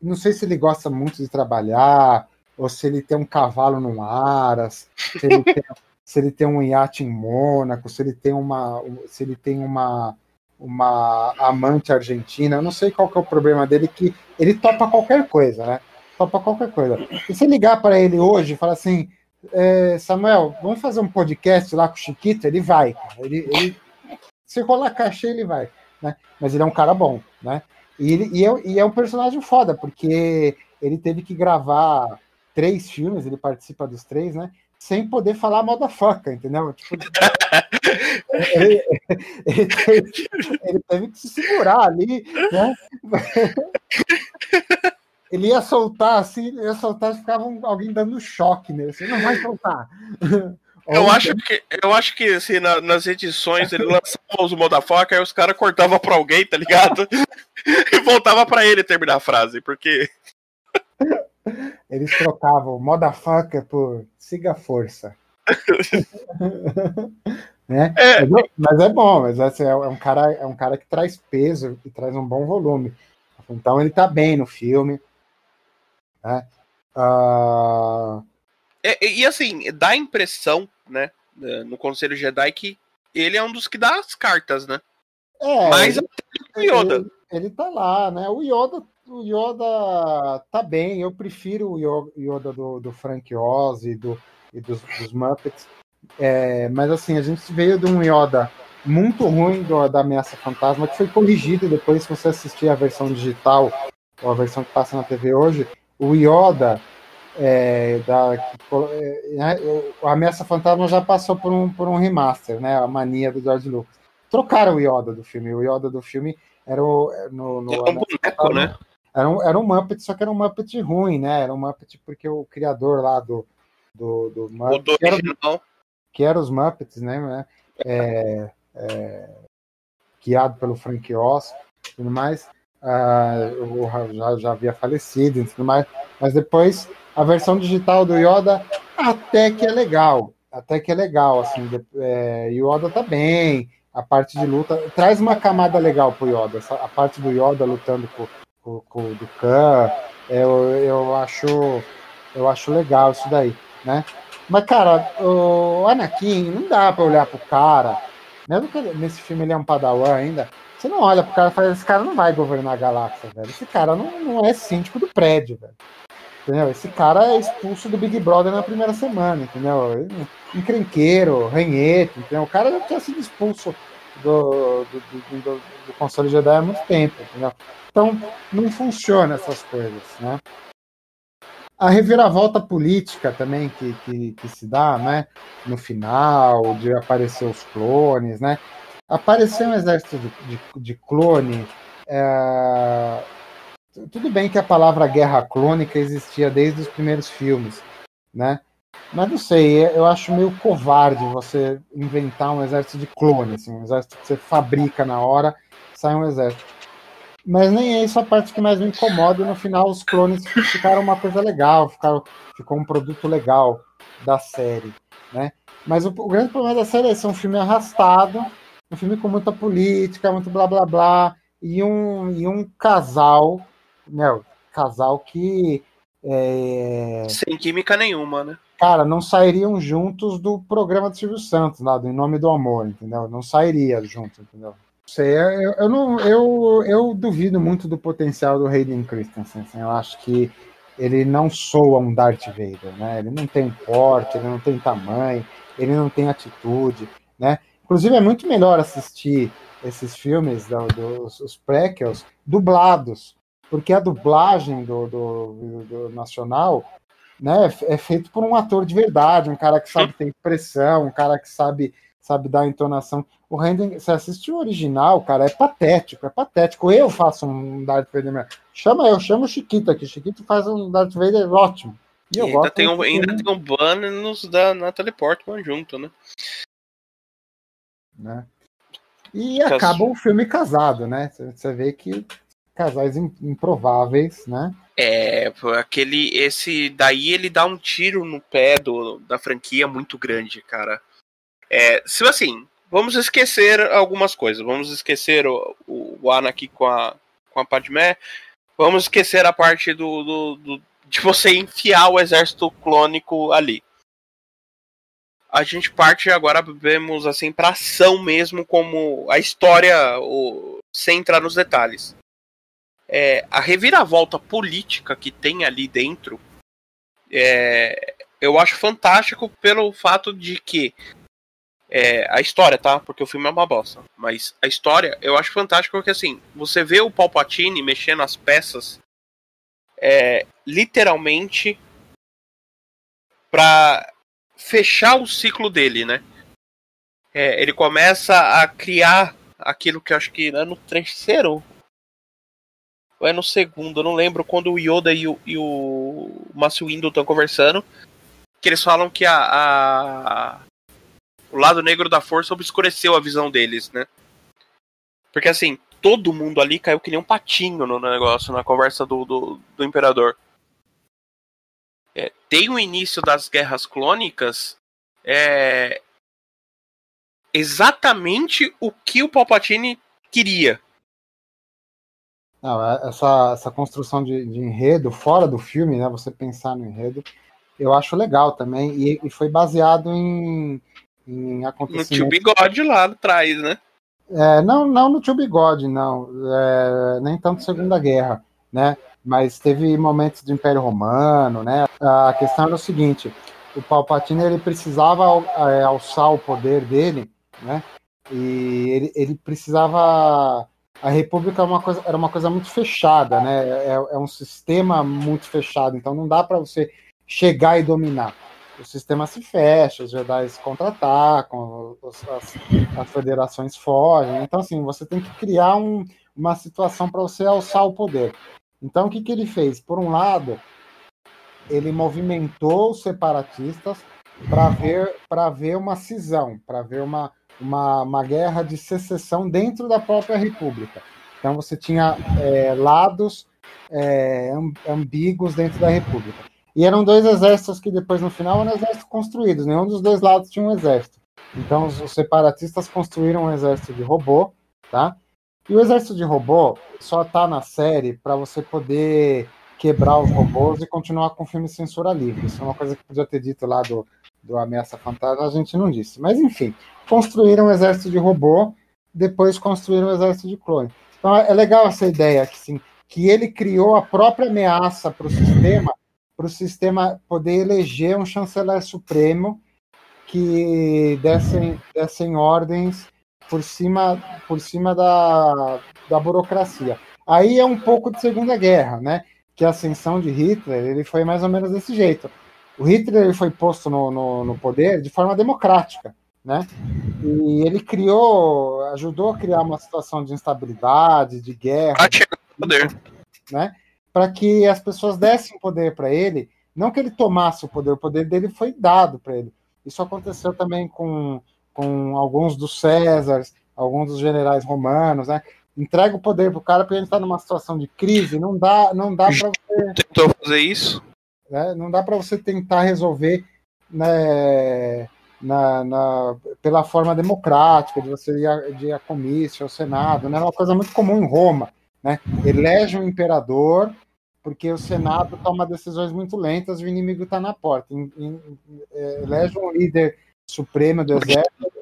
Não sei se ele gosta muito de trabalhar, ou se ele tem um cavalo no Aras, se ele tem, se ele tem um iate em Mônaco, se ele tem uma. Se ele tem uma uma amante argentina, eu não sei qual que é o problema dele, que ele topa qualquer coisa, né? Topa qualquer coisa. E se ligar para ele hoje e falar assim, é, Samuel, vamos fazer um podcast lá com o Chiquito? Ele vai. Ele, ele, se rolar cachê, ele vai. Né? Mas ele é um cara bom, né? E, ele, e, é, e é um personagem foda, porque ele teve que gravar três filmes, ele participa dos três, né? Sem poder falar motherfucker, entendeu? Tipo, ele, ele, teve, ele, teve, que se segurar ali, né? ele ia soltar assim, ia soltar, ficava alguém dando choque nele. Você não vai soltar. Eu acho que, eu acho que assim, na, nas edições ele lançava os motherfucker, aí os caras cortavam pra alguém, tá ligado? e voltava pra ele terminar a frase, porque. Eles trocavam motherfucker por siga força. né? É. Mas é bom, mas assim, é um cara, é um cara que traz peso e traz um bom volume. Então ele tá bem no filme. Né? Uh... É, e assim, dá a impressão, né, no Conselho Jedi que ele é um dos que dá as cartas, né? É, Mas ele, o Yoda. Ele, ele tá lá, né? O Yoda, o Yoda tá bem. Eu prefiro o Yoda do, do Frank Oz e, do, e dos, dos Muppets. É, mas assim, a gente veio de um Yoda muito ruim do, da Ameaça Fantasma, que foi corrigido depois, se você assistir a versão digital, ou a versão que passa na TV hoje, o Yoda é, da, é, né, a Ameaça Fantasma já passou por um, por um remaster, né? A mania do George Lucas. Trocaram o Yoda do filme. O Yoda do filme era o. No, no, é um boneco, né? Era um, era um Muppet, só que era um Muppet ruim, né? Era um Muppet porque o criador lá do, do, do Muppet. O que, era, que era os Muppets, né? É, é, guiado pelo Frank Oz e tudo mais. Uh, já, já havia falecido e tudo mais. Mas depois a versão digital do Yoda até que é legal. Até que é legal, assim. É, Yoda tá bem. A parte de luta traz uma camada legal pro Yoda. A parte do Yoda lutando com, com, com o Dukan, eu, eu acho eu acho legal isso daí, né? Mas, cara, o Anakin, não dá pra olhar pro cara. Mesmo que nesse filme ele é um padawan ainda, você não olha pro cara e fala, esse cara não vai governar a galáxia, velho. Esse cara não, não é síndico do prédio, velho. Entendeu? Esse cara é expulso do Big Brother na primeira semana, entendeu? Encrenqueiro, ranhete, entendeu? O cara já tinha sido expulso do, do, do, do, do console Jedi há muito tempo, entendeu? Então, não funciona essas coisas, né? A reviravolta política também que, que, que se dá, né? No final, de aparecer os clones, né? Aparecer um exército de, de, de clone é, tudo bem que a palavra guerra clônica existia desde os primeiros filmes, né? Mas não sei, eu acho meio covarde você inventar um exército de clones, assim, um exército que você fabrica na hora, sai um exército. Mas nem é isso a parte que mais me incomoda. No final, os clones ficaram uma coisa legal, ficaram, ficou um produto legal da série, né? Mas o, o grande problema da série é ser um filme arrastado, um filme com muita política, muito blá blá blá, e um, e um casal meu, casal que. É... Sem química nenhuma, né? Cara, não sairiam juntos do programa do Silvio Santos, lá do Em Nome do Amor, entendeu? Não sairia junto, entendeu? Sei, eu, eu, não, eu, eu duvido muito do potencial do Hayden Christensen. Assim, eu acho que ele não soa um Darth Vader, né? Ele não tem porte, ele não tem tamanho, ele não tem atitude, né? Inclusive é muito melhor assistir esses filmes, do, dos os prequels, dublados, porque a dublagem do, do, do, nacional né, é feito por um ator de verdade, um cara que sabe ter expressão, um cara que sabe sabe dar entonação. O Randall, você assiste o original, cara, é patético, é patético. Eu faço um Darth Vader. Chama eu, chamo o Chiquito aqui. Chiquito faz um Darth Vader ótimo. E, e ainda, gosto tem um, ainda tem um Banner da Natalie Portman junto, né? Né? E acaba o filme casado, né? Você vê que casais improváveis, né? É, aquele. Esse daí ele dá um tiro no pé do, da franquia muito grande, cara. É, se assim, vamos esquecer algumas coisas. Vamos esquecer o, o, o Anakin com a, com a Padmé. Vamos esquecer a parte do, do, do, de você enfiar o exército clônico ali. A gente parte agora, vemos assim, pra ação mesmo, como a história, o, sem entrar nos detalhes é, a reviravolta política que tem ali dentro, é, eu acho fantástico pelo fato de que é, a história, tá? Porque o filme é uma bosta. Mas a história eu acho fantástico porque assim, você vê o Palpatine mexendo as peças é, literalmente para fechar o ciclo dele, né? É, ele começa a criar aquilo que eu acho que é no terceiro ou é no segundo, eu não lembro, quando o Yoda e o, e o Mace Windu estão conversando, que eles falam que a, a, o lado negro da força obscureceu a visão deles, né? Porque assim, todo mundo ali caiu que nem um patinho no negócio, na conversa do, do, do Imperador. É, tem o início das guerras clônicas é, exatamente o que o Palpatine queria. Não, é, essa, essa construção de, de, enredo fora do filme, né? Você pensar no enredo, eu acho legal também. E, e foi baseado em, em acontecimentos. No tio Bigode lá atrás, né? É, não, não no tio Bigode, não. É, nem tanto Segunda Guerra, né? Mas teve momentos do Império Romano, né? A questão era o seguinte: o Palpatine ele precisava é, alçar o poder dele, né? E ele, ele precisava a República é uma coisa, era uma coisa muito fechada, né? É, é um sistema muito fechado, então não dá para você chegar e dominar. O sistema se fecha, os Jedi contra-atacam, as, as, federações fogem. Então, assim, você tem que criar um, uma situação para você alçar o poder. Então, o que, que ele fez? Por um lado, ele movimentou os separatistas para ver, ver uma cisão, para ver uma, uma, uma guerra de secessão dentro da própria República. Então você tinha é, lados é, ambíguos dentro da República. E eram dois exércitos que depois, no final, eram exércitos construídos. Nenhum dos dois lados tinha um exército. Então os, separatistas construíram um exército de robô, tá? E o exército de robô só está na série para você poder quebrar os robôs e continuar com o filme censura livre. Isso é uma coisa que podia ter dito lá do, do Ameaça Fantasma, a gente não disse. Mas enfim, construíram um exército de robô, depois construíram um exército de clone. Então é legal essa ideia que, assim, que ele criou a própria ameaça para o sistema, para o sistema poder eleger um chanceler supremo que dessem, dessem ordens por cima, por cima da, da burocracia. Aí é um pouco de Segunda Guerra, né? Que a ascensão de Hitler ele foi mais ou menos desse jeito. O Hitler ele foi posto no, no, no poder de forma democrática, né? E ele criou, ajudou a criar uma situação de instabilidade, de guerra, poder, né? Para que as pessoas dessem poder para ele, não que ele tomasse o poder, o poder dele foi dado para ele. Isso aconteceu também com, com alguns dos Césares, alguns dos generais romanos, né? Entrega o poder pro cara porque ele está numa situação de crise, não dá, não dá para você. Tentou fazer isso? Né? Não dá para você tentar resolver né, na, na, pela forma democrática, de você ir a, de ir a comício, ao Senado. Né? É uma coisa muito comum em Roma. Né? Elege um imperador, porque o Senado toma decisões muito lentas e o inimigo está na porta. É, elege um líder supremo do exército,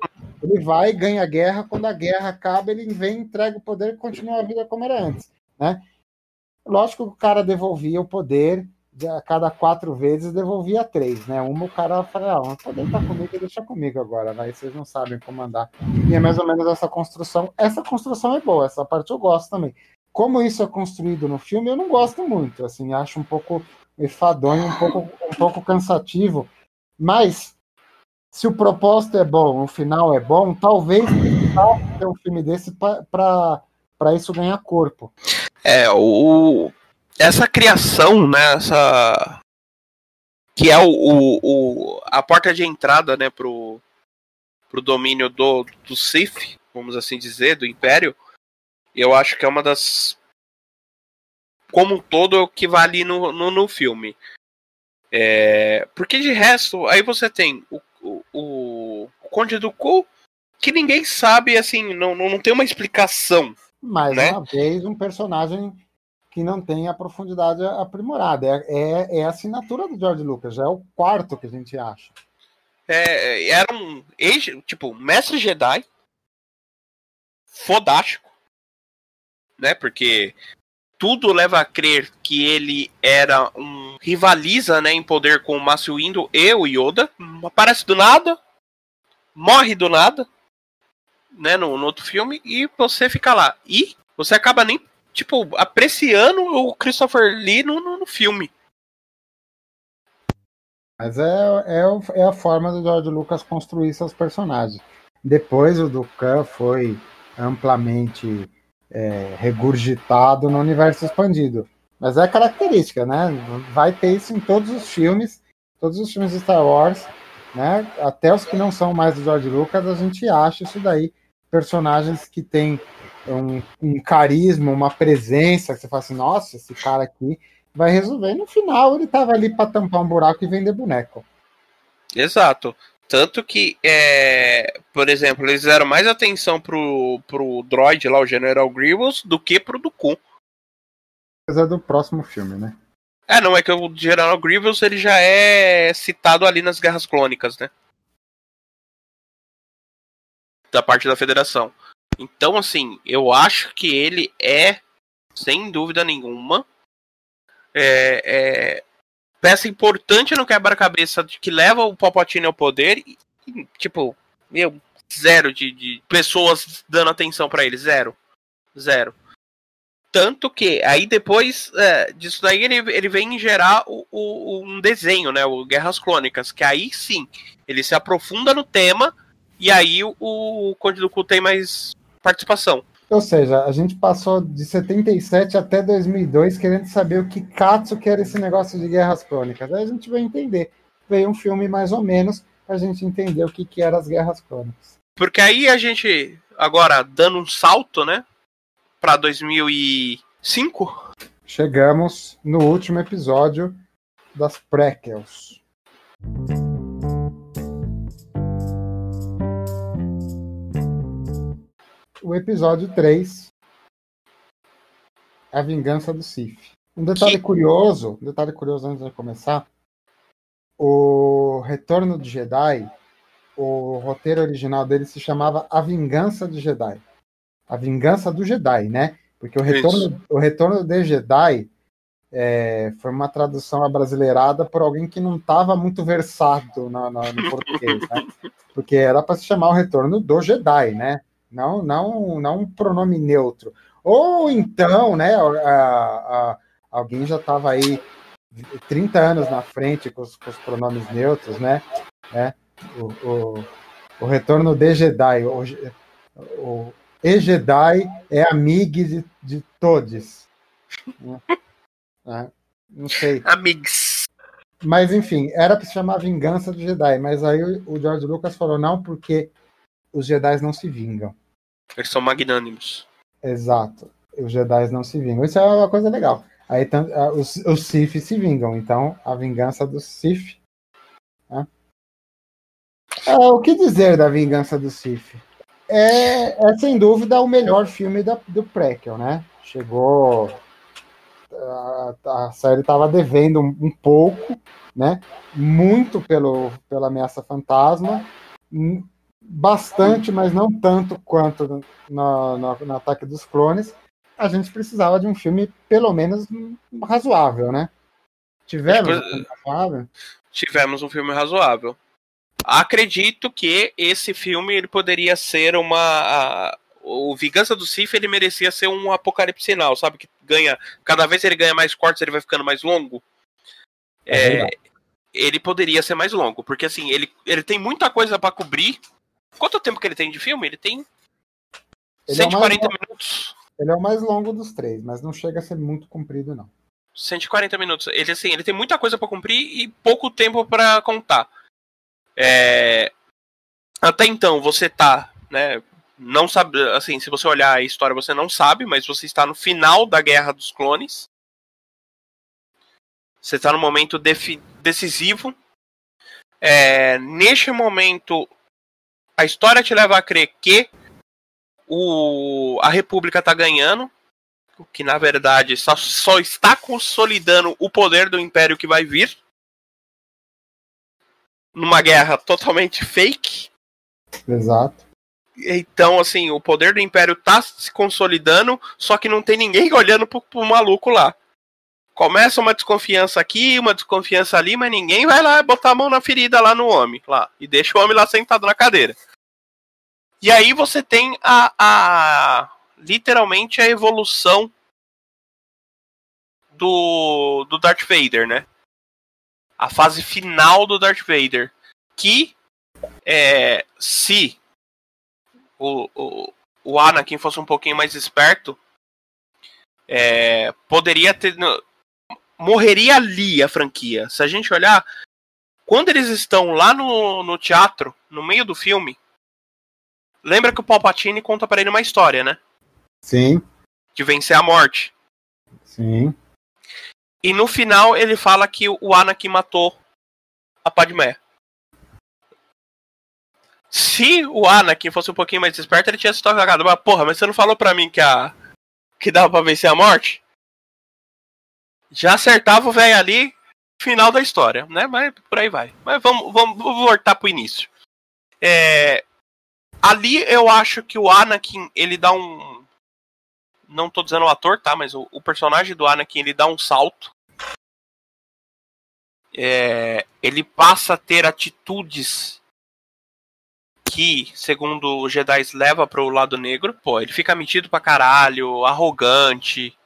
ele vai e ganha a guerra. Quando a guerra acaba, ele vem, entrega o poder e continua a vida como era antes. Né? Lógico que o cara devolvia o poder a cada quatro vezes devolvia três, né? Uma o cara fala, ah, poder estar comigo, deixa comigo agora, né? Vocês não sabem comandar. E é mais ou menos essa construção. Essa construção é boa, essa parte eu gosto também. Como isso é construído no filme, eu não gosto muito, assim, acho um pouco enfadonho, um pouco, um pouco cansativo. Mas se o propósito é bom, o final é bom, talvez ter um filme desse para isso ganhar corpo. É, o, essa criação, né, essa que é o, o, o, a porta de entrada, né, pro, pro domínio do, do Sith, vamos assim dizer, do Império, eu acho que é uma das como um todo que vale no, no, no filme. É, porque de resto, aí você tem o, o, o, Conde do Cu, que ninguém sabe, assim, não, não, não tem uma explicação. Mais né? uma vez, um personagem que não tem a profundidade aprimorada. É, é, é, a assinatura do George Lucas, é o quarto que a gente acha. É, era um tipo, mestre Jedi fodástico, né? Porque tudo leva a crer que ele era um rivaliza, né, em poder com o Windu e o Yoda. Aparece do nada, morre do nada, né, no, no outro filme e você fica lá. E você acaba nem tipo, apreciando o Christopher Lee no, no, no filme. Mas é, é, é, a forma do George Lucas construir seus personagens. Depois o Dukan foi amplamente é, regurgitado no universo expandido. Mas é característica, né? Vai ter isso em todos os filmes, todos os filmes de Star Wars, né? Até os que não são mais do George Lucas, a gente acha isso daí. Personagens que têm um, um carisma, uma presença, que você fala assim, nossa, esse cara aqui vai resolver. E no final ele tava ali para tampar um buraco e vender boneco. Exato. Tanto que, é, por exemplo, eles deram mais atenção pro, pro droid lá, o General Grievous, do que pro Dooku. Apesar do próximo filme, né? É, não, é que o General Grievous ele já é citado ali nas Guerras Clônicas, né? Da parte da Federação. Então, assim, eu acho que ele é, sem dúvida nenhuma, é, é, peça importante no quebra-cabeça que leva o Palpatine ao poder e, tipo, meu, zero de, de pessoas dando atenção para ele, zero. Zero. Tanto que aí depois é, disso daí ele, ele vem gerar o, o, um desenho, né? O Guerras Clônicas, que aí sim ele se aprofunda no tema e aí o, o Conde do Cu tem mais participação. Ou seja, a gente passou de 77 até 2002 querendo saber o que Katsu que era esse negócio de Guerras Crônicas. Aí a gente vai entender. Veio um filme mais ou menos pra gente entender o que, que eram as Guerras Crônicas. Porque aí a gente, agora dando um salto, né? para 2005. Chegamos no último episódio das prequels. O episódio 3, A Vingança do Sif. Um detalhe que... curioso, um detalhe curioso antes de começar, o Retorno de Jedi, o roteiro original dele se chamava A Vingança de Jedi. A Vingança do Jedi, né? Porque o retorno, o retorno de Jedi é, foi uma tradução abrasileirada por alguém que não estava muito versado no, no, no português, né? Porque era para se chamar o retorno do Jedi, né? Não, não, não um pronome neutro. Ou então, né? A, a, alguém já estava aí 30 anos na frente com os, com os pronomes neutros, né? É, o, o, o retorno de Jedi. O, o, e Jedi é amigo de, de todos. é, não sei. Amigos. Mas enfim, era para se chamar Vingança do Jedi, mas aí o George Lucas falou não, porque os Jedi não se vingam. Eles são magnânimos. Exato. Os Jedi não se vingam. Isso é uma coisa legal. Aí os, os Sith se vingam, então a vingança dos Sith. Né? É, o que dizer da vingança do Sith? é, é sem dúvida o melhor filme da, do Prequel, né? Chegou. A, a série estava devendo um, um, pouco, né? Muito pelo, pela ameaça fantasma, bastante, mas não tanto quanto no, no, no Ataque dos Clones. A gente precisava de um filme, pelo menos, razoável, né? Tivemos um filme razoável? Tivemos um filme razoável. Acredito que esse filme ele poderia ser uma. A, o Vingança do Sif ele merecia ser um apocalipse sinal, sabe? Que ganha. Cada vez ele ganha mais cortes, ele vai ficando mais longo. É, é ele poderia ser mais longo, porque assim, ele, ele tem muita coisa para cobrir. Quanto tempo que ele tem de filme? Ele tem ele 140 é minutos. Ele é o mais longo dos três, mas não chega a ser muito comprido, não. 140 minutos. Ele assim, ele tem muita coisa para cumprir e pouco tempo para contar. É, até então você tá, né? Não sabe, assim, se você olhar a história, você não sabe, mas você está no final da Guerra dos Clones. Você está no momento decisivo. É, neste momento, a história te leva a crer que o, a República está ganhando, que na verdade só, só está consolidando o poder do Império que vai vir numa guerra totalmente fake. Exato. Então, assim, o poder do Império tá se consolidando, só que não tem ninguém olhando pro, pro maluco lá. Começa uma desconfiança aqui, uma desconfiança ali, mas ninguém vai lá botar a mão na ferida lá no homem, lá, e deixa o homem lá sentado na cadeira. E aí você tem a, a literalmente a evolução do, do Darth Vader, né? a fase final do Darth Vader. Que é, se o, o, o Anakin fosse um pouquinho mais esperto, é, poderia ter. Morreria ali a franquia. Se a gente olhar, quando eles estão lá no, no teatro, no meio do filme, lembra que o Palpatine conta para ele uma história, né? Sim. De vencer a morte. Sim. E no final ele fala que o Anakin matou a Padmé. Se o Anakin fosse um pouquinho mais esperto, ele tinha se tocado. Mas porra, mas você não falou pra mim que a. que dava pra vencer a morte? Já acertava o velho ali, final da história, né? Mas por aí vai. Mas vamos, vamos, voltar pro início. É, ali eu acho que o Anakin, ele dá um não tô dizendo o ator, tá? Mas o, o personagem do Anakin ele dá um salto. É, ele passa a ter atitudes que, segundo os Jedi, leva pro lado negro, pô, ele fica metido pra caralho, arrogante,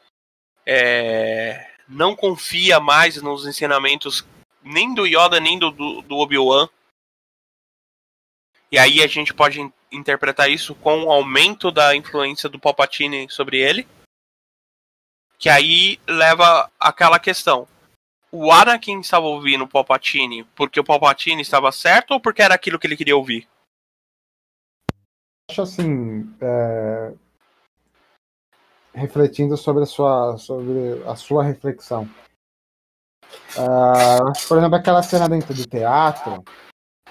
é, não confia mais nos ensinamentos nem do Yoda nem do, do, Obi-Wan. E aí a gente pode in interpretar isso com o aumento da influência do Palpatine sobre ele. Que aí leva aquela questão. O Anakin estava ouvindo o Palpatine porque o Palpatine estava certo ou porque era aquilo que ele queria ouvir? Acho assim, é... refletindo sobre a sua, sobre a sua reflexão. Uh, por exemplo, aquela cena dentro do teatro,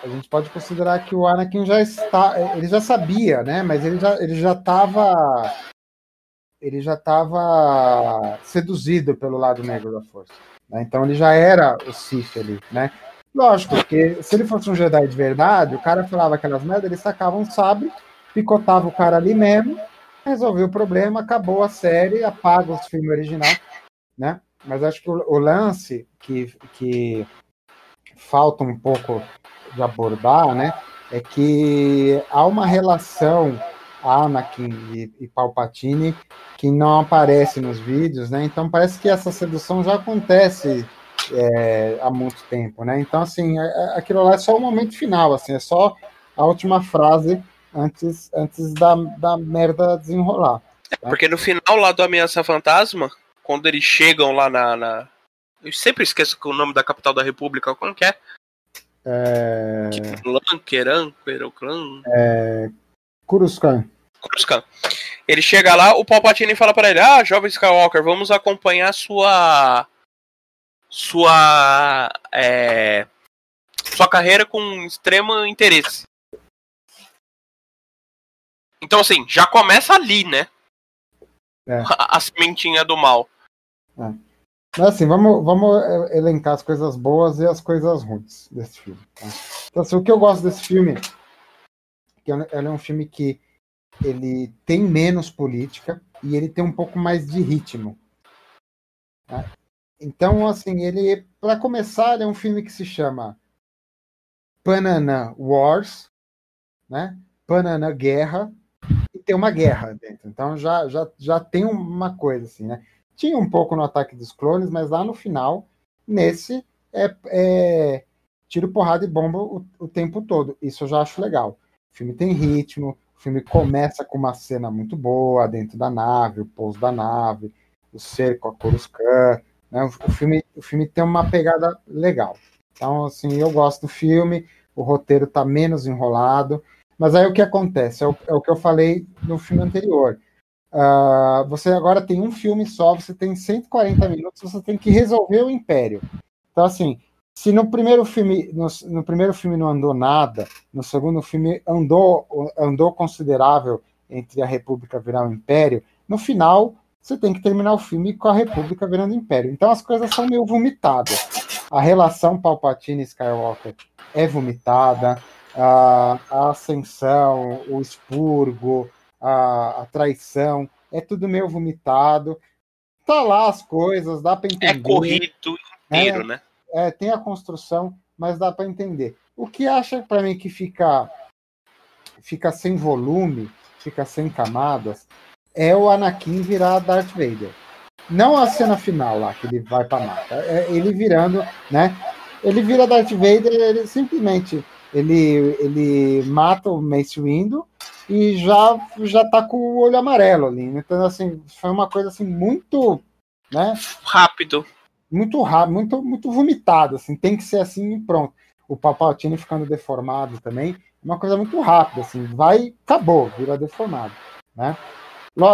a gente pode considerar que o Anakin já está, ele já sabia, né? Mas ele já ele já estava ele já estava seduzido pelo lado negro da força. Né? Então ele já era o Sith ali, né? Lógico, porque se ele fosse um Jedi de verdade, o cara falava aquelas merdas, ele sacava um sabre, picotava o cara ali mesmo, resolveu o problema, acabou a série, apaga os filmes original, né? Mas acho que o, o lance que, que falta um pouco de abordar, né, é que há uma relação Anakin e, e Palpatine que não aparece nos vídeos, né? Então parece que essa sedução já acontece é, há muito tempo, né? Então assim, é, é, aquilo lá é só o momento final, assim, é só a última frase antes, antes da, da merda desenrolar. Tá? Porque no final lá do Ameaça Fantasma, quando eles chegam lá na, na, Eu sempre esqueço o nome da capital da República, como que é? É... Clan, Keran, Clan. É... Coruscant. Coruscant. Ele chega lá, o Palpatine fala para ele: Ah, jovem Skywalker, vamos acompanhar sua. Sua. É, sua carreira com extremo interesse. Então, assim, já começa ali, né? É. A, a sementinha do mal. É. Mas assim, vamos, vamos elencar as coisas boas e as coisas ruins desse filme. Tá? Então, assim, o que eu gosto desse filme que ele é um filme que ele tem menos política e ele tem um pouco mais de ritmo. Tá? Então, assim, ele, para começar, é um filme que se chama Panana Wars, né? Panana Guerra, tem uma guerra dentro. Então já, já, já tem uma coisa assim, né? Tinha um pouco no Ataque dos Clones, mas lá no final, nesse, é, é tiro, porrada e bomba o, o, tempo todo. Isso eu já acho legal. O filme tem ritmo, o filme começa com uma cena muito boa dentro da nave, o pouso da nave, o cerco a Coruscant. Né? O, filme, o filme tem uma pegada legal. Então, assim, eu gosto do filme, o roteiro tá menos enrolado. Mas aí o que acontece? É o, é o que eu falei no filme anterior. Uh, você agora tem um filme só, você tem 140 minutos, você tem que resolver o Império. Então, assim, se no primeiro filme no, no, primeiro filme não andou nada, no segundo filme andou andou considerável entre a República virar o Império, no final você tem que terminar o filme com a República virando Império. Então as coisas são meio vomitadas. A relação Palpatine Skywalker é vomitada, a, a ascensão, o expurgo, a, a traição, é tudo meio vomitado. Tá lá as coisas, dá para é entender. É corrido inteiro, é, né? É, tem a construção, mas dá para entender. O que acha para mim que fica fica sem volume, fica sem camadas, é o Anakin virar Darth Vader. Não a cena final lá, que ele vai para mata. É ele virando, né? Ele vira Darth Vader, ele simplesmente ele, ele mata o Mace Windu e já já tá com o olho amarelo ali. Então, assim, foi uma coisa assim muito, né? Rápido. Muito rápido, muito, muito vomitado, assim, tem que ser assim e pronto. O Papaltini ficando deformado também, uma coisa muito rápida, assim, vai, acabou, vira deformado, né?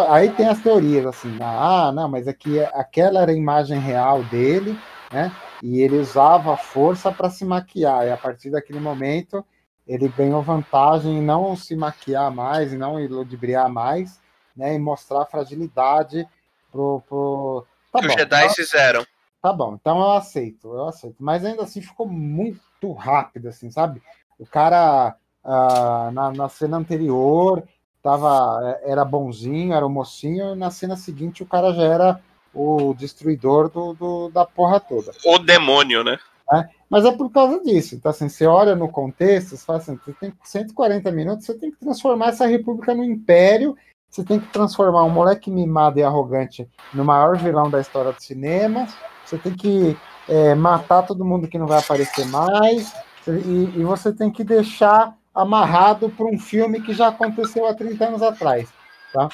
Aí tem as teorias, assim, ah, não, mas aqui aquela era a imagem real dele, né? E ele usava a força para se maquiar, e a partir daquele momento ele ganhou vantagem em não se maquiar mais, e não ludibriar mais, né? E mostrar fragilidade pro. pro... Tá que bom, os Jedi tá... fizeram. Tá bom, então eu aceito, eu aceito. Mas ainda assim ficou muito rápido, assim, sabe? O cara uh, na, na cena anterior tava, era bonzinho, era o mocinho, e na cena seguinte o cara já era o destruidor do, do, da porra toda. O demônio, né? Né? Mas é por causa disso. Então, assim, você olha no contexto, você fala assim, você tem 140 minutos, você tem que transformar essa república no império, você tem que transformar um moleque mimado e arrogante no maior vilão da história do cinema, você tem que é, matar todo mundo que não vai aparecer mais, e, e você tem que deixar amarrado para um filme que já aconteceu há 30 anos atrás. Tá?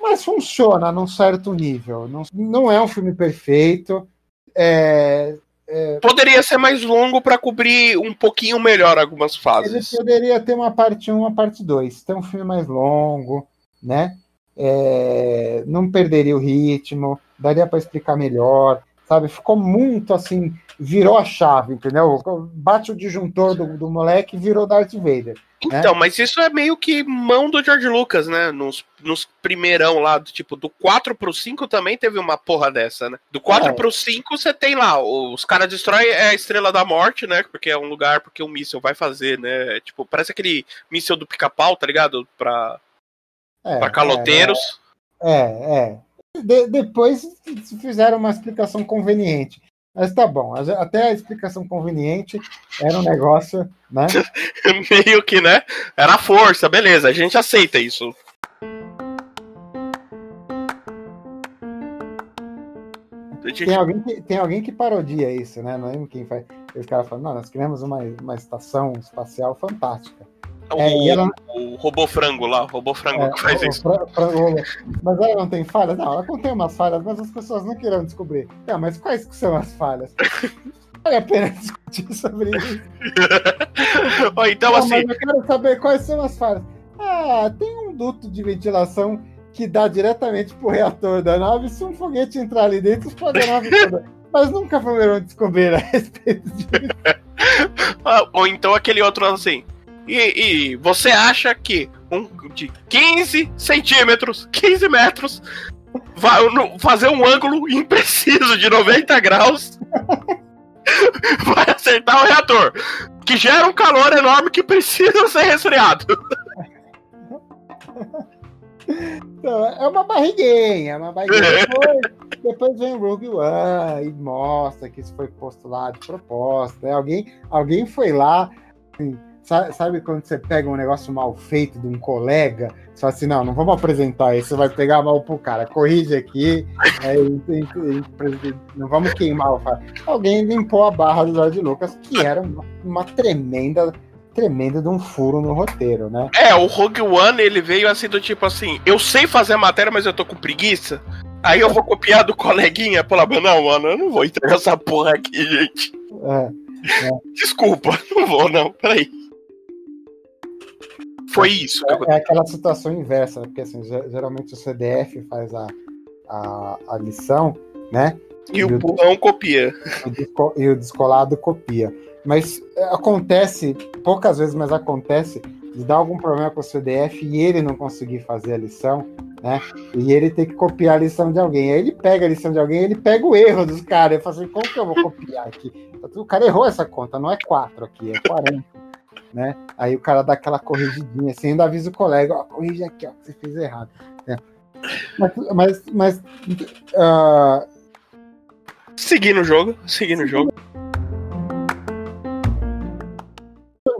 Mas funciona num certo nível. Não, não é um filme perfeito. É, é... Poderia ser mais longo para cobrir um pouquinho melhor algumas fases. Ele poderia ter uma parte 1, uma parte 2. Ter um filme mais longo, né? É... Não perderia o ritmo, daria para explicar melhor sabe? Ficou muito assim, virou a chave, entendeu? Bate o disjuntor do, do moleque e virou Darth Vader. Então, mas isso é meio que mão do George Lucas, né? Nos, nos primeirão lá, do, tipo, do 4 pro 5 também teve uma porra dessa, né? Do 4 é. pro 5 você tem lá, os caras destroem a Estrela da Morte, né? Porque é um lugar porque o míssil vai fazer, né? Tipo, parece aquele míssil do pica-pau, tá ligado? Pra, é, pra caloteiros. É, é. é de, depois fizeram uma explicação conveniente. Mas tá bom, até a explicação conveniente era um negócio, né? Meio que, né? Era força, beleza, a gente aceita isso. Tem alguém, que, tem alguém que parodia isso, né? Não lembro quem faz. Os caras falam, não, nós criamos uma, uma estação espacial fantástica. O, é, ela... o robô frango lá, o robô frango é, que faz isso. Mas ela não tem falhas? Não, ela contém umas falhas, mas as pessoas não querem descobrir. Não, mas quais são as falhas? Vale a pena discutir sobre isso. Ou então, não, assim. eu quero saber quais são as falhas. Ah, tem um duto de ventilação que dá diretamente pro reator da nave. Se um foguete entrar ali dentro, explode a nave toda. Mas nunca foram descobrir a respeito disso. Ou então aquele outro assim. E, e, você acha que um de 15 centímetros, 15 metros, vai fazer um ângulo impreciso de 90 graus vai acertar o reator, que gera um calor enorme que precisa ser resfriado. Então, é uma barriguinha, é uma barriguinha. Depois, depois vem o Rogue One e mostra que isso foi postulado de propósito. Né? Alguém, alguém foi lá. Assim, Sabe, quando você pega um negócio mal feito de um colega, você fala assim, não, não vamos apresentar isso, vai pegar mal pro cara, corrige aqui, não vamos queimar o Alguém limpou a barra do George Lucas, que era uma, uma tremenda tremenda de um furo no roteiro, né? É, o Rogue One, ele veio assim do tipo assim, eu sei fazer a matéria, mas eu tô com preguiça. Aí eu vou copiar do coleguinha, pela não, mano, eu não vou entregar essa porra aqui, gente. É, é. Desculpa, não vou não, peraí. Foi isso. É, é, aquela situação inversa, porque assim, geralmente o CDF faz a, a, a lição, né? E, e o burrão copia. E o descolado copia. Mas é, acontece, poucas vezes, mas acontece de dar algum problema com o CDF e ele não conseguir fazer a lição, né? E ele tem que copiar a lição de alguém. Aí ele pega a lição de alguém, ele pega o erro dos caras. Ele fala assim: como que eu vou copiar aqui? O cara errou essa conta, não é 4 aqui, é 40 né? Aí o cara dá aquela corrigidinha, assim, ainda avisa o colega, ó, corrige aqui, ó, que você fez errado. É. Mas, mas, mas uh... seguindo o jogo, seguindo o jogo.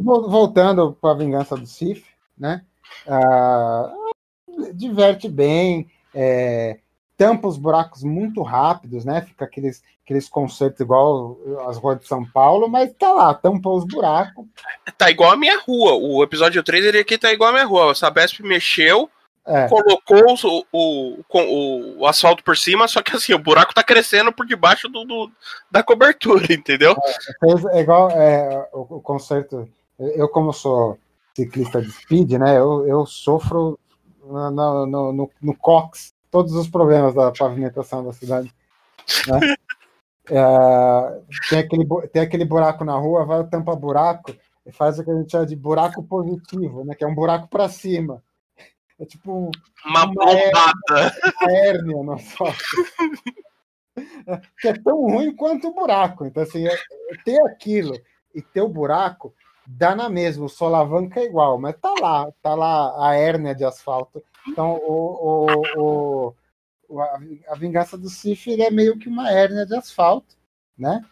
Voltando para a vingança do Sif, né? Uh... diverte bem, é tampa os buracos muito rápidos, né? Fica aqueles, aqueles concertos igual as ruas de São Paulo, mas tá lá, tampa os buracos. Tá igual a minha rua. O episódio 3 ele aqui tá igual a minha rua. A Sabesp mexeu, é. colocou o, o, o, o, asfalto por cima, só que assim, o buraco tá crescendo por debaixo do, do da cobertura, entendeu? É, é igual é, o, o concerto. Eu, como sou ciclista de speed, né? Eu, eu sofro no, no, no, no Cox todos os problemas da pavimentação da cidade. Né? É, tem, aquele, tem aquele buraco na rua, vai tampa buraco e faz o que a gente chama de buraco positivo, né? Que é um buraco para cima. É tipo uma, uma bombada. Uma hérnia asfalto. que é tão ruim quanto o buraco. Então, assim, é, ter aquilo e ter o buraco dá na mesma, o solavanca é igual, mas tá lá, tá lá a hérnia de asfalto então, o, o, o, a vingança do Sif é meio que uma hérnia de asfalto, né?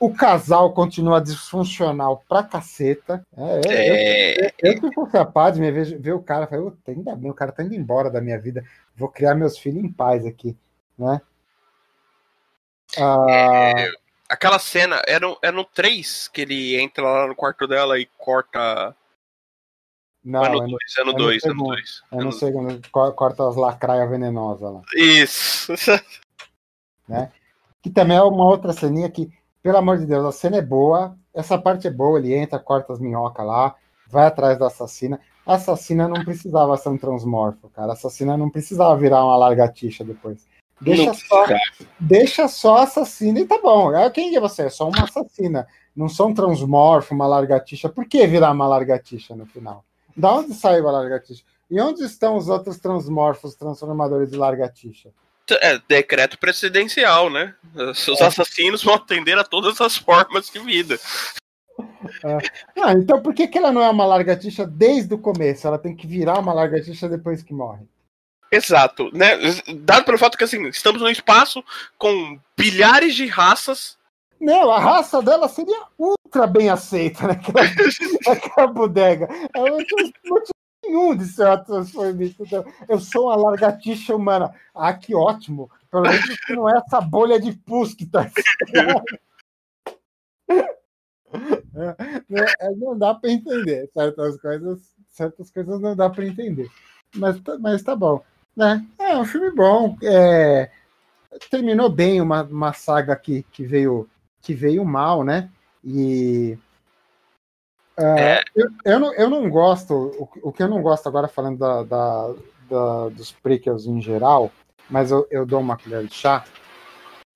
O casal continua disfuncional pra caceta. É, é, eu, eu, eu, se fosse a Padme, ver, ver o cara, falei, ainda bem, o cara tá indo embora da minha vida. Vou criar meus filhos em paz aqui, né? Ah, é, aquela cena, era no 3 que ele entra lá no quarto dela e corta. Não, é no 2, é no 2, é no 2. É no segundo, corta as lacraias venenosas lá. Isso. né? Que também é uma outra ceninha que, pelo amor de Deus, a cena é boa, essa parte é boa, ele entra, corta as minhocas lá, vai atrás da assassina. A assassina não precisava ser um transmorfo, cara. A assassina não precisava virar uma largatixa depois. Deixa só, deixa só assassina e tá bom. Quem é você? É só uma assassina. Não sou um transmorfo, uma largatixa. Por que virar uma largatixa no final? Da onde saiu a largatixa? E onde estão os outros transmorfos transformadores de largatixa? É decreto presidencial, né? Os é. assassinos vão atender a todas as formas de vida. É. Ah, então por que, que ela não é uma largatixa desde o começo? Ela tem que virar uma largatixa depois que morre. Exato, né? Dado pelo fato que assim, estamos num espaço com bilhares de raças. Não, a raça dela seria ultra bem aceita naquela, naquela bodega. Ela não tinha nenhum de ser uma transformista. Então, eu sou uma largatixa humana. Ah, que ótimo. Pelo menos não é essa bolha de pus que tá. É, é, não dá para entender certas coisas, certas coisas não dá para entender. Mas, tá, mas tá bom. Né? É um filme bom. É, terminou bem uma, uma saga que, que, veio, que veio mal, né? E. Uh, é. eu, eu, não, eu não gosto. O, o que eu não gosto agora, falando da, da, da, dos prequels em geral, mas eu, eu dou uma colher de chá,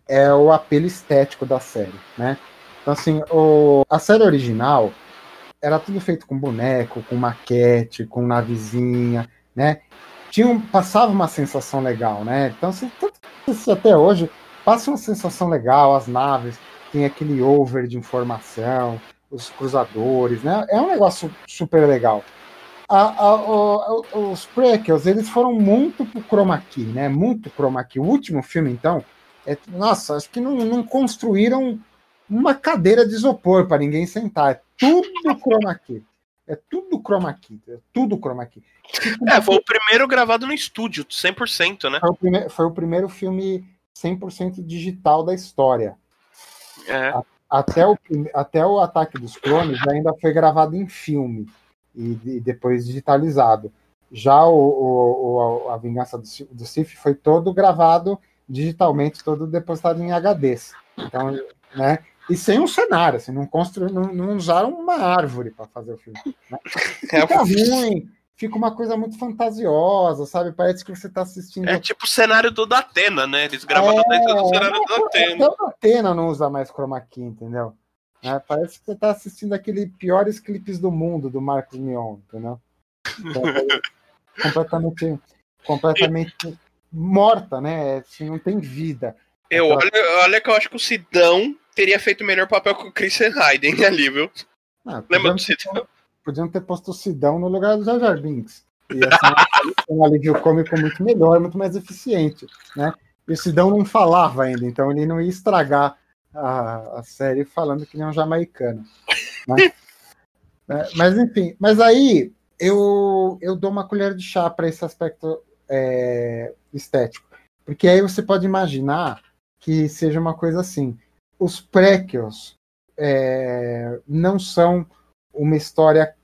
é o apelo estético da série, né? Então, assim, o, a série original era tudo feito com boneco, com maquete, com navezinha, né? Tinha, passava uma sensação legal, né? Então, assim, até hoje passa uma sensação legal, as naves, tem aquele over de informação, os cruzadores, né? É um negócio super legal. A, a, a, os prequels, eles foram muito pro chroma key, né? Muito chroma key. O último filme, então, é, nossa, acho que não, não construíram uma cadeira de isopor para ninguém sentar. É tudo chroma key. É tudo chroma key. É tudo chroma key. É, foi o primeiro gravado no estúdio, 100%, né? Foi o, primeiro, foi o primeiro filme 100% digital da história. É. Até o, até o Ataque dos Clones ainda foi gravado em filme e, e depois digitalizado. Já o, o, a Vingança do, do Sif foi todo gravado digitalmente, todo depositado em HDs. Então, né? E sem um cenário, assim, não, constru... não, não usaram uma árvore para fazer o filme. Né? É fica ruim, fica uma coisa muito fantasiosa, sabe? Parece que você está assistindo. É tipo o cenário do Datena, né? Eles gravaram é... dentro do cenário do Datena. Até o Datena não usa mais chroma key, entendeu? É, parece que você está assistindo aquele piores clipes do mundo do Marcos Mion, entendeu? Então, completamente, completamente morta, né? Assim, não tem vida. Eu, olha, olha que eu acho que o Sidão teria feito o melhor papel com o Christian Hayden ali, viu? Ah, Lembra do Sidão? Podiam ter posto o Sidão no lugar do Jar Jar Binks. E assim, um alívio cômico muito melhor, muito mais eficiente, né? E o Sidão não falava ainda, então ele não ia estragar a, a série falando que nem um jamaicano. Né? é, mas enfim, mas aí eu, eu dou uma colher de chá para esse aspecto é, estético. Porque aí você pode imaginar que seja uma coisa assim. Os prequels é, não são uma história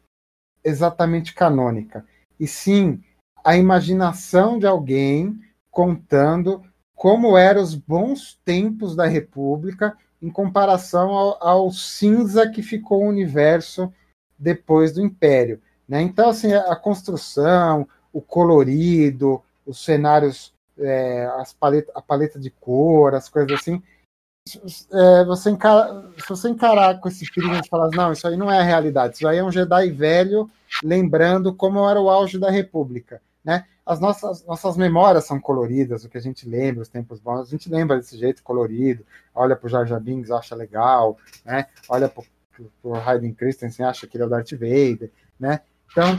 exatamente canônica, e sim a imaginação de alguém contando como eram os bons tempos da República em comparação ao, ao cinza que ficou o universo depois do Império. Né? Então, assim, a construção, o colorido, os cenários é, as paleta, a paleta de cor, as coisas assim. É, você encara, se você encarar com esse perigo e falar, não, isso aí não é a realidade, isso aí é um Jedi velho lembrando como era o auge da República. Né? As nossas, nossas memórias são coloridas, o que a gente lembra, os tempos bons, a gente lembra desse jeito colorido, olha para o Jar Jar Binks, acha legal, né? olha para o Hayden Christensen, acha que ele é o Darth Vader, né? Então,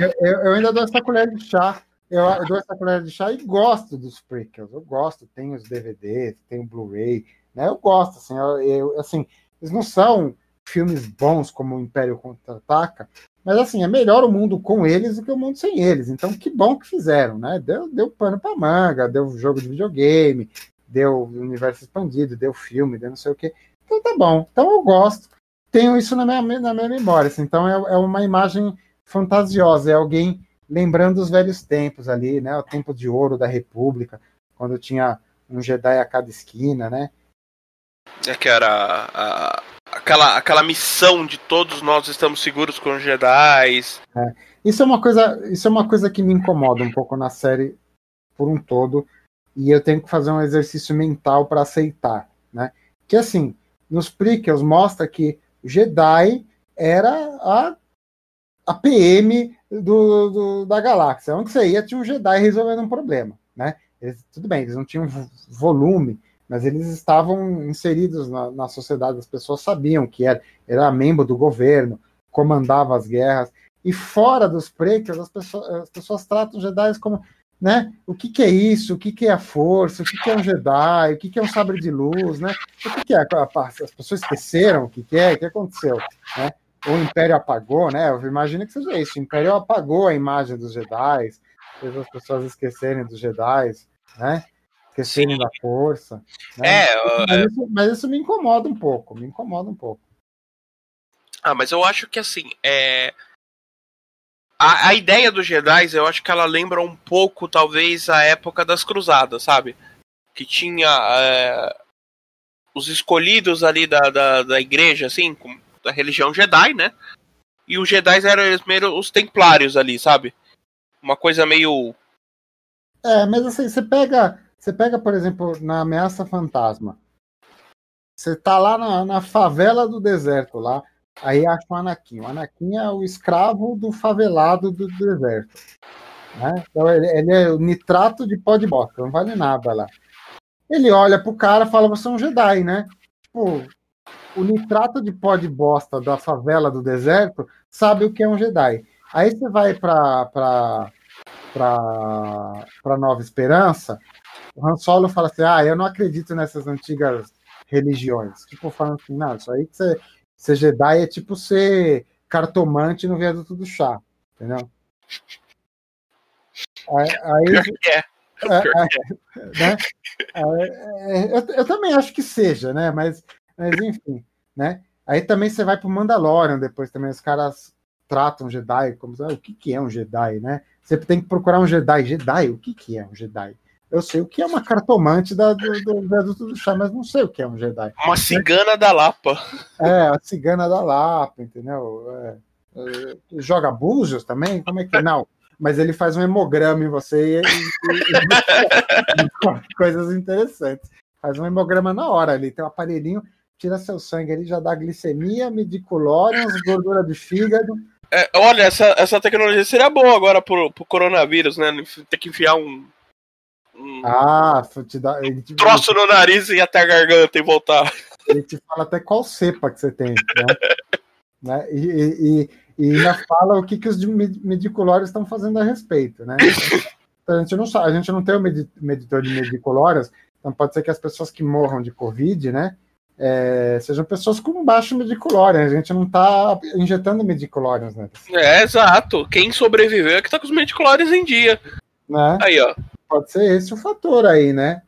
eu, eu ainda dou essa colher de chá eu, eu dou essa colher de chá e gosto dos prequels. Eu gosto, tenho os DVDs, tenho o Blu-ray, né? Eu gosto, assim, eu, eu, assim, Eles não são filmes bons como o Império Contra-Ataca, mas assim, é melhor o mundo com eles do que o mundo sem eles. Então, que bom que fizeram, né? Deu, deu pano pra manga, deu jogo de videogame, deu universo expandido, deu filme, deu não sei o quê. Então tá bom. Então eu gosto. Tenho isso na minha, na minha memória. Assim. Então é, é uma imagem fantasiosa, é alguém lembrando os velhos tempos ali, né? O tempo de ouro da República, quando tinha um Jedi a cada esquina, né? É que era a, aquela, aquela missão de todos nós estamos seguros com os Jedi. É. Isso é uma coisa, isso é uma coisa que me incomoda um pouco na série por um todo, e eu tenho que fazer um exercício mental para aceitar, né? Que assim, nos prequels mostra que Jedi era a, a PM do, do, da galáxia. Onde você ia, tinha um Jedi resolvendo um problema, né? Eles, tudo bem, eles não tinham volume, mas eles estavam inseridos na, na sociedade, as pessoas sabiam que era, era membro do governo, comandava as guerras, e fora dos prequels, as pessoas, as pessoas tratam os Jedi como né? O que, que, é isso? O que, que, é a força? O que, que, é um Jedi? O que, é um sabre de luz, né? O que, é? As pessoas esqueceram o que, é? O que aconteceu, né? O Império apagou, né? Eu imagino que seja isso. O Império apagou a imagem dos Jedi, fez as pessoas esquecerem dos Jedi, né? Sim. da força. Né? É, mas, isso, mas isso me incomoda um pouco, me incomoda um pouco. Ah, mas eu acho que assim, é a, a ideia dos Jedi, eu acho que ela lembra um pouco, talvez, a época das Cruzadas, sabe? Que tinha é, os escolhidos ali da, da, da igreja, assim, da religião Jedi, né? E os Jedi eram meio os templários ali, sabe? Uma coisa meio. É, mas assim, você pega. Você pega, por exemplo, na Ameaça Fantasma. Você tá lá na, na favela do deserto lá. Aí acha o Anakin. O Anakin é o escravo do favelado do deserto. Né? Então ele, ele, é o nitrato de pó de bosta, não vale nada lá. Ele olha pro cara e fala: Você é um Jedi, né? Tipo, o nitrato de pó de bosta da favela do deserto sabe o que é um Jedi. Aí você vai pra, pra, pra Nova Esperança, o Han Solo fala assim: Ah, eu não acredito nessas antigas religiões. Tipo, falando assim: Não, isso aí que você Ser Jedi é tipo ser cartomante no viaduto do chá, entendeu? Aí, aí é. É, é, né? É, eu, eu, também acho que seja, né? Mas, mas enfim, né? Aí também você vai pro Mandalorian depois também, os caras tratam Jedi como ah, o que, que é um Jedi, né? Você tem que procurar um Jedi. Jedi, o que, que é um Jedi? Eu sei o que é uma cartomante da, do, do viaduto do chá, mas não sei o que é um Jedi. Uma cigana da Lapa. É, a cigana da Lapa, entendeu? É, é, joga búzios também? Como é que não? Mas ele faz um hemograma em você e, e, e coisas interessantes. Faz um hemograma na hora ali, tem um aparelhinho, tira seu sangue ali, já dá glicemia, mediculórias, gordura de fígado. É, olha, essa, essa tecnologia seria boa agora pro, pro coronavírus, né? Ter que enfiar um um ah, te dá, ele te, troço no nariz e até a garganta e voltar. Ele te fala até qual cepa que você tem, né? né? E, e, e, ainda fala o que, que os mediculórios estão fazendo a respeito, né? Então, a gente não sabe, a gente não tem o medidor de mediculórios, então pode ser que as pessoas que morram de Covid, né? É, sejam pessoas com baixo mediculório. A gente não está injetando mediculórios, né? É, exato. Quem sobreviveu é que está com os mediculórios em dia. Né? Aí, ó. Pode ser esse o fator aí, né?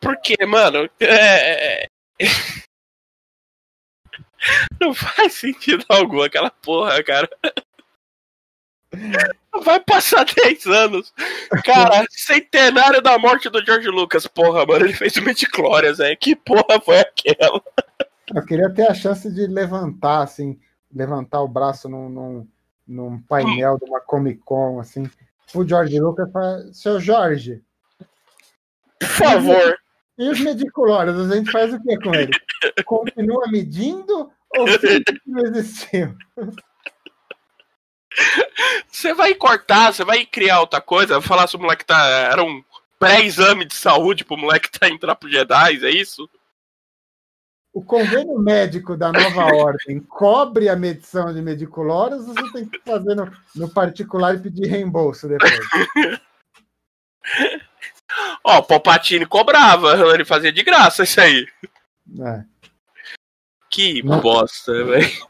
Porque, mano, é... é, é. Não faz sentido algum aquela porra, cara. Vai passar 10 anos. Cara, centenário da morte do George Lucas. Porra, mano, ele fez o Midichlorians, velho. Que porra foi aquela? Eu queria ter a chance de levantar, assim, levantar o braço num, num, num painel de uma Comic Con, assim, o George Lucas fala, seu Jorge, por favor. E os mediculórios, a gente faz o que com ele? Continua medindo ou não existiu? Você vai cortar, você vai criar outra coisa, falar se o moleque tá. Era um pré-exame de saúde pro moleque tá entrar pro Jedi, é isso? O convênio médico da nova ordem cobre a medição de mediculórios ou você tem que fazer no, no particular e pedir reembolso depois? Ó, oh, o Palpatine cobrava, ele fazia de graça isso aí. É. Que Não. bosta, velho.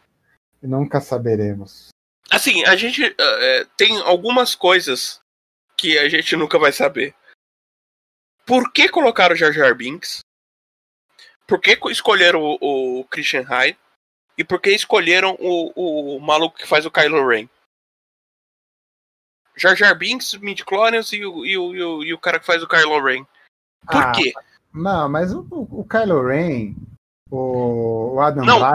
Nunca saberemos. Assim, a gente uh, tem algumas coisas que a gente nunca vai saber. Por que colocaram o Jar Jar Binks? Por que escolheram o, o Christian Hyde? E por que escolheram o, o maluco que faz o Kylo Ren? Jar Jar Binks, Mid Clorians e o, e, o, e o cara que faz o Kylo Ren. Por ah, quê? Não, mas o, o Kylo Ren, o, o Adam não.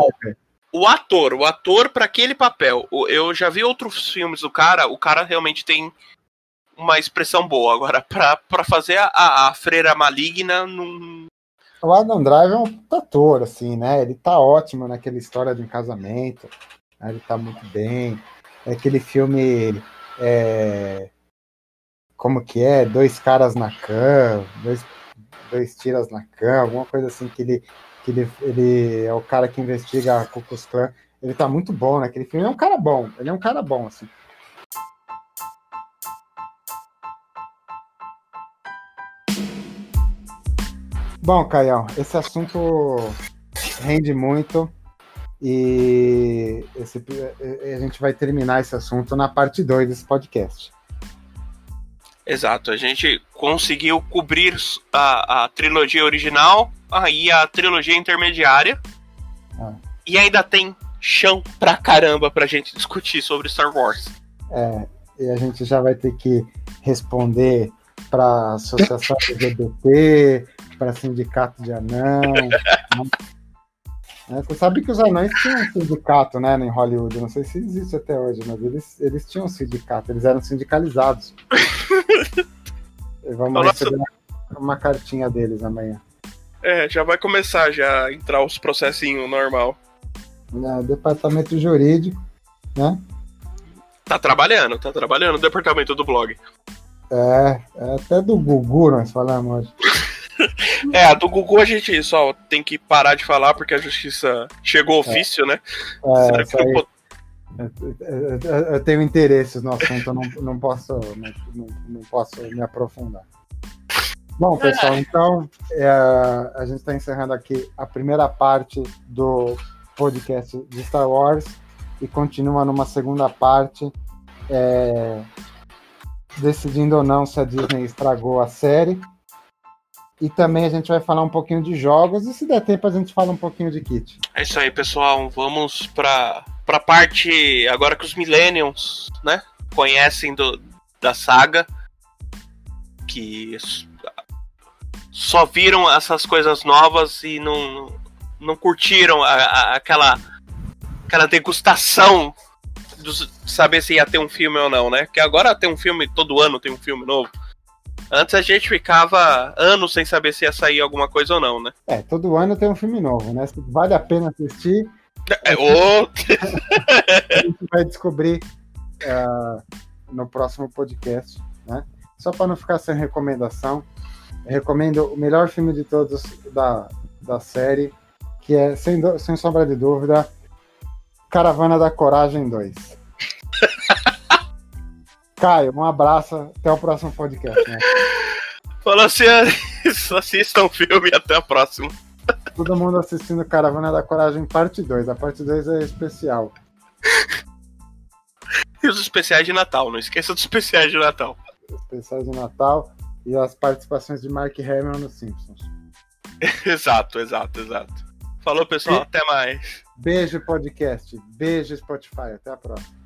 O ator, o ator para aquele papel. Eu já vi outros filmes do cara, o cara realmente tem uma expressão boa. Agora, pra, pra fazer a, a freira maligna, não, o Adam Driver é um ator, assim, né? Ele tá ótimo naquela história de um casamento. Né? Ele tá muito bem. É aquele filme. É... Como que é? Dois caras na cama, dois, dois tiras na cama, alguma coisa assim que ele. Que ele, ele é o cara que investiga a Ku Klux Klan. Ele tá muito bom naquele filme. Ele é um cara bom. Ele é um cara bom, assim. Bom, Caião, esse assunto rende muito e esse, a gente vai terminar esse assunto na parte 2 desse podcast. Exato, a gente conseguiu cobrir a, a trilogia original e a trilogia intermediária. Ah. E ainda tem chão pra caramba pra gente discutir sobre Star Wars. É, e a gente já vai ter que responder para associação LGBT, para sindicato de anão. né? Você sabe que os anões tinham um sindicato, né, em Hollywood. Não sei se existe até hoje, mas eles, eles tinham um sindicato, eles eram sindicalizados. Vamos Nossa. receber uma, uma cartinha deles amanhã. É, já vai começar já a entrar os processinhos normal. É, departamento jurídico, né? Tá trabalhando, tá trabalhando o departamento do blog. É, é até do Gugu nós falamos hoje. É, a do Gugu a gente só tem que parar de falar porque a justiça chegou ao é. ofício, né? é. né? É, eu, eu, eu, tenho interesses no assunto, eu não, não, posso, não, não posso me aprofundar. Bom, pessoal, então é, a gente está encerrando aqui a primeira parte do podcast de Star Wars e continua numa segunda parte. É, decidindo ou não se a Disney estragou a série. E também a gente vai falar um pouquinho de jogos e se der tempo a gente fala um pouquinho de kit. É isso aí, pessoal. Vamos para a parte agora que os Millennials, né, conhecem do, da saga, que só viram essas coisas novas e não, não curtiram a, a, aquela aquela degustação saber se ia ter um filme ou não, né? Porque agora tem um filme, todo ano tem um filme novo. Antes a gente ficava anos sem saber se ia sair alguma coisa ou não, né? É, todo ano tem um filme novo, né? Vale a pena assistir. É, o... a gente vai descobrir uh, no próximo podcast, né? Só para não ficar sem recomendação, recomendo o melhor filme de todos da, da série, que é, sem, sem sombra de dúvida, Caravana da Coragem 2. Caio, um abraço. Até o próximo podcast. Né? Falou assim, assistam o filme e até a próxima. Todo mundo assistindo Caravana da Coragem parte 2. A parte 2 é especial. E os especiais de Natal, não esqueça dos especiais de Natal. Especiais de Natal e as participações de Mark Hamill nos Simpsons. exato, exato, exato. Falou, pessoal. E... Até mais. Beijo, podcast. Beijo, Spotify. Até a próxima.